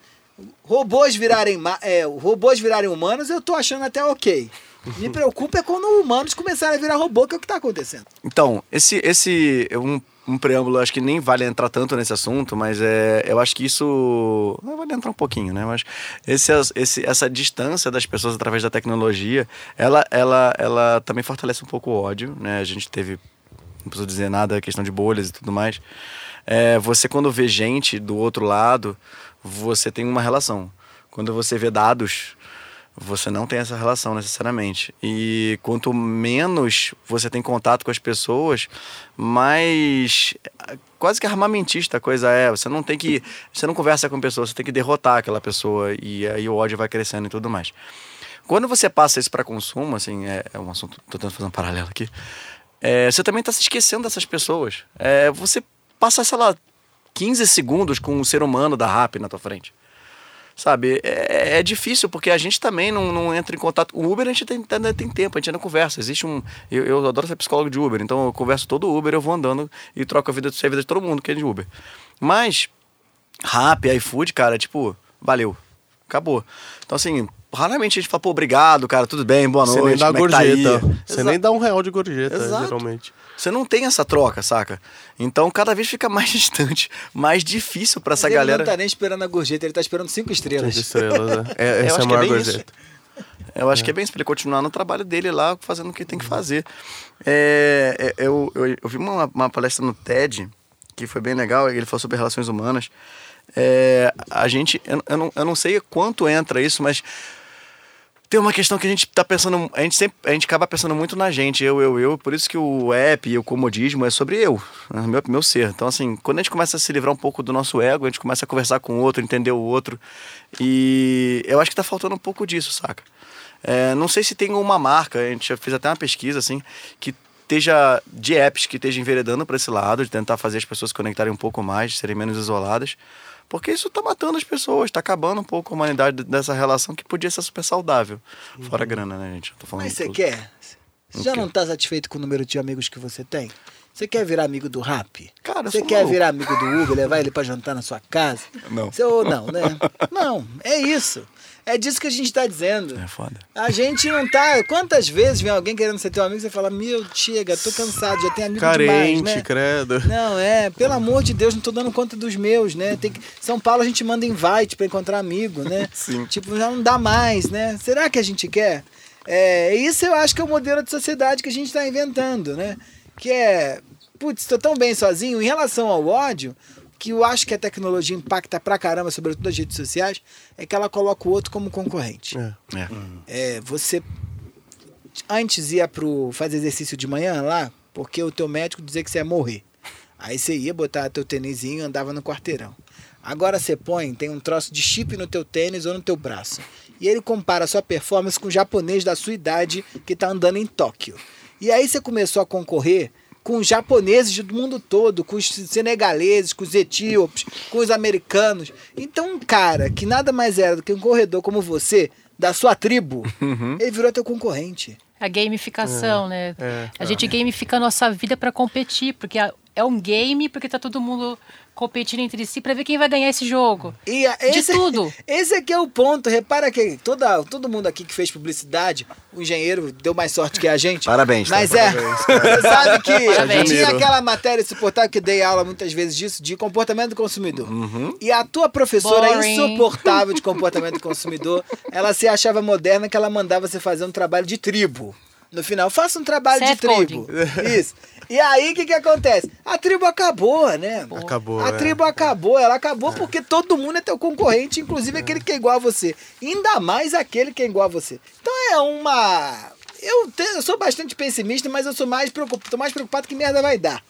[SPEAKER 2] robôs virarem, é, robôs virarem humanos, eu tô achando até ok. Me preocupa é quando humanos começarem a virar robô, que é o que está acontecendo.
[SPEAKER 1] Então, esse, esse um, um preâmbulo, acho que nem vale entrar tanto nesse assunto, mas é, eu acho que isso. Vale entrar um pouquinho, né? Mas esse, esse, essa distância das pessoas através da tecnologia, ela, ela, ela também fortalece um pouco o ódio, né? A gente teve, não preciso dizer nada, questão de bolhas e tudo mais. É, você, quando vê gente do outro lado, você tem uma relação. Quando você vê dados você não tem essa relação necessariamente. E quanto menos você tem contato com as pessoas, mais quase que armamentista a coisa é. Você não tem que. Você não conversa com a pessoa, você tem que derrotar aquela pessoa e aí o ódio vai crescendo e tudo mais. Quando você passa isso para consumo, assim, é, é, um assunto. Tô tentando fazer um paralelo aqui. É, você também está se esquecendo dessas pessoas. É, você passa, sei lá, 15 segundos com um ser humano da RAP na tua frente. Sabe, é, é, difícil porque a gente também não, não entra em contato. O Uber a gente tem, ainda tem tempo, a gente ainda conversa. Existe um. Eu, eu adoro ser psicólogo de Uber, então eu converso todo Uber, eu vou andando e troco a vida, a vida de todo mundo que é de Uber. Mas, Rap, iFood, cara, tipo, valeu. Acabou. Então, assim, raramente a gente fala, pô, obrigado, cara, tudo bem, boa noite. Você
[SPEAKER 5] nem dá
[SPEAKER 1] é tá
[SPEAKER 5] gorjeta. Tá Você nem dá um real de gorjeta, Exato. geralmente.
[SPEAKER 1] Você não tem essa troca, saca? Então cada vez fica mais distante, mais difícil para essa
[SPEAKER 2] ele
[SPEAKER 1] galera.
[SPEAKER 2] Ele não tá nem esperando a gorjeta, ele tá esperando cinco estrelas.
[SPEAKER 5] Cinco estrelas, é. é essa é a maior é gorjeta.
[SPEAKER 1] Isso. Eu acho é. que é bem isso, pra ele continuar no trabalho dele lá, fazendo o que tem que fazer. É, é, eu, eu, eu, vi uma, uma, palestra no TED, que foi bem legal, ele falou sobre relações humanas. É, a gente, eu, eu, não, eu não sei quanto entra isso, mas tem uma questão que a gente tá pensando, a gente sempre, a gente acaba pensando muito na gente, eu, eu, eu, por isso que o app e o comodismo é sobre eu, né, meu, meu ser. Então, assim, quando a gente começa a se livrar um pouco do nosso ego, a gente começa a conversar com o outro, entender o outro, e eu acho que tá faltando um pouco disso, saca? É, não sei se tem uma marca, a gente já fez até uma pesquisa, assim, que esteja de apps que esteja enveredando para esse lado, de tentar fazer as pessoas se conectarem um pouco mais, serem menos isoladas. Porque isso está matando as pessoas, está acabando um pouco a humanidade dessa relação que podia ser super saudável. Uhum. Fora grana, né, gente?
[SPEAKER 2] Mas você quer? Você já não está satisfeito com o número de amigos que você tem? Você quer virar amigo do rap?
[SPEAKER 1] Cara,
[SPEAKER 2] Você quer
[SPEAKER 1] maluco.
[SPEAKER 2] virar amigo do Uber, levar ele para jantar na sua casa?
[SPEAKER 1] Não.
[SPEAKER 2] Você, ou não, né? Não, é isso. É disso que a gente está dizendo.
[SPEAKER 1] É foda.
[SPEAKER 2] A gente não tá. Quantas vezes vem alguém querendo ser teu amigo e você fala, meu, chega, tô cansado, já tenho amigo
[SPEAKER 5] Carente,
[SPEAKER 2] demais, né?
[SPEAKER 5] credo.
[SPEAKER 2] Não, é, pelo amor de Deus, não tô dando conta dos meus, né? Tem que... São Paulo a gente manda invite para encontrar amigo, né?
[SPEAKER 1] Sim.
[SPEAKER 2] Tipo, já não dá mais, né? Será que a gente quer? É, isso eu acho que é o modelo de sociedade que a gente está inventando, né? Que é, putz, estou tão bem sozinho. Em relação ao ódio, que eu acho que a tecnologia impacta pra caramba, sobretudo as redes sociais, é que ela coloca o outro como concorrente.
[SPEAKER 1] É.
[SPEAKER 2] é. é você antes ia pro fazer exercício de manhã lá, porque o teu médico dizia que você ia morrer. Aí você ia botar teu tênisinho e andava no quarteirão. Agora você põe, tem um troço de chip no teu tênis ou no teu braço. E ele compara a sua performance com o japonês da sua idade que está andando em Tóquio. E aí você começou a concorrer com os japoneses do mundo todo, com os senegaleses, com os etíopes, com os americanos. Então, um cara que nada mais era do que um corredor como você, da sua tribo, uhum. ele virou teu concorrente.
[SPEAKER 4] A gamificação, é, né? É, a gente gamifica a nossa vida para competir, porque é um game, porque tá todo mundo competindo entre si para ver quem vai ganhar esse jogo.
[SPEAKER 2] E esse, de tudo. Esse aqui é o ponto. Repara que toda, todo mundo aqui que fez publicidade, o engenheiro deu mais sorte que a gente.
[SPEAKER 1] Parabéns.
[SPEAKER 2] Mas
[SPEAKER 1] tá?
[SPEAKER 2] é, você sabe que Parabéns. tinha aquela matéria insuportável que dei aula muitas vezes disso, de comportamento do consumidor.
[SPEAKER 1] Uhum.
[SPEAKER 2] E a tua professora Boring. insuportável de comportamento do consumidor, ela se achava moderna que ela mandava você fazer um trabalho de tribo. No final, faça um trabalho Set de tribo. Isso. E aí, o que, que acontece? A tribo acabou, né?
[SPEAKER 5] Acabou.
[SPEAKER 2] A
[SPEAKER 5] é.
[SPEAKER 2] tribo acabou. Ela acabou é. porque todo mundo é teu concorrente, inclusive é. aquele que é igual a você. Ainda mais aquele que é igual a você. Então é uma. Eu, te... eu sou bastante pessimista, mas eu sou mais preocupado. Tô mais preocupado que merda vai dar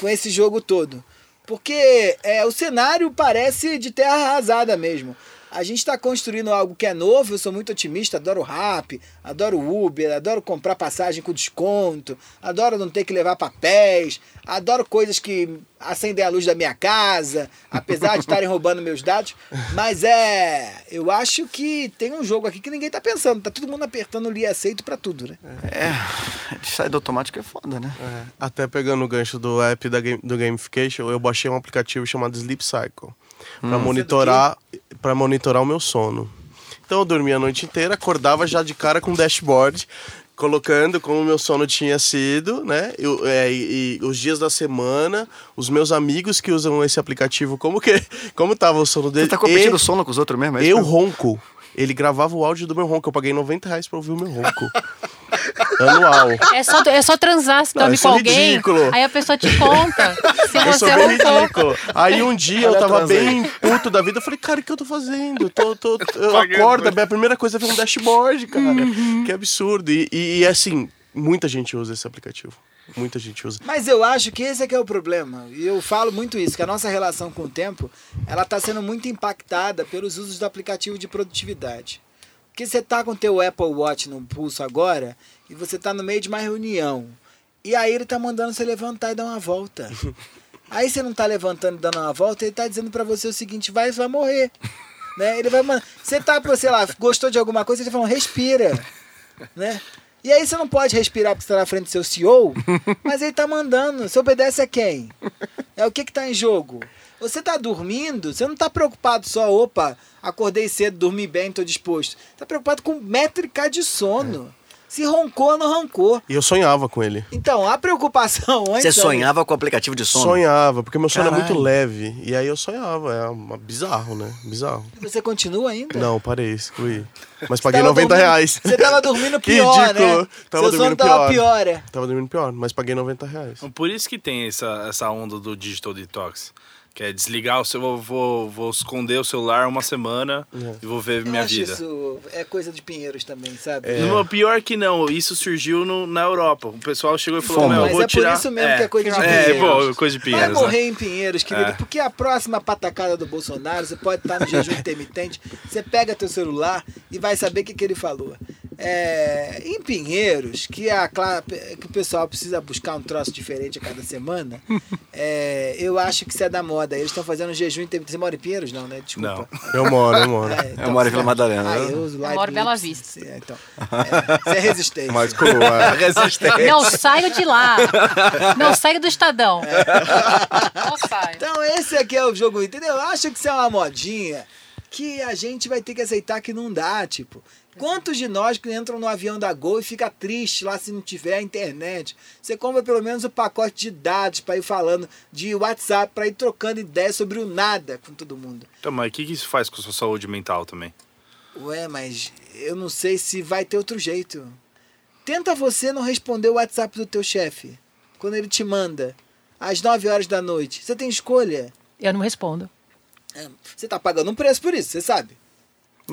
[SPEAKER 2] com esse jogo todo. Porque é, o cenário parece de terra arrasada mesmo. A gente está construindo algo que é novo, eu sou muito otimista, adoro rap, adoro Uber, adoro comprar passagem com desconto, adoro não ter que levar papéis, adoro coisas que acendem a luz da minha casa, apesar de estarem roubando meus dados. Mas é. Eu acho que tem um jogo aqui que ninguém tá pensando. Tá todo mundo apertando o li aceito para tudo, né?
[SPEAKER 1] É, sai do automático é foda, né?
[SPEAKER 5] É, até pegando o gancho do app da game, do Gamification, eu baixei um aplicativo chamado Sleep Cycle para hum. monitorar para monitorar o meu sono. Então eu dormia a noite inteira, acordava já de cara com o dashboard, colocando como o meu sono tinha sido, né? Eu, é, e, e, os dias da semana, os meus amigos que usam esse aplicativo, como que como tava o sono dele?
[SPEAKER 1] Você tá competindo e, sono com os outros mesmo? É
[SPEAKER 5] eu ronco. Ele gravava o áudio do meu ronco. Eu paguei 90 reais pra ouvir o meu ronco. Anual.
[SPEAKER 4] É só, é só transar, se dorme com é alguém. Ridículo. Aí a pessoa te conta se eu você é ridículo.
[SPEAKER 5] Aí um dia eu tava bem puto da vida. Eu falei, cara, o que eu tô fazendo? Eu, tô, tô, eu acordo, a primeira coisa é ver um dashboard, cara. Uhum. Que absurdo. E, e, e assim, muita gente usa esse aplicativo. Muita gente usa.
[SPEAKER 2] Mas eu acho que esse é que é o problema. E eu falo muito isso, que a nossa relação com o tempo, ela está sendo muito impactada pelos usos do aplicativo de produtividade. Porque você tá com o teu Apple Watch no pulso agora e você tá no meio de uma reunião. E aí ele tá mandando você levantar e dar uma volta. Aí você não tá levantando e dando uma volta, ele tá dizendo para você o seguinte, vai, vai morrer. Né? Ele vai Você tá, sei lá, gostou de alguma coisa, ele falando, respira. Né? E aí você não pode respirar porque você tá na frente do seu CEO, mas ele tá mandando. Você obedece a quem? É o que que tá em jogo? Você tá dormindo, você não tá preocupado só, opa, acordei cedo, dormi bem, tô disposto. Tá preocupado com métrica de sono. É. Se roncou, não roncou.
[SPEAKER 5] E eu sonhava com ele.
[SPEAKER 2] Então, a preocupação antes.
[SPEAKER 1] Você sonhava com o aplicativo de sono?
[SPEAKER 5] Sonhava, porque meu sono Caralho. é muito leve. E aí eu sonhava. É uma, bizarro, né? Bizarro.
[SPEAKER 2] E você continua ainda?
[SPEAKER 5] Não, parei, excluí. Mas paguei 90
[SPEAKER 2] dormindo,
[SPEAKER 5] reais.
[SPEAKER 2] Você tava dormindo pior, que ridículo. né?
[SPEAKER 5] Tava Seu dormindo tava pior. pior é. Tava dormindo pior, mas paguei 90 reais.
[SPEAKER 3] Por isso que tem essa, essa onda do digital detox. Que é desligar o seu. Vou, vou, vou esconder o celular uma semana é. e vou ver
[SPEAKER 2] eu
[SPEAKER 3] minha
[SPEAKER 2] acho
[SPEAKER 3] vida.
[SPEAKER 2] Isso é coisa de Pinheiros também, sabe?
[SPEAKER 3] É. No, pior que não, isso surgiu no, na Europa. O pessoal chegou e falou: Meu,
[SPEAKER 2] Mas
[SPEAKER 3] vou
[SPEAKER 2] é
[SPEAKER 3] tirar.
[SPEAKER 2] por isso mesmo é. que é coisa de Pinheiros. É,
[SPEAKER 3] bom, coisa de Pinheiros.
[SPEAKER 2] Vai morrer né? em Pinheiros, querido, é. porque a próxima patacada do Bolsonaro, você pode estar no jejum intermitente, você pega teu celular e vai saber o que, que ele falou. É, em Pinheiros, que, a, que o pessoal precisa buscar um troço diferente a cada semana, é, eu acho que isso é da moda. Eles estão fazendo jejum intermitente. Você mora em Pinheiros? Não, né? Desculpa.
[SPEAKER 5] Não. Eu moro, eu moro. É,
[SPEAKER 1] então, eu moro em Vila Madalena.
[SPEAKER 4] Ah, eu, uso eu moro em Bela Vista.
[SPEAKER 2] É, então, é, é resistente.
[SPEAKER 5] Mais cool, é.
[SPEAKER 1] resistente.
[SPEAKER 4] Não saio de lá. Não saio do Estadão. Não saio.
[SPEAKER 2] Então esse aqui é o jogo, entendeu? Eu acho que isso é uma modinha que a gente vai ter que aceitar que não dá, tipo. Quantos de nós que entram no avião da Gol e fica triste lá se não tiver a internet? Você compra pelo menos o pacote de dados para ir falando de WhatsApp, para ir trocando ideias sobre o nada com todo mundo.
[SPEAKER 3] Então, mas o que, que isso faz com a sua saúde mental também?
[SPEAKER 2] Ué, mas eu não sei se vai ter outro jeito. Tenta você não responder o WhatsApp do teu chefe quando ele te manda às 9 horas da noite. Você tem escolha?
[SPEAKER 4] Eu não respondo.
[SPEAKER 2] É, você tá pagando um preço por isso, você sabe.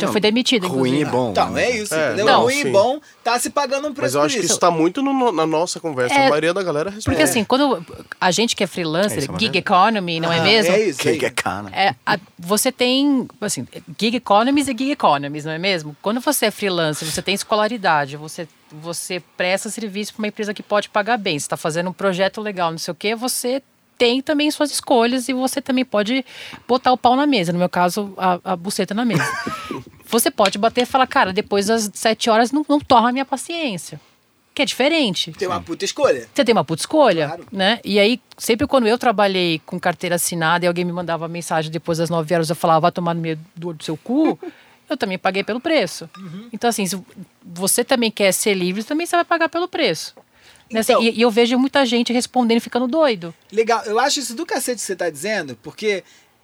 [SPEAKER 4] Já foi demitido,
[SPEAKER 1] Ruim e bom.
[SPEAKER 2] Então, né? é isso, é? Não, ruim sim. e bom, tá se pagando um preço
[SPEAKER 5] Mas eu acho
[SPEAKER 2] que
[SPEAKER 5] isso está muito no, na nossa conversa. É, a maioria da galera responde.
[SPEAKER 4] Porque assim, quando a gente que é freelancer, é gig economy, não é ah, mesmo?
[SPEAKER 2] É isso.
[SPEAKER 1] Gig economy.
[SPEAKER 4] É, a, você tem, assim, gig economies e gig economies, não é mesmo? Quando você é freelancer, você tem escolaridade, você você presta serviço para uma empresa que pode pagar bem, você está fazendo um projeto legal, não sei o quê, você tem também suas escolhas e você também pode botar o pau na mesa. No meu caso, a, a buceta na mesa. você pode bater e falar, cara, depois das sete horas não, não torna a minha paciência. Que é diferente.
[SPEAKER 2] Tem uma puta escolha.
[SPEAKER 4] Você tem uma puta escolha, claro. né? E aí, sempre quando eu trabalhei com carteira assinada e alguém me mandava mensagem depois das nove horas, eu falava, vai tomar no meio do, do seu cu, eu também paguei pelo preço. Uhum. Então, assim, se você também quer ser livre, também você vai pagar pelo preço. Né, assim, então, e, e, eu vejo muita gente respondendo e ficando doido.
[SPEAKER 2] Legal, eu acho isso do cacete que você está dizendo, porque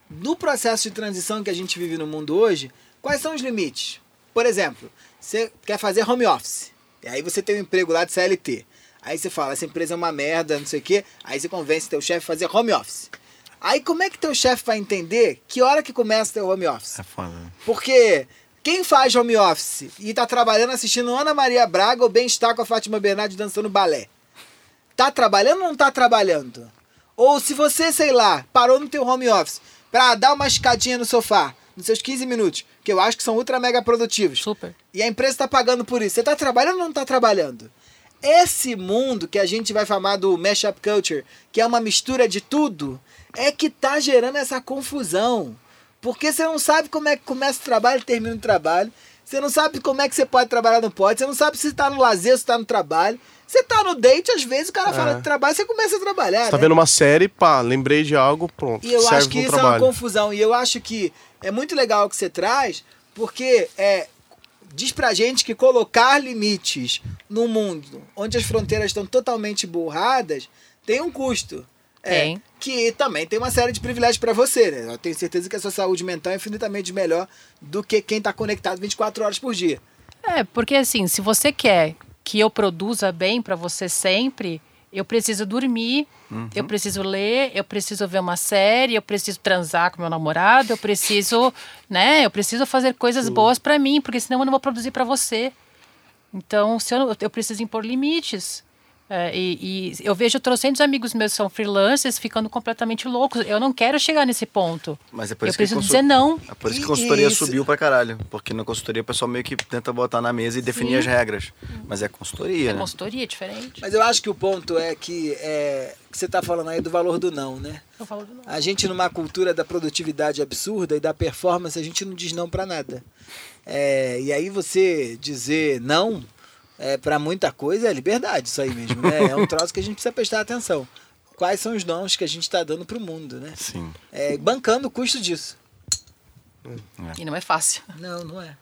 [SPEAKER 2] no processo de transição que a gente vive no mundo hoje, quais são os limites? Por exemplo, você quer fazer home office, e aí você tem um emprego lá de CLT. Aí você fala, essa empresa é uma merda, não sei o quê. Aí você convence teu chefe a fazer home office. Aí como é que teu chefe vai entender que hora que começa teu home office?
[SPEAKER 1] É foda. Né?
[SPEAKER 2] Porque quem faz home office e tá trabalhando assistindo Ana Maria Braga ou bem-estar com a Fátima Bernardes dançando balé? Tá trabalhando ou não tá trabalhando? Ou se você, sei lá, parou no teu home office pra dar uma escadinha no sofá, nos seus 15 minutos, que eu acho que são ultra mega produtivos.
[SPEAKER 4] Super.
[SPEAKER 2] E a empresa está pagando por isso. Você está trabalhando ou não está trabalhando? Esse mundo que a gente vai falar do mashup culture, que é uma mistura de tudo, é que tá gerando essa confusão. Porque você não sabe como é que começa o trabalho e termina o trabalho. Você não sabe como é que você pode trabalhar no pode. Você não sabe se está no lazer, se está no trabalho. Você tá no date, às vezes o cara é. fala de trabalho, você começa a trabalhar. Você
[SPEAKER 5] tá
[SPEAKER 2] né?
[SPEAKER 5] vendo uma série, pá, lembrei de algo, pronto.
[SPEAKER 2] E eu acho que isso trabalho. é uma confusão. E eu acho que é muito legal o que você traz, porque é, diz pra gente que colocar limites no mundo onde as fronteiras estão totalmente borradas tem um custo.
[SPEAKER 4] É, tem.
[SPEAKER 2] Que também tem uma série de privilégios para você, né? Eu tenho certeza que a sua saúde mental é infinitamente melhor do que quem está conectado 24 horas por dia.
[SPEAKER 4] É, porque assim, se você quer que eu produza bem para você sempre, eu preciso dormir, uhum. eu preciso ler, eu preciso ver uma série, eu preciso transar com meu namorado, eu preciso, né? Eu preciso fazer coisas Sim. boas para mim, porque senão eu não vou produzir para você. Então, se eu, eu preciso impor limites. É, e, e, eu vejo trocentos amigos meus que são freelancers ficando completamente loucos. Eu não quero chegar nesse ponto.
[SPEAKER 1] Mas é por
[SPEAKER 4] eu
[SPEAKER 1] isso
[SPEAKER 4] preciso
[SPEAKER 1] que
[SPEAKER 4] dizer não.
[SPEAKER 1] É por isso que a consultoria isso... subiu pra caralho. Porque na consultoria o pessoal meio que tenta botar na mesa e definir Sim. as regras. Mas é consultoria,
[SPEAKER 4] é
[SPEAKER 1] né?
[SPEAKER 4] consultoria, é diferente.
[SPEAKER 2] Mas eu acho que o ponto é que, é, que você está falando aí do valor do não, né?
[SPEAKER 4] Eu falo do não.
[SPEAKER 2] A gente, numa cultura da produtividade absurda e da performance, a gente não diz não para nada. É, e aí você dizer não é, para muita coisa é liberdade, isso aí mesmo, né? É um troço que a gente precisa prestar atenção. Quais são os dons que a gente está dando para o mundo, né?
[SPEAKER 1] Sim.
[SPEAKER 2] É, bancando o custo disso.
[SPEAKER 4] É. E não é fácil.
[SPEAKER 2] Não, não é.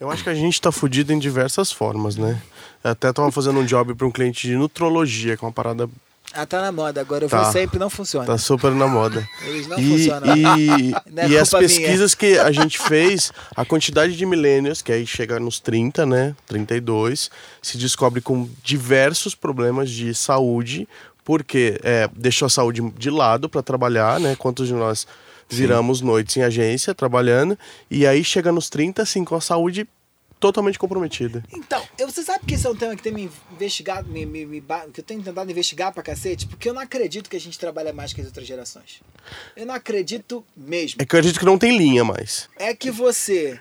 [SPEAKER 5] Eu acho que a gente está fudido em diversas formas, né? Eu até estava fazendo um job para um cliente de nutrologia, que é uma parada
[SPEAKER 2] ah, tá na moda. Agora eu tá. vou sempre não funciona.
[SPEAKER 5] Tá super na moda.
[SPEAKER 2] Eles não e, funcionam.
[SPEAKER 5] E, é e as pesquisas minha. que a gente fez, a quantidade de millennials, que aí chega nos 30, né? 32, se descobre com diversos problemas de saúde, porque é, deixou a saúde de lado para trabalhar, né? Quantos de nós viramos Sim. noites em agência trabalhando, e aí chega nos 30, assim, com a saúde totalmente comprometida.
[SPEAKER 2] Então, você sabe que esse é um tema que tem me investigado, me, me, me, que eu tenho tentado investigar pra cacete, porque eu não acredito que a gente trabalha mais que as outras gerações. Eu não acredito mesmo.
[SPEAKER 5] É que eu acredito que não tem linha mais.
[SPEAKER 2] É que você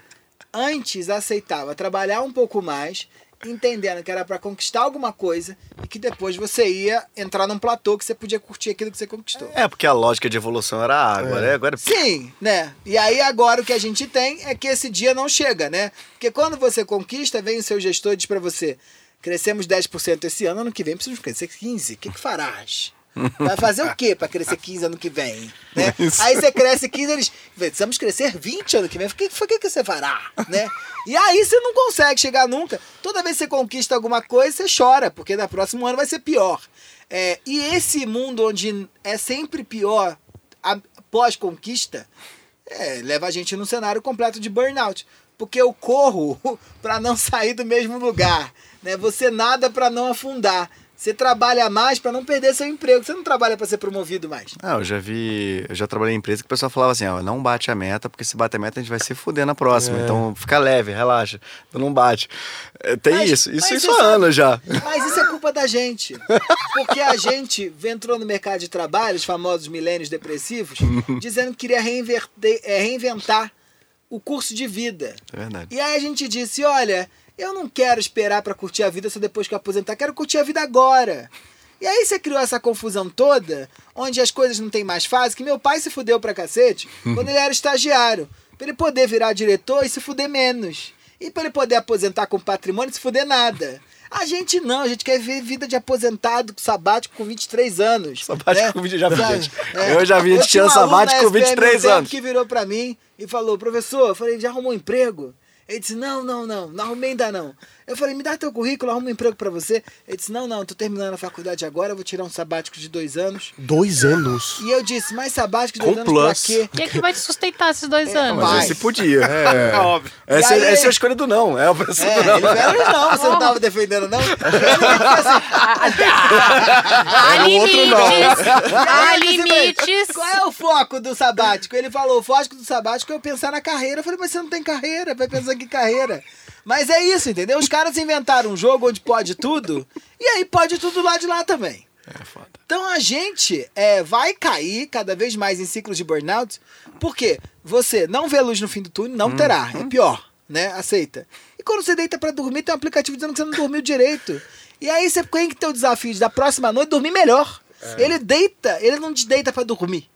[SPEAKER 2] antes aceitava trabalhar um pouco mais entendendo que era para conquistar alguma coisa e que depois você ia entrar num platô que você podia curtir aquilo que você conquistou.
[SPEAKER 1] É, porque a lógica de evolução era água, é. né? Agora...
[SPEAKER 2] Sim, né? E aí agora o que a gente tem é que esse dia não chega, né? Porque quando você conquista, vem o seu gestor e diz para você, crescemos 10% esse ano, ano que vem precisamos crescer 15%. O que, que farás? Vai fazer o quê para crescer 15 ano que vem? Né? Aí você cresce 15, eles. Precisamos crescer 20 ano que vem. O que, que, que você fará? Né? E aí você não consegue chegar nunca. Toda vez que você conquista alguma coisa, você chora, porque no próximo ano vai ser pior. É, e esse mundo onde é sempre pior pós-conquista, é, leva a gente num cenário completo de burnout. Porque eu corro para não sair do mesmo lugar. Né? Você nada para não afundar. Você trabalha mais para não perder seu emprego. Você não trabalha para ser promovido mais.
[SPEAKER 1] Ah, eu já vi. Eu já trabalhei em empresa que o pessoal falava assim: ó, não bate a meta, porque se bater a meta a gente vai se fuder na próxima. É. Então fica leve, relaxa. Não bate. É, tem mas, isso. Isso, isso há anos já.
[SPEAKER 2] Mas isso é culpa da gente. Porque a gente entrou no mercado de trabalho, os famosos milênios depressivos, dizendo que queria é, reinventar o curso de vida.
[SPEAKER 1] É verdade.
[SPEAKER 2] E aí a gente disse: olha eu não quero esperar para curtir a vida só depois que eu aposentar, quero curtir a vida agora. E aí você criou essa confusão toda, onde as coisas não tem mais fase, que meu pai se fudeu pra cacete quando ele era estagiário. Pra ele poder virar diretor e se fuder menos. E pra ele poder aposentar com patrimônio e se fuder nada. A gente não, a gente quer ver vida de aposentado, sabático com 23 anos.
[SPEAKER 1] Sabático né? com 23 já vi gente. É. Eu já vi gente tirando sabático com 23 anos.
[SPEAKER 2] que virou pra mim e falou, professor, eu falei, já arrumou um emprego? Ele disse: Não, não, não, não ainda não. Eu falei: Me dá teu currículo, arrumo um emprego para você. Ele disse: Não, não, tô terminando a faculdade agora, vou tirar um sabático de dois anos.
[SPEAKER 5] Dois anos?
[SPEAKER 2] E eu disse: Mas sabático de dois Com anos plus. pra quê?
[SPEAKER 4] Quem é que vai te sustentar esses dois é, anos?
[SPEAKER 1] Mas esse podia. É, é óbvio. Essa, aí, essa é a escolha do não. É a
[SPEAKER 2] pessoa é, do não. Ele falou: Não, você não tava defendendo, não?
[SPEAKER 4] Há limites. Há limites.
[SPEAKER 2] Qual é o foco do sabático? Ele falou: O foco do sabático é eu pensar na carreira. Eu falei: Mas você não tem carreira, vai pensar que carreira. Mas é isso, entendeu? Os caras inventaram um jogo onde pode tudo, e aí pode tudo lá de lá também.
[SPEAKER 1] É foda.
[SPEAKER 2] Então a gente é, vai cair cada vez mais em ciclos de burnout, porque você não vê a luz no fim do túnel, não terá. É pior, né? Aceita. E quando você deita pra dormir, tem um aplicativo dizendo que você não dormiu direito. E aí você tem que ter o desafio de da próxima noite dormir melhor. Ele deita, ele não te deita pra dormir.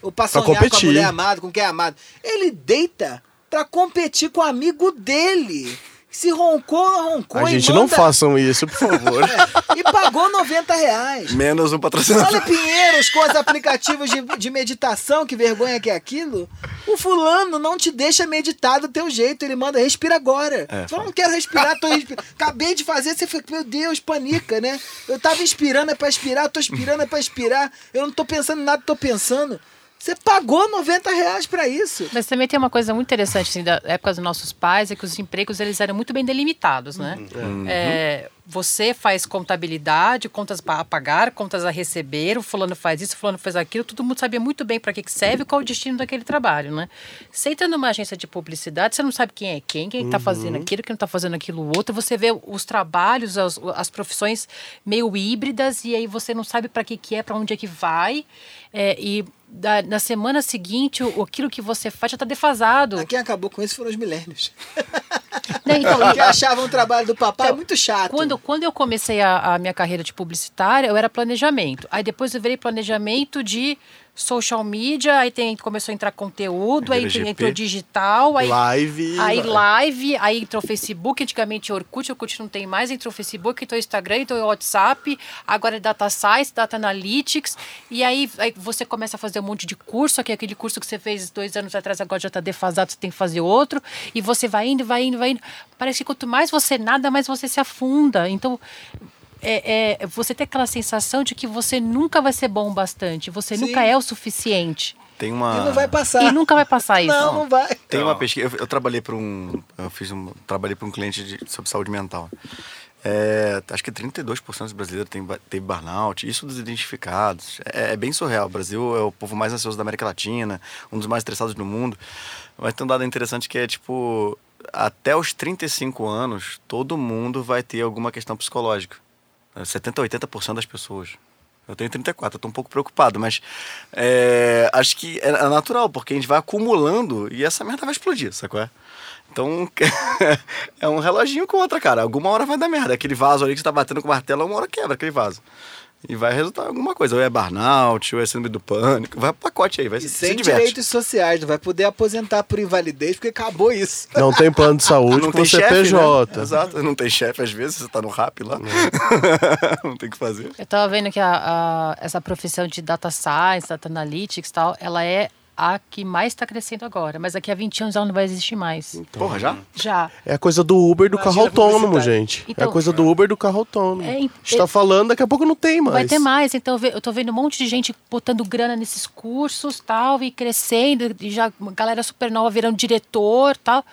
[SPEAKER 2] Ou pra sonhar com a mulher amada, com quem é amado. Ele deita pra competir com o amigo dele. Se roncou, roncou.
[SPEAKER 5] A gente não
[SPEAKER 2] manda-
[SPEAKER 5] façam isso, por favor.
[SPEAKER 2] É, e pagou 90 reais.
[SPEAKER 1] Menos um patrocinador.
[SPEAKER 2] Olha Pinheiros com os aplicativos de, de meditação, que vergonha que é aquilo. O fulano não te deixa meditar do teu jeito, ele manda respira agora.
[SPEAKER 1] É,
[SPEAKER 2] eu não quero respirar, tô respirando. Acabei de fazer, você fica, meu Deus, panica, né? Eu tava inspirando é pra expirar, tô expirando é pra expirar. Eu não tô pensando em nada, tô pensando. Você pagou 90 reais pra isso.
[SPEAKER 4] Mas também tem uma coisa muito interessante assim, da época dos nossos pais, é que os empregos eles eram muito bem delimitados, né? É, você faz contabilidade, contas a pagar, contas a receber, o fulano faz isso, o fulano faz aquilo, todo mundo sabia muito bem para que que serve e qual o destino daquele trabalho, né? Você entra numa agência de publicidade, você não sabe quem é quem, quem está fazendo aquilo, quem não está fazendo aquilo outro, você vê os trabalhos, as, as profissões meio híbridas e aí você não sabe para que que é, para onde é que vai, é, e da- na semana seguinte, o, aquilo que você faz já está defasado.
[SPEAKER 2] Quem acabou com isso foram os milênios.
[SPEAKER 4] Né? Então,
[SPEAKER 2] Que achavam o trabalho do papai muito chato.
[SPEAKER 4] Quando, quando eu comecei a, a minha carreira de publicitária, eu era planejamento. Aí depois eu virei planejamento de social media, aí tem, começou a entrar conteúdo, aí
[SPEAKER 1] LGP.
[SPEAKER 4] entrou digital, aí,
[SPEAKER 5] Live.
[SPEAKER 4] aí live, aí entrou Facebook, antigamente Orkut, Orkut não tem mais, entrou Facebook, entrou Instagram, entrou WhatsApp, agora é Data Science, Data Analytics, e aí, aí você começa a fazer um monte de curso, que é aquele curso que você fez dois anos atrás, agora já está defasado, você tem que fazer outro, e você vai indo, vai indo, vai indo. Parece que quanto mais você nada, mais você se afunda. Então, é, é, você tem aquela sensação de que você nunca vai ser bom o bastante, você
[SPEAKER 2] Sim.
[SPEAKER 4] nunca é o suficiente.
[SPEAKER 1] Tem uma.
[SPEAKER 2] E não vai passar.
[SPEAKER 4] E nunca vai passar isso.
[SPEAKER 2] Não, não vai.
[SPEAKER 1] Tem uma pesquisa. Eu, eu trabalhei para um. Eu fiz um. Trabalhei para um cliente de, sobre saúde mental. É, acho que 32% dos brasileiros tem, ba- teve burnout, isso dos identificados. É, é bem surreal. O Brasil é o povo mais ansioso da América Latina, um dos mais estressados do mundo. Mas tem um dado interessante que é tipo: até os 35 anos, todo mundo vai ter alguma questão psicológica. 70, 80% das pessoas. Eu tenho 34, eu tô um pouco preocupado, mas é, acho que é é natural, porque a gente vai acumulando e essa merda vai explodir, sacou? é? Então, é um reloginho com outra, cara. Alguma hora vai dar merda. Aquele vaso ali que você tá batendo com o martelo, uma hora quebra aquele vaso. E vai resultar em alguma coisa. Ou é burnout, ou é síndrome do pânico. Vai pro pacote aí, vai
[SPEAKER 2] E
[SPEAKER 1] se,
[SPEAKER 2] sem
[SPEAKER 1] se
[SPEAKER 2] direitos sociais, não vai poder aposentar por invalidez, porque acabou isso.
[SPEAKER 5] Não tem plano de saúde
[SPEAKER 1] Não
[SPEAKER 5] com
[SPEAKER 1] tem
[SPEAKER 5] você é
[SPEAKER 1] chefe,
[SPEAKER 5] PJ.
[SPEAKER 1] né? Exato, não tem chefe às vezes, você tá no rap lá. não tem o que fazer.
[SPEAKER 4] Eu tava vendo que a, a- essa profissão de data science, data analytics e tal, ela é a que mais está crescendo agora. Mas daqui a 20 anos ela não vai existir mais.
[SPEAKER 1] Porra, já?
[SPEAKER 4] Já.
[SPEAKER 5] É a coisa do Uber do
[SPEAKER 2] Imagina
[SPEAKER 5] carro autônomo, gente. é
[SPEAKER 4] Então-
[SPEAKER 5] a coisa do Uber do carro autônomo.
[SPEAKER 4] É,
[SPEAKER 5] a gente tá falando, daqui a pouco não tem mais.
[SPEAKER 4] Vai ter mais. Então eu tô vendo um monte de gente botando grana nesses cursos tal, e crescendo, e já uma galera super nova virando diretor tal.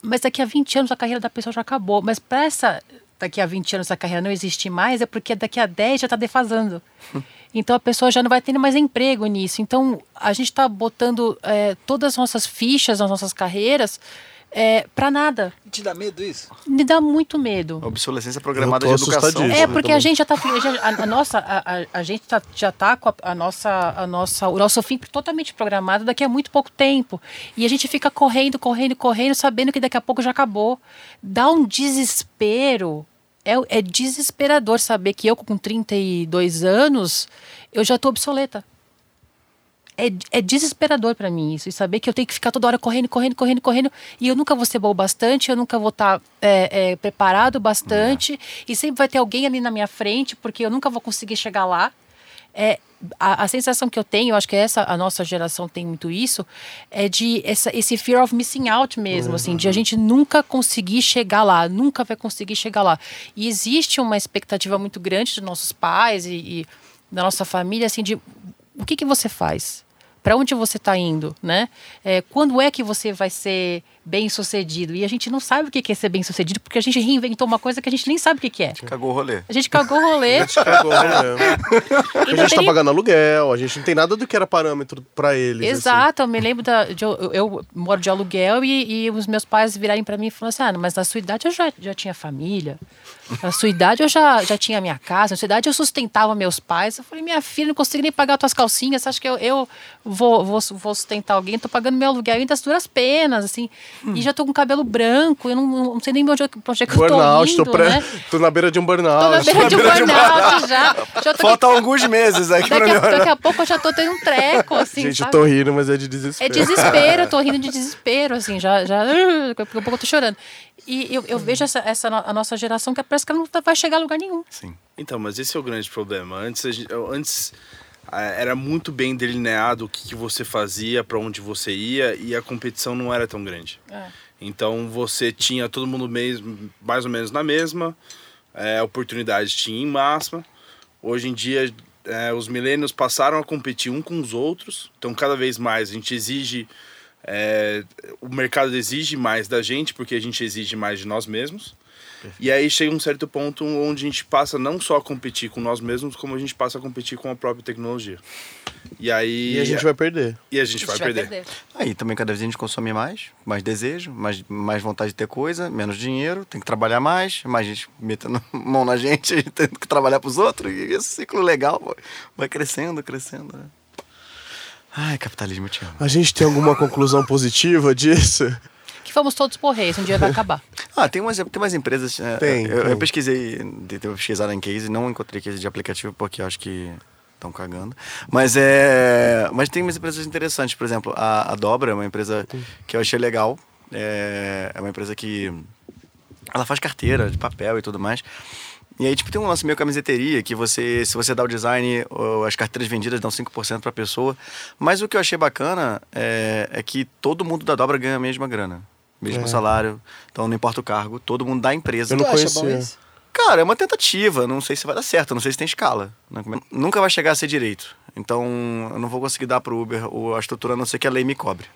[SPEAKER 4] Mas daqui a 20 anos a carreira da pessoa já acabou. Mas para essa daqui a 20 anos a carreira não existir mais, é porque daqui a 10 já está defasando. Então a pessoa já não vai tendo mais emprego nisso. Então a gente está botando é, todas as nossas fichas, as nossas carreiras, é, para nada.
[SPEAKER 2] Te dá medo isso?
[SPEAKER 4] Me dá muito medo.
[SPEAKER 1] Obsolescência programada de educação.
[SPEAKER 4] É, porque a gente já tá. a, a nossa, a, a- a gente tá- já tá com a, a nossa, a nossa, o nosso fim totalmente programado daqui a muito pouco tempo. E a gente fica correndo, correndo, correndo, sabendo que daqui a pouco já acabou. Dá um desespero. É, é desesperador saber que eu, com 32 anos, eu já tô obsoleta. É, é desesperador para mim isso. E saber que eu tenho que ficar toda hora correndo, correndo, correndo, correndo. E eu nunca vou ser bom bastante, eu nunca vou estar preparado o bastante. E sempre vai ter alguém ali na minha frente, porque eu nunca vou conseguir chegar lá. É, a, a sensação que eu tenho, eu acho que essa a nossa geração tem muito isso, é de essa, esse fear of missing out mesmo, assim, de a gente nunca conseguir chegar lá, nunca vai conseguir chegar lá. E existe uma expectativa muito grande dos nossos pais e, e da nossa família, assim, de o que, que você faz? Para onde você está indo, né? É, quando é que você vai ser bem sucedido? E a gente não sabe o que é ser bem sucedido porque a gente reinventou uma coisa que a gente nem sabe o que, é.
[SPEAKER 1] Cagou o rolê.
[SPEAKER 4] A gente cagou o rolê.
[SPEAKER 5] Agora, né?
[SPEAKER 4] e
[SPEAKER 5] a
[SPEAKER 4] não
[SPEAKER 5] gente tá pagando aluguel, a gente não tem nada do que era parâmetro pra eles. assim.
[SPEAKER 4] Exato, eu me lembro da. de eu, eu moro de aluguel e, e os meus pais virarem para mim e falaram assim: ah, mas na sua idade eu já, já tinha família. Na sua idade eu já, já tinha minha casa, na sua idade eu sustentava meus pais. Eu falei, minha filha, não consigo nem pagar tuas calcinhas. Você acha que eu, eu vou, vou, vou sustentar alguém? Tô pagando meu aluguel ainda as duras penas, assim. Hum. E já tô com cabelo branco, eu não, não sei nem onde, onde é que burnout, eu tô indo, tô, né?
[SPEAKER 5] tô na beira de um burnout. Tô
[SPEAKER 4] na beira, de, um burnout, já. já
[SPEAKER 1] Faltam alguns meses aqui
[SPEAKER 4] daqui a, daqui a pouco eu já tô tendo um treco, assim,
[SPEAKER 5] Gente,
[SPEAKER 4] sabe?
[SPEAKER 5] eu tô rindo, mas é de desespero.
[SPEAKER 4] É desespero, eu tô rindo de desespero, assim, já, já, daqui a pouco eu tô chorando. E eu, eu vejo essa, essa a nossa geração que parece que ela não vai chegar a lugar nenhum.
[SPEAKER 3] Sim. Então, mas esse é o grande problema. Antes, antes era muito bem delineado o que, que você fazia, para onde você ia, e a competição não era tão grande. É. Então você tinha todo mundo mesmo, mais ou menos na mesma, é, oportunidade tinha em máxima. Hoje em dia, é, os milênios passaram a competir um com os outros, então cada vez mais a gente exige é, o mercado exige mais da gente porque a gente exige mais de nós mesmos. E aí chega um certo ponto onde a gente passa não só a competir com nós mesmos, como a gente passa a competir com a própria tecnologia. E aí.
[SPEAKER 5] E a gente vai perder.
[SPEAKER 3] E a gente, a gente vai, vai, perder. perder.
[SPEAKER 1] Aí também cada vez a gente consome mais, mais desejo, mais, mais vontade de ter coisa, menos dinheiro, tem que trabalhar mais, mais gente metendo mão na gente, tendo que trabalhar para os outros. E esse ciclo legal vai crescendo, crescendo. Né? Ai, capitalismo, te amo.
[SPEAKER 5] A gente tem alguma conclusão positiva disso?
[SPEAKER 4] Que fomos todos por reis, um dia vai acabar.
[SPEAKER 1] ah, tem umas, tem umas empresas.
[SPEAKER 5] É, tem,
[SPEAKER 1] eu,
[SPEAKER 5] tem.
[SPEAKER 1] eu pesquisei, tentei pesquisar em case, não encontrei case de aplicativo porque acho que estão cagando. Mas é. Mas tem umas empresas interessantes, por exemplo, a, a Dobra é uma empresa que eu achei legal. É, é uma empresa que. Ela faz carteira de papel e tudo mais. E aí, tipo, tem um lance meio camiseteria, que você, se você dá o design, as carteiras vendidas dão 5% pra pessoa. Mas o que eu achei bacana é, é que todo mundo da dobra ganha a mesma grana. Mesmo é. salário. Então não importa o cargo, todo mundo da empresa.
[SPEAKER 5] Eu não conhecia.
[SPEAKER 1] Cara, é uma tentativa. Não sei se vai dar certo, não sei se tem escala. Né? Nunca vai chegar a ser direito. Então eu não vou conseguir dar pro Uber a estrutura, a não ser que a lei me cobre.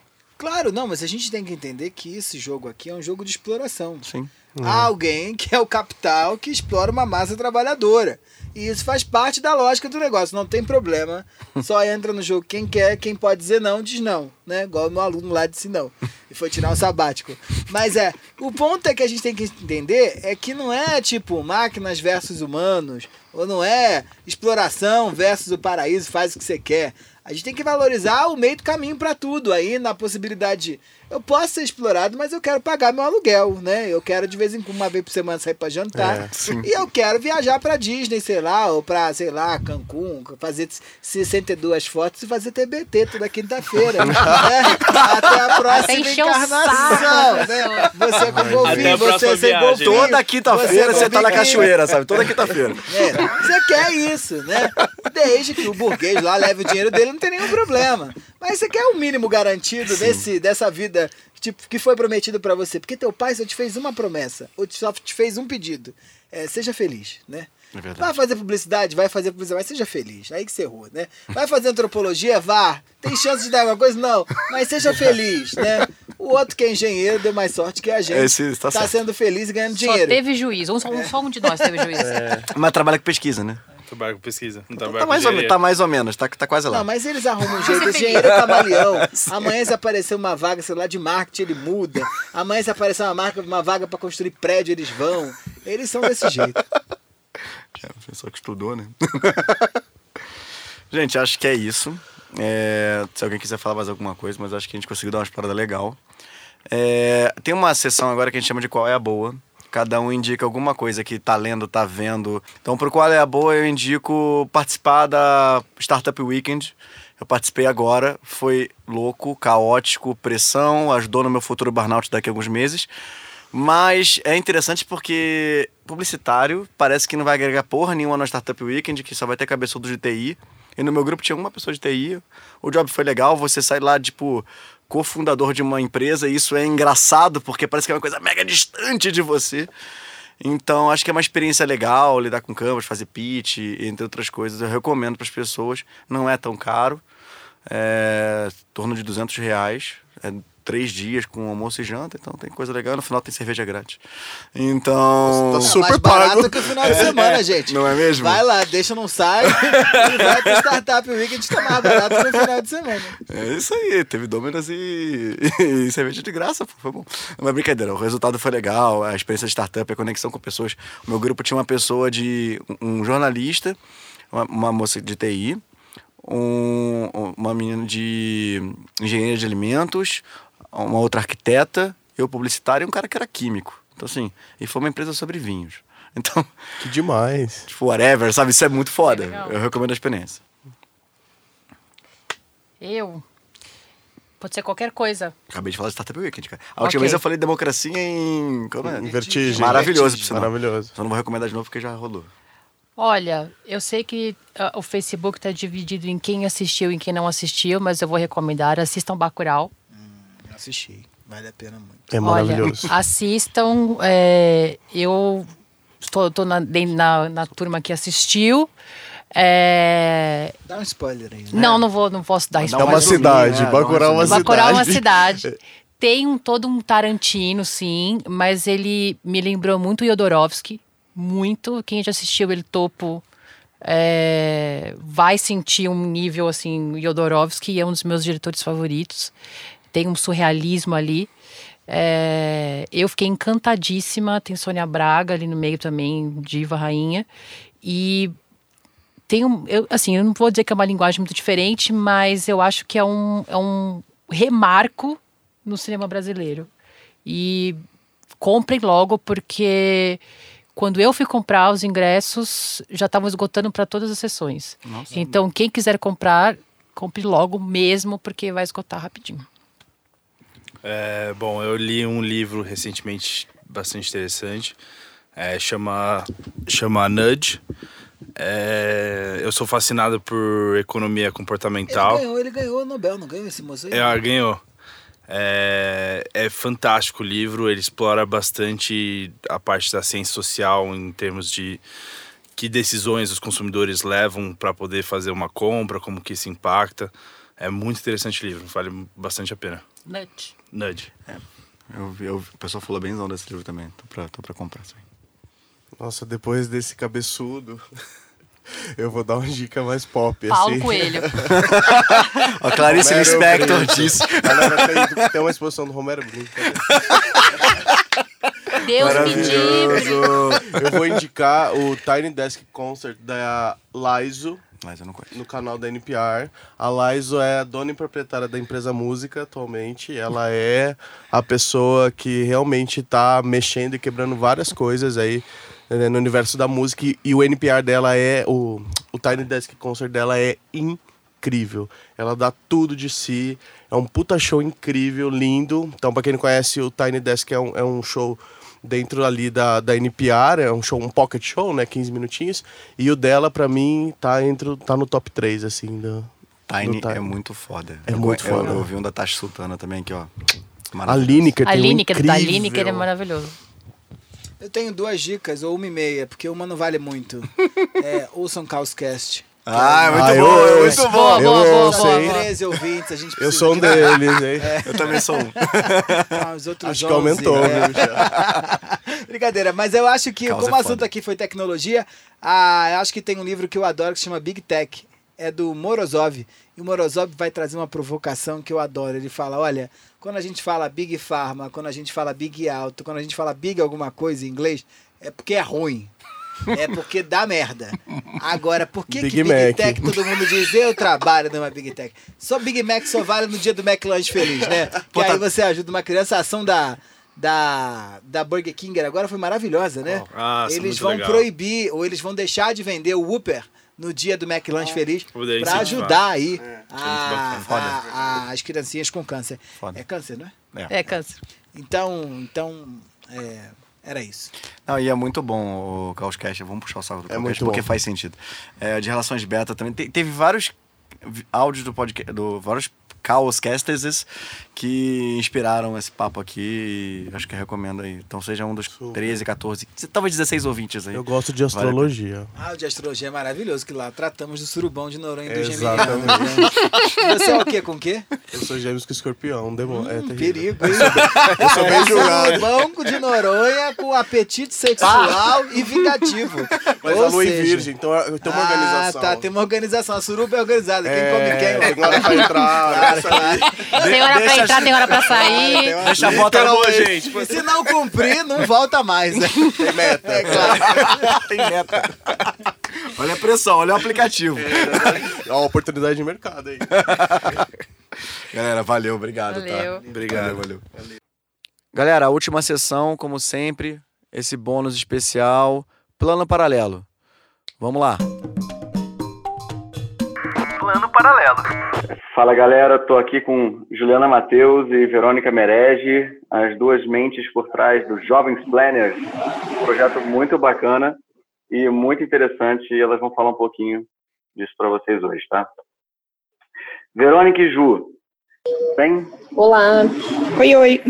[SPEAKER 2] Claro, não, mas a gente tem que entender que esse jogo aqui é um jogo de exploração.
[SPEAKER 1] Sim.
[SPEAKER 2] Há uhum. alguém que é o capital que explora uma massa trabalhadora. E isso faz parte da lógica do negócio, não tem problema. Só entra no jogo quem quer, quem pode dizer não, diz não, né? Igual o meu aluno lá disse não. E foi tirar um sabático. Mas é, o ponto é que a gente tem que entender é que não é tipo máquinas versus humanos, ou não é exploração versus o paraíso, faz o que você quer. A gente tem que valorizar o meio do caminho para tudo aí, na possibilidade de eu posso ser explorado, mas eu quero pagar meu aluguel, né? Eu quero de vez em quando, uma vez por semana, sair para jantar. É, e eu quero viajar para Disney, sei lá, ou para, sei lá, Cancún, fazer 62 fotos e fazer TBT toda quinta-feira. né? Até a próxima encarnação. Né? Você com golfinho, você sem golfinho.
[SPEAKER 1] Toda quinta-feira você, você tá na cachoeira, sabe? Toda quinta-feira.
[SPEAKER 2] É, você quer isso, né? Desde que o burguês lá leve o dinheiro dele, não tem nenhum problema. Mas você quer o mínimo garantido desse, dessa vida tipo, que foi prometido para você. Porque teu pai só te fez uma promessa, ou só te fez um pedido. É, seja feliz, né? É vai fazer publicidade? Vai fazer publicidade, mas seja feliz. Aí que você errou, né? Vai fazer antropologia? Vá. Tem chance de dar alguma coisa? Não. Mas seja feliz, né? O outro que é engenheiro deu mais sorte que a gente. Esse tá, tá sendo feliz e ganhando dinheiro. Só
[SPEAKER 4] teve juiz. Um, é. só um de nós teve juiz.
[SPEAKER 1] É. Mas trabalha com pesquisa, né?
[SPEAKER 3] Trabalho com pesquisa. Não
[SPEAKER 1] então, tá, mais ou, tá mais ou menos, tá, tá quase lá.
[SPEAKER 2] Não, mas eles arrumam um jeito. Engenheiro camaleão. Amanhã se aparecer uma vaga, sei lá, de marketing, ele muda. Amanhã se aparecer uma, marca, uma vaga para construir prédio, eles vão. Eles são desse jeito.
[SPEAKER 1] É, pessoa que estudou, né? gente, acho que é isso. É, se alguém quiser falar mais alguma coisa, mas acho que a gente conseguiu dar uma explorada legal. É, tem uma sessão agora que a gente chama de Qual é a Boa Cada um indica alguma coisa que tá lendo, tá vendo. Então, pro qual é a boa, eu indico participar da Startup Weekend. Eu participei agora, foi louco, caótico, pressão, ajudou no meu futuro burnout daqui a alguns meses. Mas é interessante porque publicitário parece que não vai agregar porra nenhuma na Startup Weekend, que só vai ter cabeçudo de TI. E no meu grupo tinha uma pessoa de TI. O job foi legal, você sai lá, tipo, cofundador de uma empresa, e isso é engraçado porque parece que é uma coisa mega distante de você. Então, acho que é uma experiência legal lidar com Canvas, fazer pitch, entre outras coisas. Eu recomendo para as pessoas. Não é tão caro. É em torno de 200 reais. É três dias com almoço e janta, então tem coisa legal. No final tem cerveja grátis. Então.
[SPEAKER 2] Tá super mais barato pago. que o final de semana, gente.
[SPEAKER 1] Não é mesmo?
[SPEAKER 2] Vai lá, deixa site e vai pro Startup Weekend tá mais barato no final de semana.
[SPEAKER 1] É isso aí, teve Dominos e, e cerveja de graça, foi bom. É brincadeira, o resultado foi legal, a experiência de startup, a conexão com pessoas. O meu grupo tinha uma pessoa de. um jornalista, uma, uma moça de TI um, uma menina de engenharia de alimentos, uma outra arquiteta, eu publicitário e um cara que era químico. Então, assim, e foi uma empresa sobre vinhos. Então.
[SPEAKER 5] Que demais.
[SPEAKER 1] Tipo, whatever, sabe? Isso é muito foda. É eu recomendo a experiência.
[SPEAKER 4] Eu. Pode ser qualquer coisa.
[SPEAKER 1] Acabei de falar de Startup Weekend, cara. A última okay. vez eu falei democracia em. Como é?
[SPEAKER 5] Em vertigem.
[SPEAKER 1] Maravilhoso, Vertigem.
[SPEAKER 5] Maravilhoso.
[SPEAKER 1] Só não vou recomendar de novo porque já rolou.
[SPEAKER 4] Olha, eu sei que uh, o Facebook está dividido em quem assistiu e quem não assistiu, mas eu vou recomendar. Assistam Bacurau.
[SPEAKER 2] Assisti. Vale a pena muito.
[SPEAKER 5] É maravilhoso.
[SPEAKER 4] Olha, assistam. É, eu estou na, na, na turma que assistiu. É...
[SPEAKER 2] Dá um spoiler aí. Né?
[SPEAKER 4] Não, não vou, não posso dar spoiler.
[SPEAKER 5] É uma cidade, né? Bacurau é uma cidade.
[SPEAKER 4] Bacurau é uma cidade. Tem um, todo um Tarantino, sim, mas ele me lembrou muito Yodorovsky muito. Quem já assistiu ele topo é, vai sentir um nível assim. Yodorovsky é um dos meus diretores favoritos. Tem um surrealismo ali. É, eu fiquei encantadíssima. Tem Sônia Braga ali no meio também, diva rainha. E tem um, eu, assim, eu não vou dizer que é uma linguagem muito diferente, mas eu acho que é um, é um remarco no cinema brasileiro. E comprem logo, porque quando eu fui comprar os ingressos, já estavam esgotando para todas as sessões. Nossa, então, quem quiser comprar, compre logo mesmo, porque vai esgotar rapidinho.
[SPEAKER 3] É, bom, eu li um livro recentemente bastante interessante. É, chama, chama Nudge. É, eu sou fascinado por economia comportamental.
[SPEAKER 2] Ele ganhou, ele ganhou o Nobel, não ganhou esse moço aí?
[SPEAKER 3] É, ganhou. É, é fantástico o livro, ele explora bastante a parte da ciência social em termos de que decisões os consumidores levam para poder fazer uma compra, como que isso impacta. É muito interessante o livro, vale bastante a pena.
[SPEAKER 4] Nudge.
[SPEAKER 3] Nudge.
[SPEAKER 1] É. Eu, eu, o pessoal falou bem desse livro também, tô pra, tô pra comprar. Sim.
[SPEAKER 5] Nossa, depois desse cabeçudo. Eu vou dar uma dica mais pop,
[SPEAKER 4] Paulo
[SPEAKER 5] assim.
[SPEAKER 4] Coelho.
[SPEAKER 1] a Clarice Lispector disse.
[SPEAKER 5] Tem uma exposição do Romero Brito.
[SPEAKER 4] Deus me livre.
[SPEAKER 5] Eu vou indicar o Tiny Desk Concert da Laizo.
[SPEAKER 1] Não.
[SPEAKER 5] No canal da NPR. A Laizo é a dona e proprietária da empresa Música atualmente. Ela é a pessoa que realmente está mexendo e quebrando várias coisas aí né, no universo da música. E, o NPR dela é. O, o Tiny Desk Concert dela é incrível. Ela dá tudo de si. É um puta show incrível, lindo. Então, pra quem não conhece, o Tiny Desk é um, é um show dentro ali da, da NPR, é um show, um pocket show, né? 15 minutinhos. E o dela, pra mim, tá, entre, tá no top 3, assim, do,
[SPEAKER 1] Tiny, Tiny. é muito foda.
[SPEAKER 5] É eu, muito
[SPEAKER 1] eu,
[SPEAKER 5] foda.
[SPEAKER 1] Eu ouvi um da Tasha Sultana também aqui, ó.
[SPEAKER 5] A Lineker
[SPEAKER 4] tem
[SPEAKER 5] A
[SPEAKER 4] Lineker,
[SPEAKER 5] um incrível...
[SPEAKER 4] da Lineker é maravilhoso.
[SPEAKER 2] Eu tenho duas dicas, ou uma e meia, porque uma não vale muito. é, ouçam Caoscast.
[SPEAKER 1] Ah, é muito
[SPEAKER 5] ah,
[SPEAKER 1] bom,
[SPEAKER 5] eu,
[SPEAKER 1] é muito bom.
[SPEAKER 4] Boa, boa, boa, boa,
[SPEAKER 2] 13 ouvintes, a gente
[SPEAKER 5] Eu sou um de deles, hein?
[SPEAKER 1] É. Eu também sou um.
[SPEAKER 2] Ah, os outros
[SPEAKER 5] acho
[SPEAKER 2] 11,
[SPEAKER 5] que aumentou,
[SPEAKER 2] é.
[SPEAKER 5] viu,
[SPEAKER 2] Brincadeira, mas eu acho que,
[SPEAKER 1] Causa
[SPEAKER 2] como o
[SPEAKER 1] é
[SPEAKER 2] assunto aqui foi tecnologia, ah, eu acho que tem um livro que eu adoro que se chama Big Tech. É do Morozov. E o Morozov vai trazer uma provocação que eu adoro. Ele fala: olha, quando a gente fala Big Pharma, quando a gente fala Big Alto, quando a gente fala Big alguma coisa em inglês, é porque é ruim. É porque dá merda. Agora, por que
[SPEAKER 5] Big
[SPEAKER 2] que Big
[SPEAKER 5] Mac.
[SPEAKER 2] Tech todo mundo diz eu trabalho numa Big Tech? Só Big Mac só vale no dia do McLanche Feliz, né? Que
[SPEAKER 1] tá-
[SPEAKER 2] aí você ajuda uma criança. A ação da, da, da Burger King agora foi maravilhosa, né?
[SPEAKER 3] Ah, isso é
[SPEAKER 2] eles vão
[SPEAKER 3] legal.
[SPEAKER 2] proibir ou eles vão deixar de vender o Whopper no dia do McLanche Feliz
[SPEAKER 3] Poder
[SPEAKER 2] pra
[SPEAKER 3] incentivar.
[SPEAKER 2] ajudar aí
[SPEAKER 3] bacana.
[SPEAKER 2] a,
[SPEAKER 1] Foda.
[SPEAKER 2] a- a- as criancinhas com câncer.
[SPEAKER 1] Foda.
[SPEAKER 2] É câncer, não é?
[SPEAKER 4] É, câncer.
[SPEAKER 2] Então, então é, era isso.
[SPEAKER 1] Não, e é muito bom o Caoscast. Vamos puxar o saco do
[SPEAKER 5] É muito
[SPEAKER 1] porque
[SPEAKER 5] bom.
[SPEAKER 1] faz sentido. É, de relações beta também. te- teve vários áudios do podcast, do, vários Chaos Casters, que inspiraram esse papo aqui. Acho que recomendo aí. Então seja um dos Super. 13, 14, talvez 16 ouvintes aí.
[SPEAKER 5] Eu gosto de astrologia.
[SPEAKER 2] Vale. Ah, o de astrologia é maravilhoso, que lá tratamos do surubão de Noronha e do Geminiano. Né? Você é o quê? Com o quê?
[SPEAKER 5] Eu sou gêmeos com escorpião, demônio.
[SPEAKER 2] Hum, é perigo, hein? Eu sou bem julgado. Surubão de Noronha com apetite sexual e vingativo.
[SPEAKER 5] Mas Ou a lua seja... virgem, então tem uma ah, organização.
[SPEAKER 2] Ah, tá, tem uma organização. A suruba é organizada. Quem é, come quem?
[SPEAKER 5] Tem hora pra entrar,
[SPEAKER 4] Tem hora pra entrar, tem hora pra sair.
[SPEAKER 5] Deixa a bota boa, gente.
[SPEAKER 2] Se não cumprir, não volta mais. Né?
[SPEAKER 5] Tem meta. É,
[SPEAKER 1] claro. tem meta. Olha a pressão, olha o aplicativo.
[SPEAKER 5] É uma oportunidade de mercado aí.
[SPEAKER 1] Galera, valeu, obrigado. Tá?
[SPEAKER 4] Valeu.
[SPEAKER 1] Tá? Obrigado. Valeu, valeu. Galera, a última sessão, como sempre, esse bônus especial, plano paralelo. Vamos lá.
[SPEAKER 7] Paralelo. Fala galera, estou aqui com Juliana Matheus e Verônica Merege, as duas mentes por trás do Jovens Planners, um projeto muito bacana e muito interessante e elas vão falar um pouquinho disso para vocês hoje, tá? Verônica e Ju, bem?
[SPEAKER 8] Olá. Oi, oi.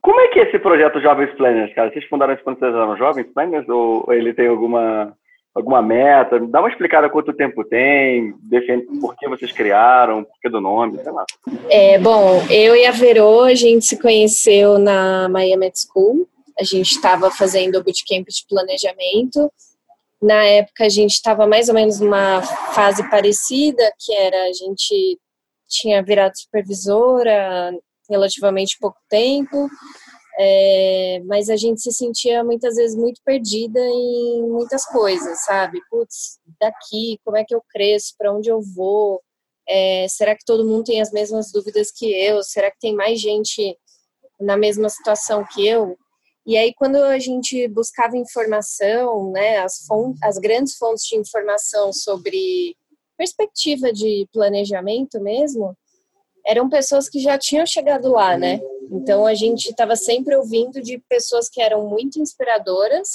[SPEAKER 7] Como é que é esse projeto Jovens Planners, cara? Vocês fundaram isso quando vocês eram Jovens Planners ou ele tem alguma alguma meta? Dá uma explicada quanto tempo tem, defende por que vocês criaram, por que do nome, sei lá.
[SPEAKER 8] É, bom, eu e a Verô, a gente se conheceu na Miami School. A gente estava fazendo o bootcamp de planejamento. Na época, a gente estava mais ou menos numa fase parecida, que era a gente tinha virado supervisora relativamente pouco tempo, é, mas a gente se sentia muitas vezes muito perdida em muitas coisas, sabe? Putz, daqui, como é que eu cresço? Para onde eu vou? É, será que todo mundo tem as mesmas dúvidas que eu? Será que tem mais gente na mesma situação que eu? E aí, quando a gente buscava informação, né, as, fontes, as grandes fontes de informação sobre perspectiva de planejamento mesmo, eram pessoas que já tinham chegado lá, né? Então a gente estava sempre ouvindo de pessoas que eram muito inspiradoras,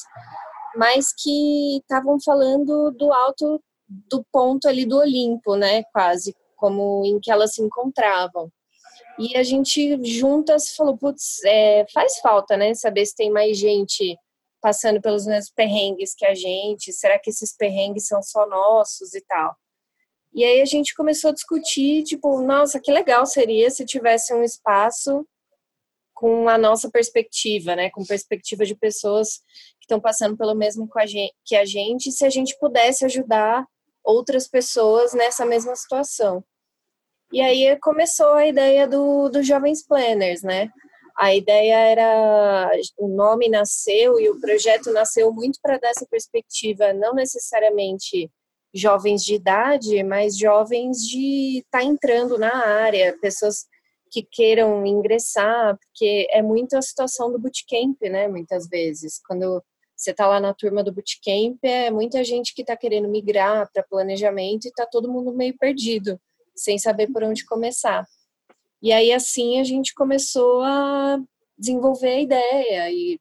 [SPEAKER 8] mas que estavam falando do alto do ponto ali do Olimpo, né? Quase como em que elas se encontravam. E a gente juntas falou, putz, é, faz falta, né? Saber se tem mais gente passando pelos mesmos perrengues que a gente. Será que esses perrengues são só nossos e tal? E aí a gente começou a discutir, tipo, nossa, que legal seria se tivesse um espaço com a nossa perspectiva, né, com perspectiva de pessoas que estão passando pelo mesmo que a gente, se a gente pudesse ajudar outras pessoas nessa mesma situação. E aí começou a ideia do, do Jovens Planners, né? A ideia era, o nome nasceu e o projeto nasceu muito para dar essa perspectiva, não necessariamente jovens de idade, mas jovens de estar tá entrando na área, pessoas que queiram ingressar, porque é muito a situação do bootcamp, né? Muitas vezes, quando você está lá na turma do bootcamp, é muita gente que está querendo migrar para planejamento e está todo mundo meio perdido, sem saber por onde começar. E aí, assim, a gente começou a desenvolver a ideia e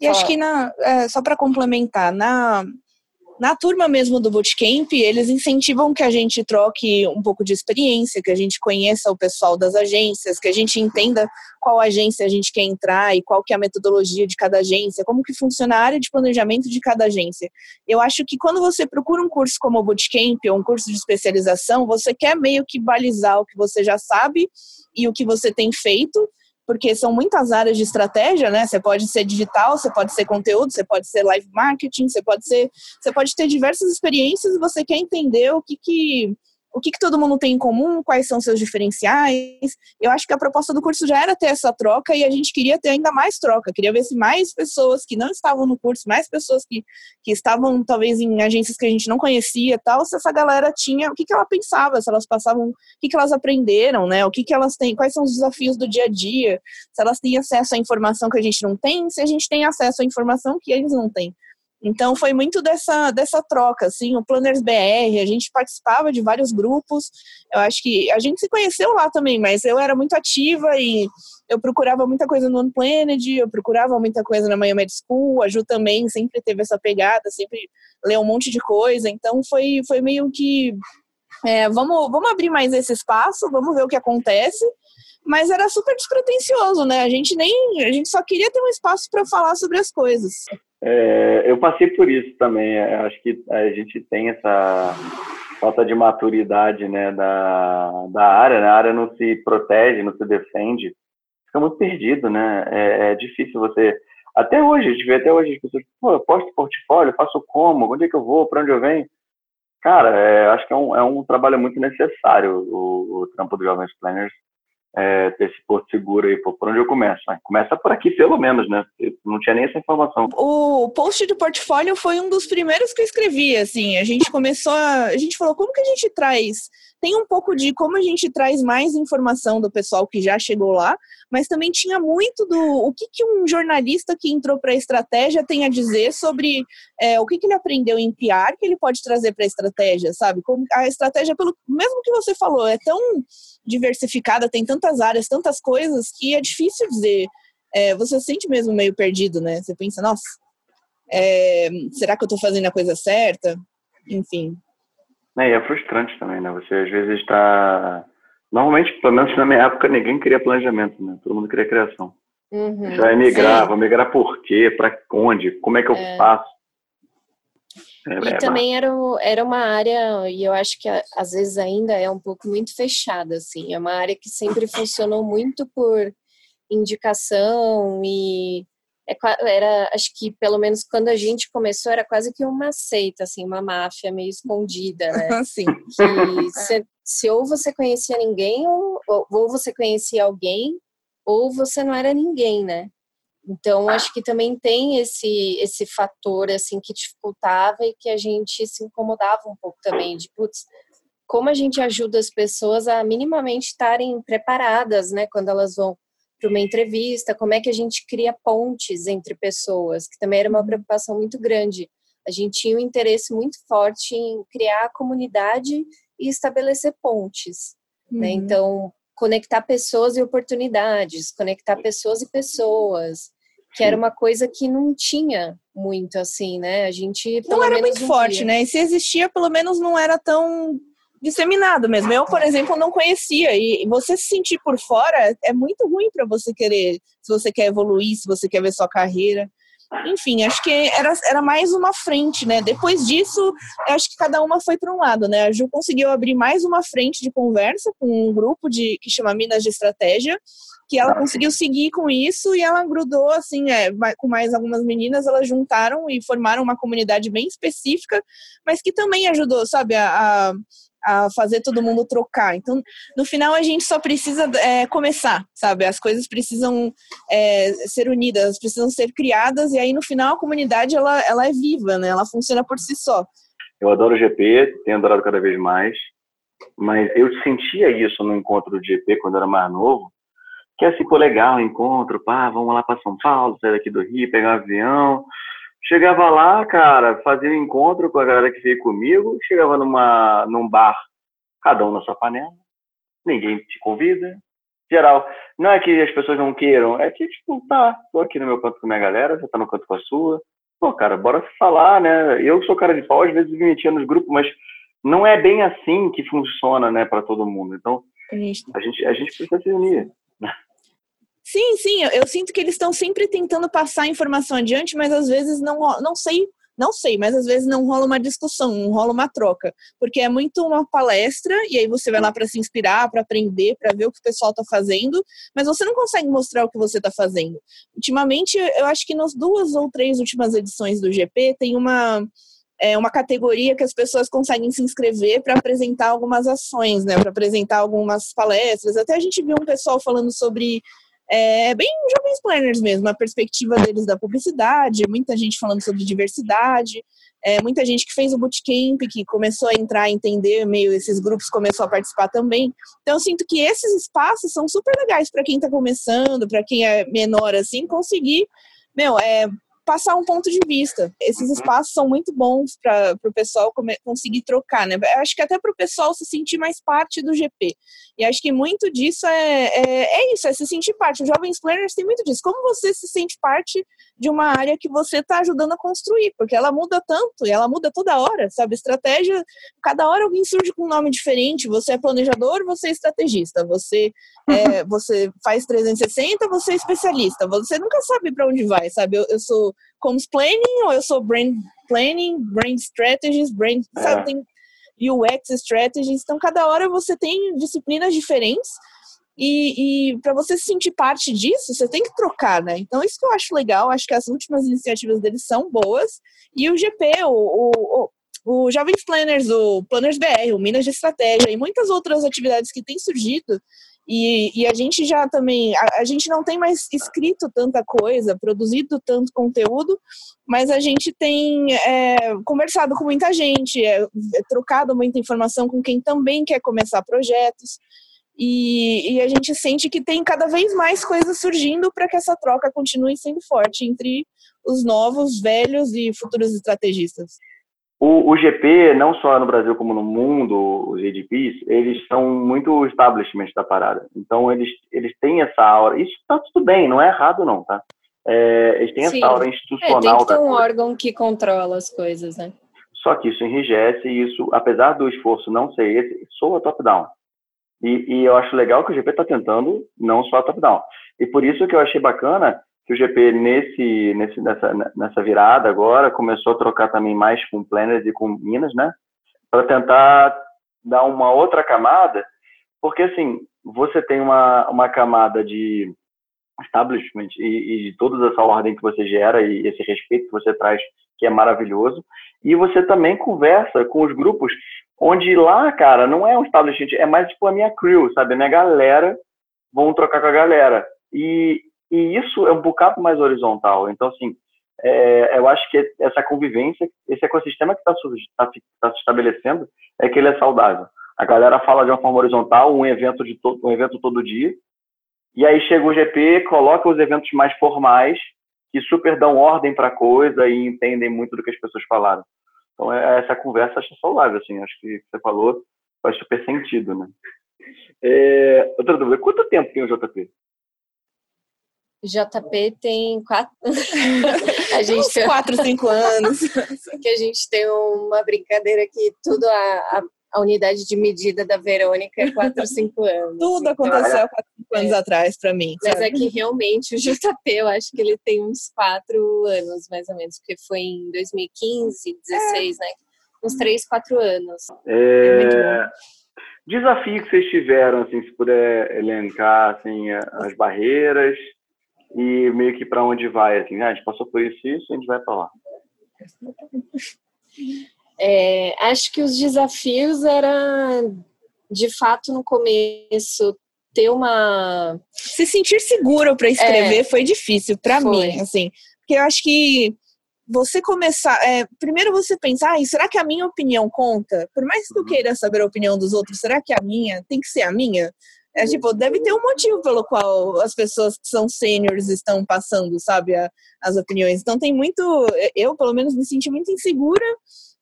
[SPEAKER 9] e acho que na, é, só para complementar, na, na turma mesmo do Bootcamp, eles incentivam que a gente troque um pouco de experiência, que a gente conheça o pessoal das agências, que a gente entenda qual agência a gente quer entrar e qual que é a metodologia de cada agência, como que funciona a área de planejamento de cada agência. Eu acho que quando você procura um curso como o Bootcamp ou um curso de especialização, você quer meio que balizar o que você já sabe e o que você tem feito, porque são muitas áreas de estratégia, né? Você pode ser digital, você pode ser conteúdo, você pode ser live marketing, você pode ser, você pode ter diversas experiências e você quer entender o que que o que, que todo mundo tem em comum, quais são seus diferenciais. Eu acho que a proposta do curso já era ter essa troca e a gente queria ter ainda mais troca. Queria ver se mais pessoas que não estavam no curso, mais pessoas que, que estavam talvez em agências que a gente não conhecia tal, se essa galera tinha, o que, que ela pensava, se elas passavam, o que, que elas aprenderam, né? O que, que elas têm, quais são os desafios do dia a dia, se elas têm acesso à informação que a gente não tem, se a gente tem acesso à informação que eles não têm. Então foi muito dessa, dessa troca, assim, o Planners BR, a gente participava de vários grupos, eu acho que a gente se conheceu lá também, mas eu era muito ativa e eu procurava muita coisa no Unplanned, eu procurava muita coisa na Miami School, a Ju também sempre teve essa pegada, sempre leu um monte de coisa, então foi, foi meio que é, vamos, vamos abrir mais esse espaço, vamos ver o que acontece. Mas era super despretensioso, né? A gente nem. A gente só queria ter um espaço para falar sobre as coisas.
[SPEAKER 7] É, eu passei por isso também. É, acho que a gente tem essa falta de maturidade né, da, da área. Né? A área não se protege, não se defende. Fica muito perdido, né? É, é difícil você. Até hoje, a gente vê até hoje as pessoas, pô, eu posto portfólio, faço como, onde é que eu vou, para onde eu venho? Cara, é, acho que é um, é um trabalho muito necessário o, o trampo do Jovens Planners é, ter esse porto seguro aí, por onde eu começo? Né? Começa por aqui, pelo menos, né? Eu não tinha nem essa informação.
[SPEAKER 9] O post do portfólio foi um dos primeiros que eu escrevi, assim. A gente começou a. A gente falou, como que a gente traz tem um pouco de como a gente traz mais informação do pessoal que já chegou lá, mas também tinha muito do o que, que um jornalista que entrou para a estratégia tem a dizer sobre é, o que, que ele aprendeu em PR que ele pode trazer para a estratégia, sabe? Como a estratégia, pelo mesmo que você falou, é tão diversificada, tem tantas áreas, tantas coisas que é difícil dizer. É, você se sente mesmo meio perdido, né? Você pensa, nossa, é, será que eu estou fazendo a coisa certa? Enfim,
[SPEAKER 7] é, e é frustrante também, né? Você às vezes está. Normalmente, pelo menos na minha época, ninguém queria planejamento, né? Todo mundo queria criação. Uhum. Você vai migrar, Sim. vou migrar por quê? Para onde? Como é que eu é. faço?
[SPEAKER 8] É, e é, também era, era uma área, e eu acho que às vezes ainda é um pouco muito fechada, assim. É uma área que sempre funcionou muito por indicação e era, acho que pelo menos quando a gente começou, era quase que uma seita, assim, uma máfia meio escondida, né?
[SPEAKER 9] Sim.
[SPEAKER 8] se, se, ou você conhecia ninguém, ou, ou você conhecia alguém, ou você não era ninguém, né? Então, acho que também tem esse, esse fator, assim, que dificultava e que a gente se incomodava um pouco também, de, putz, como a gente ajuda as pessoas a minimamente estarem preparadas, né, quando elas vão para uma entrevista, como é que a gente cria pontes entre pessoas, que também era uma uhum. preocupação muito grande. A gente tinha um interesse muito forte em criar a comunidade e estabelecer pontes. Né? Uhum. Né? Então, conectar pessoas e oportunidades, conectar pessoas e pessoas, que era uma coisa que não tinha muito assim, né? A gente
[SPEAKER 9] não era muito forte, né? E se existia, pelo menos não era tão disseminado mesmo. Eu, por exemplo, não conhecia e você se sentir por fora é muito ruim para você querer, se você quer evoluir, se você quer ver sua carreira. Enfim, acho que era, era mais uma frente, né? Depois disso, acho que cada uma foi para um lado, né? A Ju conseguiu abrir mais uma frente de conversa com um grupo de que chama Minas de Estratégia, que ela conseguiu seguir com isso e ela grudou assim, é, com mais algumas meninas, elas juntaram e formaram uma comunidade bem específica, mas que também ajudou, sabe, a, a a fazer todo mundo trocar. Então, no final, a gente só precisa é, começar, sabe? As coisas precisam é, ser unidas, precisam ser criadas, e aí no final a comunidade ela, ela é viva, né? Ela funciona por si só.
[SPEAKER 7] Eu adoro o GP, tenho adorado cada vez mais, mas eu sentia isso no encontro do GP quando era mais novo, que é assim, pô, legal, encontro, pá, vamos lá para São Paulo, sair daqui do Rio, pegar um avião, Chegava lá, cara, fazia um encontro com a galera que veio comigo, chegava numa, num bar, cada um na sua panela, ninguém te convida. Geral, não é que as pessoas não queiram, é que, tipo, tá, tô aqui no meu canto com a minha galera, você tá no canto com a sua. Pô, cara, bora falar, né? Eu sou cara de pau, às vezes me metia nos grupos, mas não é bem assim que funciona, né, para todo mundo. Então, a gente, a gente precisa se unir.
[SPEAKER 9] Sim, sim, eu, eu sinto que eles estão sempre tentando passar a informação adiante, mas às vezes não, não sei, não sei, mas às vezes não rola uma discussão, não rola uma troca, porque é muito uma palestra e aí você vai lá para se inspirar, para aprender, para ver o que o pessoal está fazendo, mas você não consegue mostrar o que você está fazendo. Ultimamente, eu acho que nas duas ou três últimas edições do GP tem uma é uma categoria que as pessoas conseguem se inscrever para apresentar algumas ações, né, para apresentar algumas palestras. Até a gente viu um pessoal falando sobre é bem jovens planners mesmo, a perspectiva deles da publicidade, muita gente falando sobre diversidade, é, muita gente que fez o bootcamp, que começou a entrar a entender meio esses grupos, começou a participar também. Então, eu sinto que esses espaços são super legais para quem está começando, para quem é menor assim, conseguir, meu, é, passar um ponto de vista. Esses uhum. espaços são muito bons para o pessoal conseguir trocar, né? Acho que até para o pessoal se sentir mais parte do GP. E acho que muito disso é, é, é isso, é se sentir parte. Os jovens planners têm muito disso. Como você se sente parte de uma área que você está ajudando a construir? Porque ela muda tanto e ela muda toda hora, sabe? Estratégia, cada hora alguém surge com um nome diferente. Você é planejador, você é estrategista. Você, é, você faz 360, você é especialista. Você nunca sabe para onde vai, sabe? Eu, eu sou comms planning ou eu sou brand planning, brand strategies, brand, sabe? É. Tem UX strategies. Então, cada hora você tem disciplinas diferentes. E, e para você se sentir parte disso, você tem que trocar, né? Então, isso que eu acho legal. Acho que as últimas iniciativas deles são boas. E o GP, o, o, o, o Jovens Planners, o Planners BR, o Minas de Estratégia e muitas outras atividades que têm surgido e, e, a gente já também, a, a, gente não tem mais escrito tanta coisa, produzido tanto conteúdo, mas a gente tem é, conversado com muita gente, é, é, trocado muita informação com quem também quer começar projetos. E, e a gente sente que tem cada vez mais coisas surgindo para que essa troca continue sendo forte entre os novos, velhos e futuros estrategistas.
[SPEAKER 7] O, o, GP, não só no Brasil como no mundo, os ADPs, eles são muito establishment da parada. Então, eles, eles têm essa aura. Isso está tudo bem, não é errado, não, tá? É, eles têm Sim. essa aura institucional. É, tem
[SPEAKER 8] que ter um órgão que controla as coisas, né?
[SPEAKER 7] Só que isso enrijece e isso, apesar do esforço não ser esse, soa top-down. E, e, eu acho legal que o GP está tentando não só top-down. E por isso que eu achei bacana que o GP nesse, nesse nessa, nessa virada agora começou a trocar também mais com planners e com minas, né? Para tentar dar uma outra camada, porque assim você tem uma, uma camada de establishment e, e toda essa ordem que você gera e esse respeito que você traz que é maravilhoso e você também conversa com os grupos onde lá cara não é um establishment é mais tipo a minha crew sabe a minha galera vão trocar com a galera e e isso é um bocado mais horizontal. Então, assim, é, eu acho que essa convivência, esse ecossistema que está tá, tá se estabelecendo, é que ele é saudável. A galera fala de uma forma horizontal, um evento, de to, um evento todo dia, e aí chega o GP, coloca os eventos mais formais, que super dão ordem para a coisa e entendem muito do que as pessoas falaram. Então, é, essa conversa acho saudável, assim, acho que você falou faz super sentido, né? É, outra dúvida, quanto tempo tem o JP?
[SPEAKER 8] JP tem quatro. a gente
[SPEAKER 9] tem quatro, cinco anos.
[SPEAKER 8] que a gente tem uma brincadeira que tudo a, a, unidade de medida da Verônica é quatro, cinco anos.
[SPEAKER 9] Tudo então, aconteceu há quatro, cinco anos é. atrás para mim.
[SPEAKER 8] Mas é que realmente o JP, eu acho que ele tem uns quatro anos, mais ou menos, porque foi em 2015, 16, é. né? Uns três, quatro anos.
[SPEAKER 7] É... é desafio que vocês tiveram, assim, se puder elencar assim, as barreiras e meio que para onde vai, assim, ah, a gente passou por isso e isso, a gente vai para lá.
[SPEAKER 8] É, acho que os desafios era, de fato, no começo ter uma
[SPEAKER 9] se sentir seguro para escrever é, foi difícil para mim, assim, porque eu acho que você começar, é, primeiro você pensar, ah, será que a minha opinião conta? Por mais que eu uhum. queira saber a opinião dos outros, será que a minha tem que ser a minha? É tipo, deve ter um motivo pelo qual as pessoas que são seniors estão passando, sabe, a, as opiniões. Então tem muito, eu pelo menos me senti muito insegura,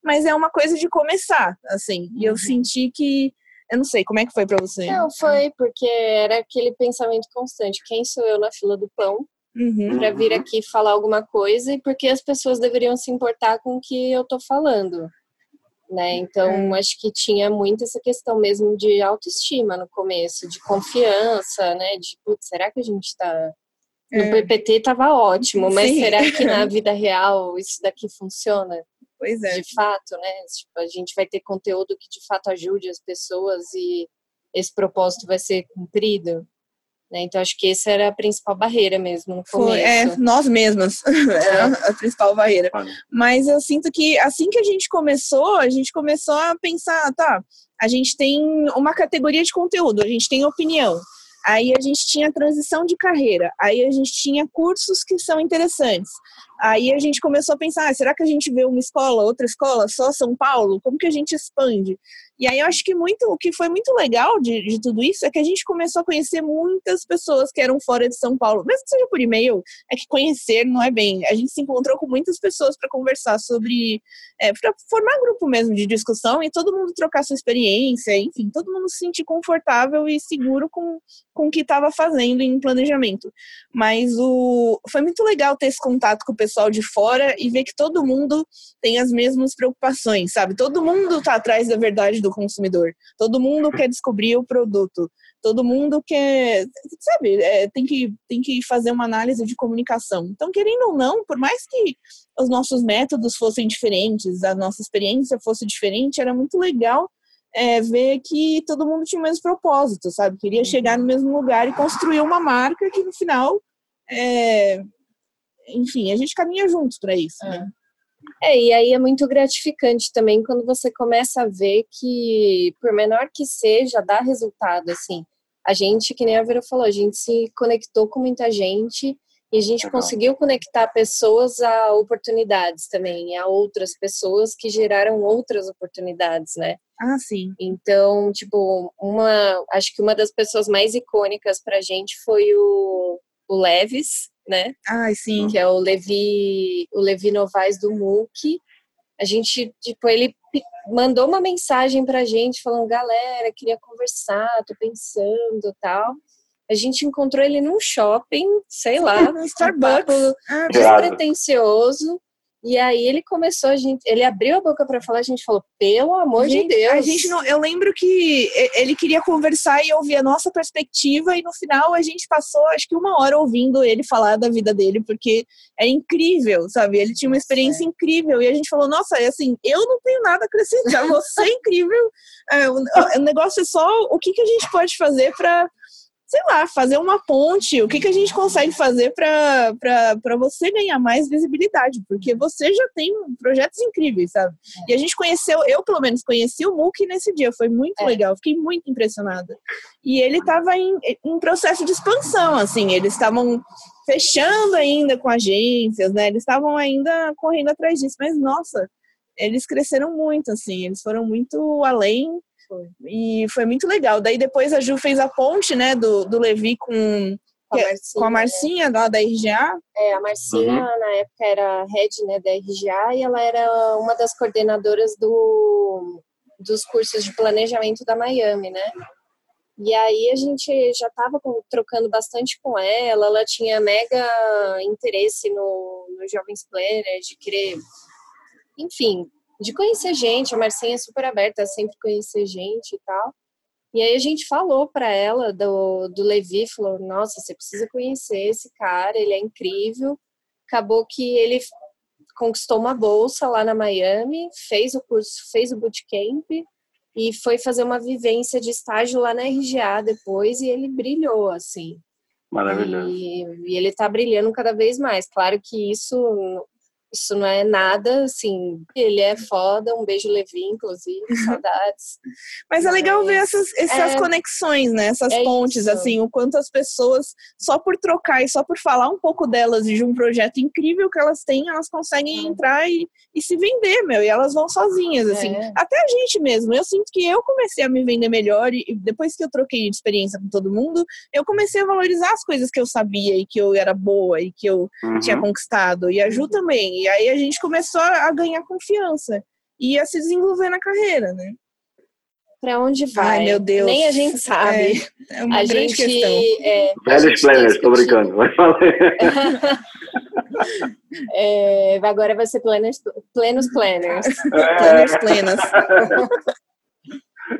[SPEAKER 9] mas é uma coisa de começar, assim. E eu uhum. senti que, eu não sei, como é que foi para você?
[SPEAKER 8] Não, foi porque era aquele pensamento constante. Quem sou eu na fila do pão? Uhum. para vir aqui falar alguma coisa e porque as pessoas deveriam se importar com o que eu tô falando né? Então, é. acho que tinha muito essa questão mesmo de autoestima no começo, de confiança, né? De, putz, será que a gente está no é. PPT estava ótimo, mas Sim. será que na vida real isso daqui funciona?
[SPEAKER 9] Pois é.
[SPEAKER 8] De fato, né? Tipo, a gente vai ter conteúdo que de fato ajude as pessoas e esse propósito vai ser cumprido. Né? Então, acho que essa era a principal barreira mesmo no começo. Foi,
[SPEAKER 9] é, nós mesmas era a principal barreira. Mas eu sinto que assim que a gente começou, a gente começou a pensar, tá, a gente tem uma categoria de conteúdo, a gente tem opinião. Aí a gente tinha transição de carreira, aí a gente tinha cursos que são interessantes. Aí a gente começou a pensar, ah, será que a gente vê uma escola, outra escola, só São Paulo? Como que a gente expande? E aí eu acho que muito, o que foi muito legal de, de tudo isso é que a gente começou a conhecer muitas pessoas que eram fora de São Paulo, mesmo que seja por e-mail, é que conhecer não é bem. A gente se encontrou com muitas pessoas para conversar sobre, é, para formar grupo mesmo de discussão e todo mundo trocar sua experiência, enfim, todo mundo se sentir confortável e seguro com, com o que estava fazendo em planejamento. Mas o, foi muito legal ter esse contato com o pessoal de fora e ver que todo mundo tem as mesmas preocupações, sabe? Todo mundo está atrás da verdade do consumidor. Todo mundo quer descobrir o produto. Todo mundo quer, sabe, é, tem, que, tem que fazer uma análise de comunicação. Então, querendo ou não, por mais que os nossos métodos fossem diferentes, a nossa experiência fosse diferente, era muito legal é, ver que todo mundo tinha o mesmo propósito, sabe? Queria chegar no mesmo lugar e construir uma marca que no final, é, enfim, a gente caminha juntos para isso. Né?
[SPEAKER 8] É. Né? É, e aí é muito gratificante também quando você começa a ver que, por menor que seja, dá resultado, assim. A gente, que nem a Vera falou, a gente se conectou com muita gente e a gente Legal. conseguiu conectar pessoas a oportunidades também, a outras pessoas que geraram outras oportunidades, né?
[SPEAKER 9] Ah, sim.
[SPEAKER 8] Então, tipo, uma, acho que uma das pessoas mais icônicas pra gente foi o, o Leves, né?
[SPEAKER 9] Ai, sim.
[SPEAKER 8] Que é o Levi, o Levi Novaes do MOOC. A gente, tipo, ele mandou uma mensagem pra gente falando, galera, queria conversar, tô pensando tal. A gente encontrou ele num shopping, sei lá,
[SPEAKER 9] no Starbucks,
[SPEAKER 8] ah, despretensioso. E aí ele começou, a gente, ele abriu a boca para falar, a gente falou, pelo amor
[SPEAKER 9] gente,
[SPEAKER 8] de Deus.
[SPEAKER 9] A gente não, eu lembro que ele queria conversar e ouvir a nossa perspectiva, e no final a gente passou acho que uma hora ouvindo ele falar da vida dele, porque é incrível, sabe? Ele tinha uma experiência é. incrível, e a gente falou, nossa, é assim, eu não tenho nada a acrescentar, você é incrível. É, o, o negócio é só o que, que a gente pode fazer para sei lá, fazer uma ponte. O que, que a gente consegue fazer para você ganhar mais visibilidade? Porque você já tem projetos incríveis, sabe? E a gente conheceu, eu pelo menos conheci o MOOC nesse dia, foi muito é. legal, fiquei muito impressionada. E ele estava em, em processo de expansão, assim, eles estavam fechando ainda com agências, né? Eles estavam ainda correndo atrás disso, mas nossa, eles cresceram muito, assim, eles foram muito além foi. E foi muito legal. Daí depois a Ju fez a ponte, né, do, do Levi com, com a é Marcinha, com a Marcinha né? lá da RGA.
[SPEAKER 8] É, a Marcinha uhum. na época era head, né, da RGA e ela era uma das coordenadoras do, dos cursos de planejamento da Miami, né? E aí a gente já estava trocando bastante com ela, ela tinha mega interesse no, no Jovens Planner, de querer, enfim, de conhecer gente. A Marcinha é super aberta a sempre conhecer gente e tal. E aí a gente falou para ela do, do Levi, falou, nossa, você precisa conhecer esse cara, ele é incrível. Acabou que ele conquistou uma bolsa lá na Miami, fez o curso, fez o bootcamp e foi fazer uma vivência de estágio lá na RGA depois e ele brilhou, assim.
[SPEAKER 7] Maravilhoso.
[SPEAKER 8] E, e ele está brilhando cada vez mais. Claro que isso isso não é nada, assim, ele é foda, um beijo Levi, inclusive, saudades.
[SPEAKER 9] Mas é legal ver essas, essas é, conexões, né? Essas é pontes, isso. assim, o quanto as pessoas, só por trocar e só por falar um pouco delas e de um projeto incrível que elas têm, elas conseguem entrar e, e se vender, meu, e elas vão sozinhas, assim. É. Até a gente mesmo, eu sinto que eu comecei a me vender melhor e depois que eu troquei de experiência com todo mundo, eu comecei a valorizar as coisas que eu sabia e que eu era boa e que eu uhum. tinha conquistado. E a Ju também. E aí a gente começou a ganhar confiança e a se desenvolver na carreira, né?
[SPEAKER 8] Para onde vai?
[SPEAKER 9] Ai, meu Deus.
[SPEAKER 8] Nem a gente sabe.
[SPEAKER 9] É, é uma a grande gente, questão.
[SPEAKER 7] É, Velhos planners, tô brincando. Vai falar.
[SPEAKER 8] é, agora vai ser plenos, plenos planners.
[SPEAKER 9] É. Planners plenas.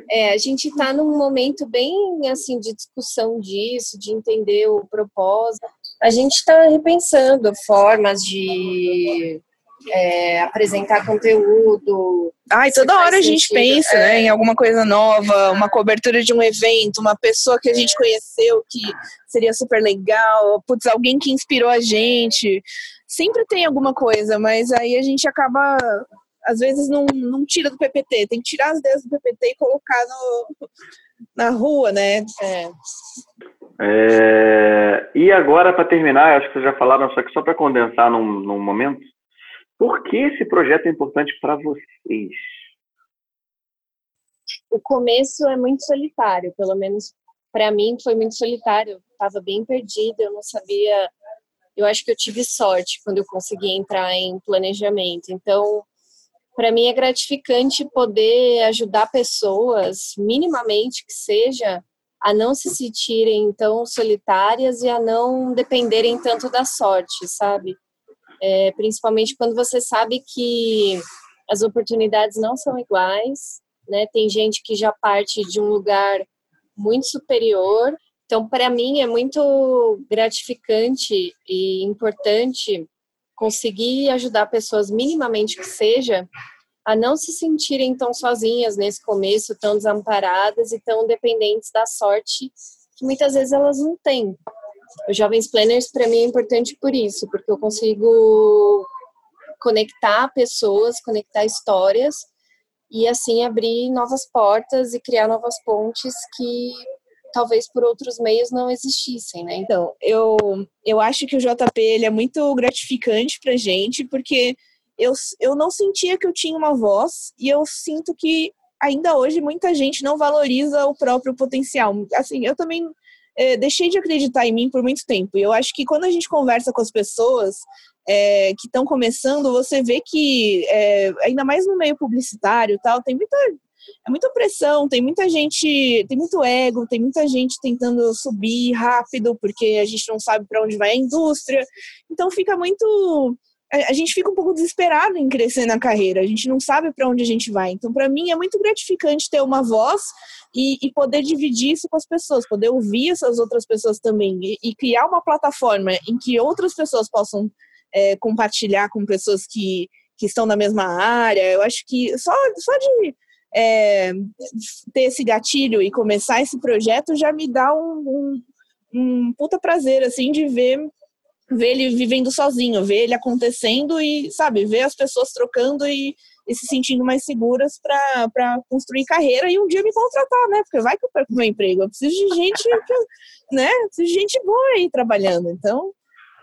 [SPEAKER 8] É, a gente está num momento bem assim de discussão disso, de entender o propósito a gente está repensando formas de é, apresentar conteúdo.
[SPEAKER 9] Ai, toda hora a gente sentido. pensa né, é. em alguma coisa nova, uma cobertura de um evento, uma pessoa que a gente conheceu que seria super legal, putz, alguém que inspirou a gente. Sempre tem alguma coisa, mas aí a gente acaba, às vezes, não, não tira do PPT. Tem que tirar as ideias do PPT e colocar no, na rua, né?
[SPEAKER 8] É.
[SPEAKER 7] É, e agora, para terminar, acho que vocês já falaram, só que só para condensar num, num, momento, por que esse projeto é importante para vocês?
[SPEAKER 8] o começo é muito solitário, pelo menos para mim foi muito solitário. Eu estava bem perdida, eu não sabia. Eu acho que eu tive sorte quando eu consegui entrar em planejamento. Então, para mim é gratificante poder ajudar pessoas, minimamente que seja, a não se sentirem tão solitárias e a não dependerem tanto da sorte, sabe? É, principalmente quando você sabe que as oportunidades não são iguais, né? Tem gente que já parte de um lugar muito superior. Então, para mim é muito gratificante e importante conseguir ajudar pessoas minimamente que seja a não se sentirem tão sozinhas nesse começo, tão desamparadas e tão dependentes da sorte que muitas vezes elas não têm. Os Jovens Planners, para mim, é importante por isso, porque eu consigo conectar pessoas, conectar histórias e assim abrir novas portas e criar novas pontes que talvez por outros meios não existissem, né?
[SPEAKER 9] Então, eu, eu acho que o JP ele é muito gratificante pra gente, porque eu, eu não sentia que eu tinha uma voz e eu sinto que ainda hoje muita gente não valoriza o próprio potencial. Assim, eu também é, deixei de acreditar em mim por muito tempo. E eu acho que quando a gente conversa com as pessoas é, que estão começando, você vê que, é, ainda mais no meio publicitário tal, tem muita, é muita pressão, tem muita gente, tem muito ego, tem muita gente tentando subir rápido, porque a gente não sabe para onde vai a indústria. Então fica muito a, gente fica um pouco desesperado em crescer na carreira, a gente não sabe para onde a gente vai. Então, para mim, é muito gratificante ter uma voz e, e, poder dividir isso com as pessoas, poder ouvir essas outras pessoas também e, e criar uma plataforma em que outras pessoas possam é, compartilhar com pessoas que, que estão na mesma área. Eu acho que só, só de é, ter esse gatilho e começar esse projeto já me dá um, um, um puta prazer, assim, de ver ver ele vivendo sozinho, ver ele acontecendo e, sabe, ver as pessoas trocando e, e se sentindo mais seguras para construir carreira e um dia me contratar, né? Porque vai que eu perco meu emprego. Eu preciso de gente, né? Preciso de gente boa aí trabalhando. Então,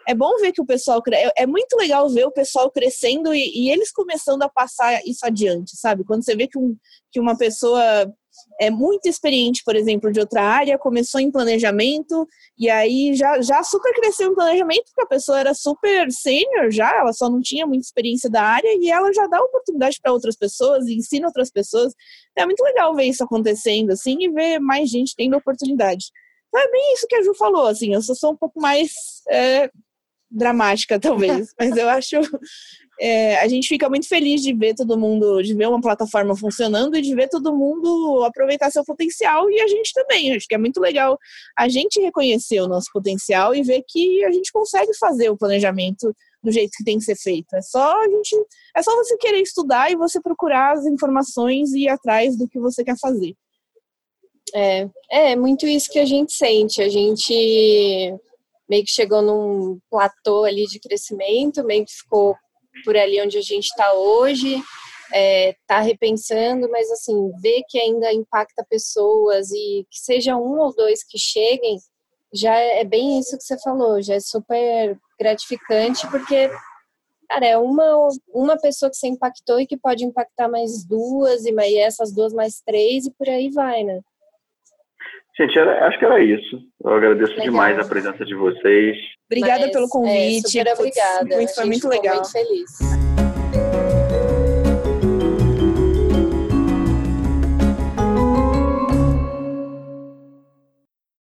[SPEAKER 9] é bom ver que o pessoal. É, é muito legal ver o pessoal crescendo e, e eles começando a passar isso adiante, sabe? Quando você vê que, um, que uma pessoa é muito experiente, por exemplo, de outra área, começou em planejamento e aí já, já super cresceu em planejamento, porque a pessoa era super sênior já, ela só não tinha muita experiência da área e ela já dá oportunidade para outras pessoas e ensina outras pessoas. É muito legal ver isso acontecendo assim e ver mais gente tendo oportunidade. Então é bem isso que a Ju falou, assim, eu só sou um pouco mais é, dramática, talvez, mas eu acho é, a gente fica muito feliz de ver todo mundo, de ver uma plataforma funcionando e de ver todo mundo aproveitar seu potencial e a gente também. Acho que é muito legal a gente reconhecer o nosso potencial e ver que a gente consegue fazer o planejamento do jeito que tem que ser feito. É só a gente, é só você querer estudar e você procurar as informações e ir atrás do que você quer fazer.
[SPEAKER 8] É, é muito isso que a gente sente. A gente meio que chegou num platô ali de crescimento, meio que ficou por ali onde a gente está hoje, está é, repensando, mas assim, ver que ainda impacta pessoas e que seja um ou dois que cheguem, já é bem isso que você falou, já é super gratificante, porque, cara, é uma, uma pessoa que você impactou e que pode impactar mais duas, e mais essas duas mais três, e por aí vai, né?
[SPEAKER 7] Gente, era, acho que era isso. Eu agradeço legal. demais a presença de vocês.
[SPEAKER 9] Obrigada Mas, pelo é, convite.
[SPEAKER 8] É, super obrigada.
[SPEAKER 9] Muito, foi muito legal.
[SPEAKER 8] Muito feliz.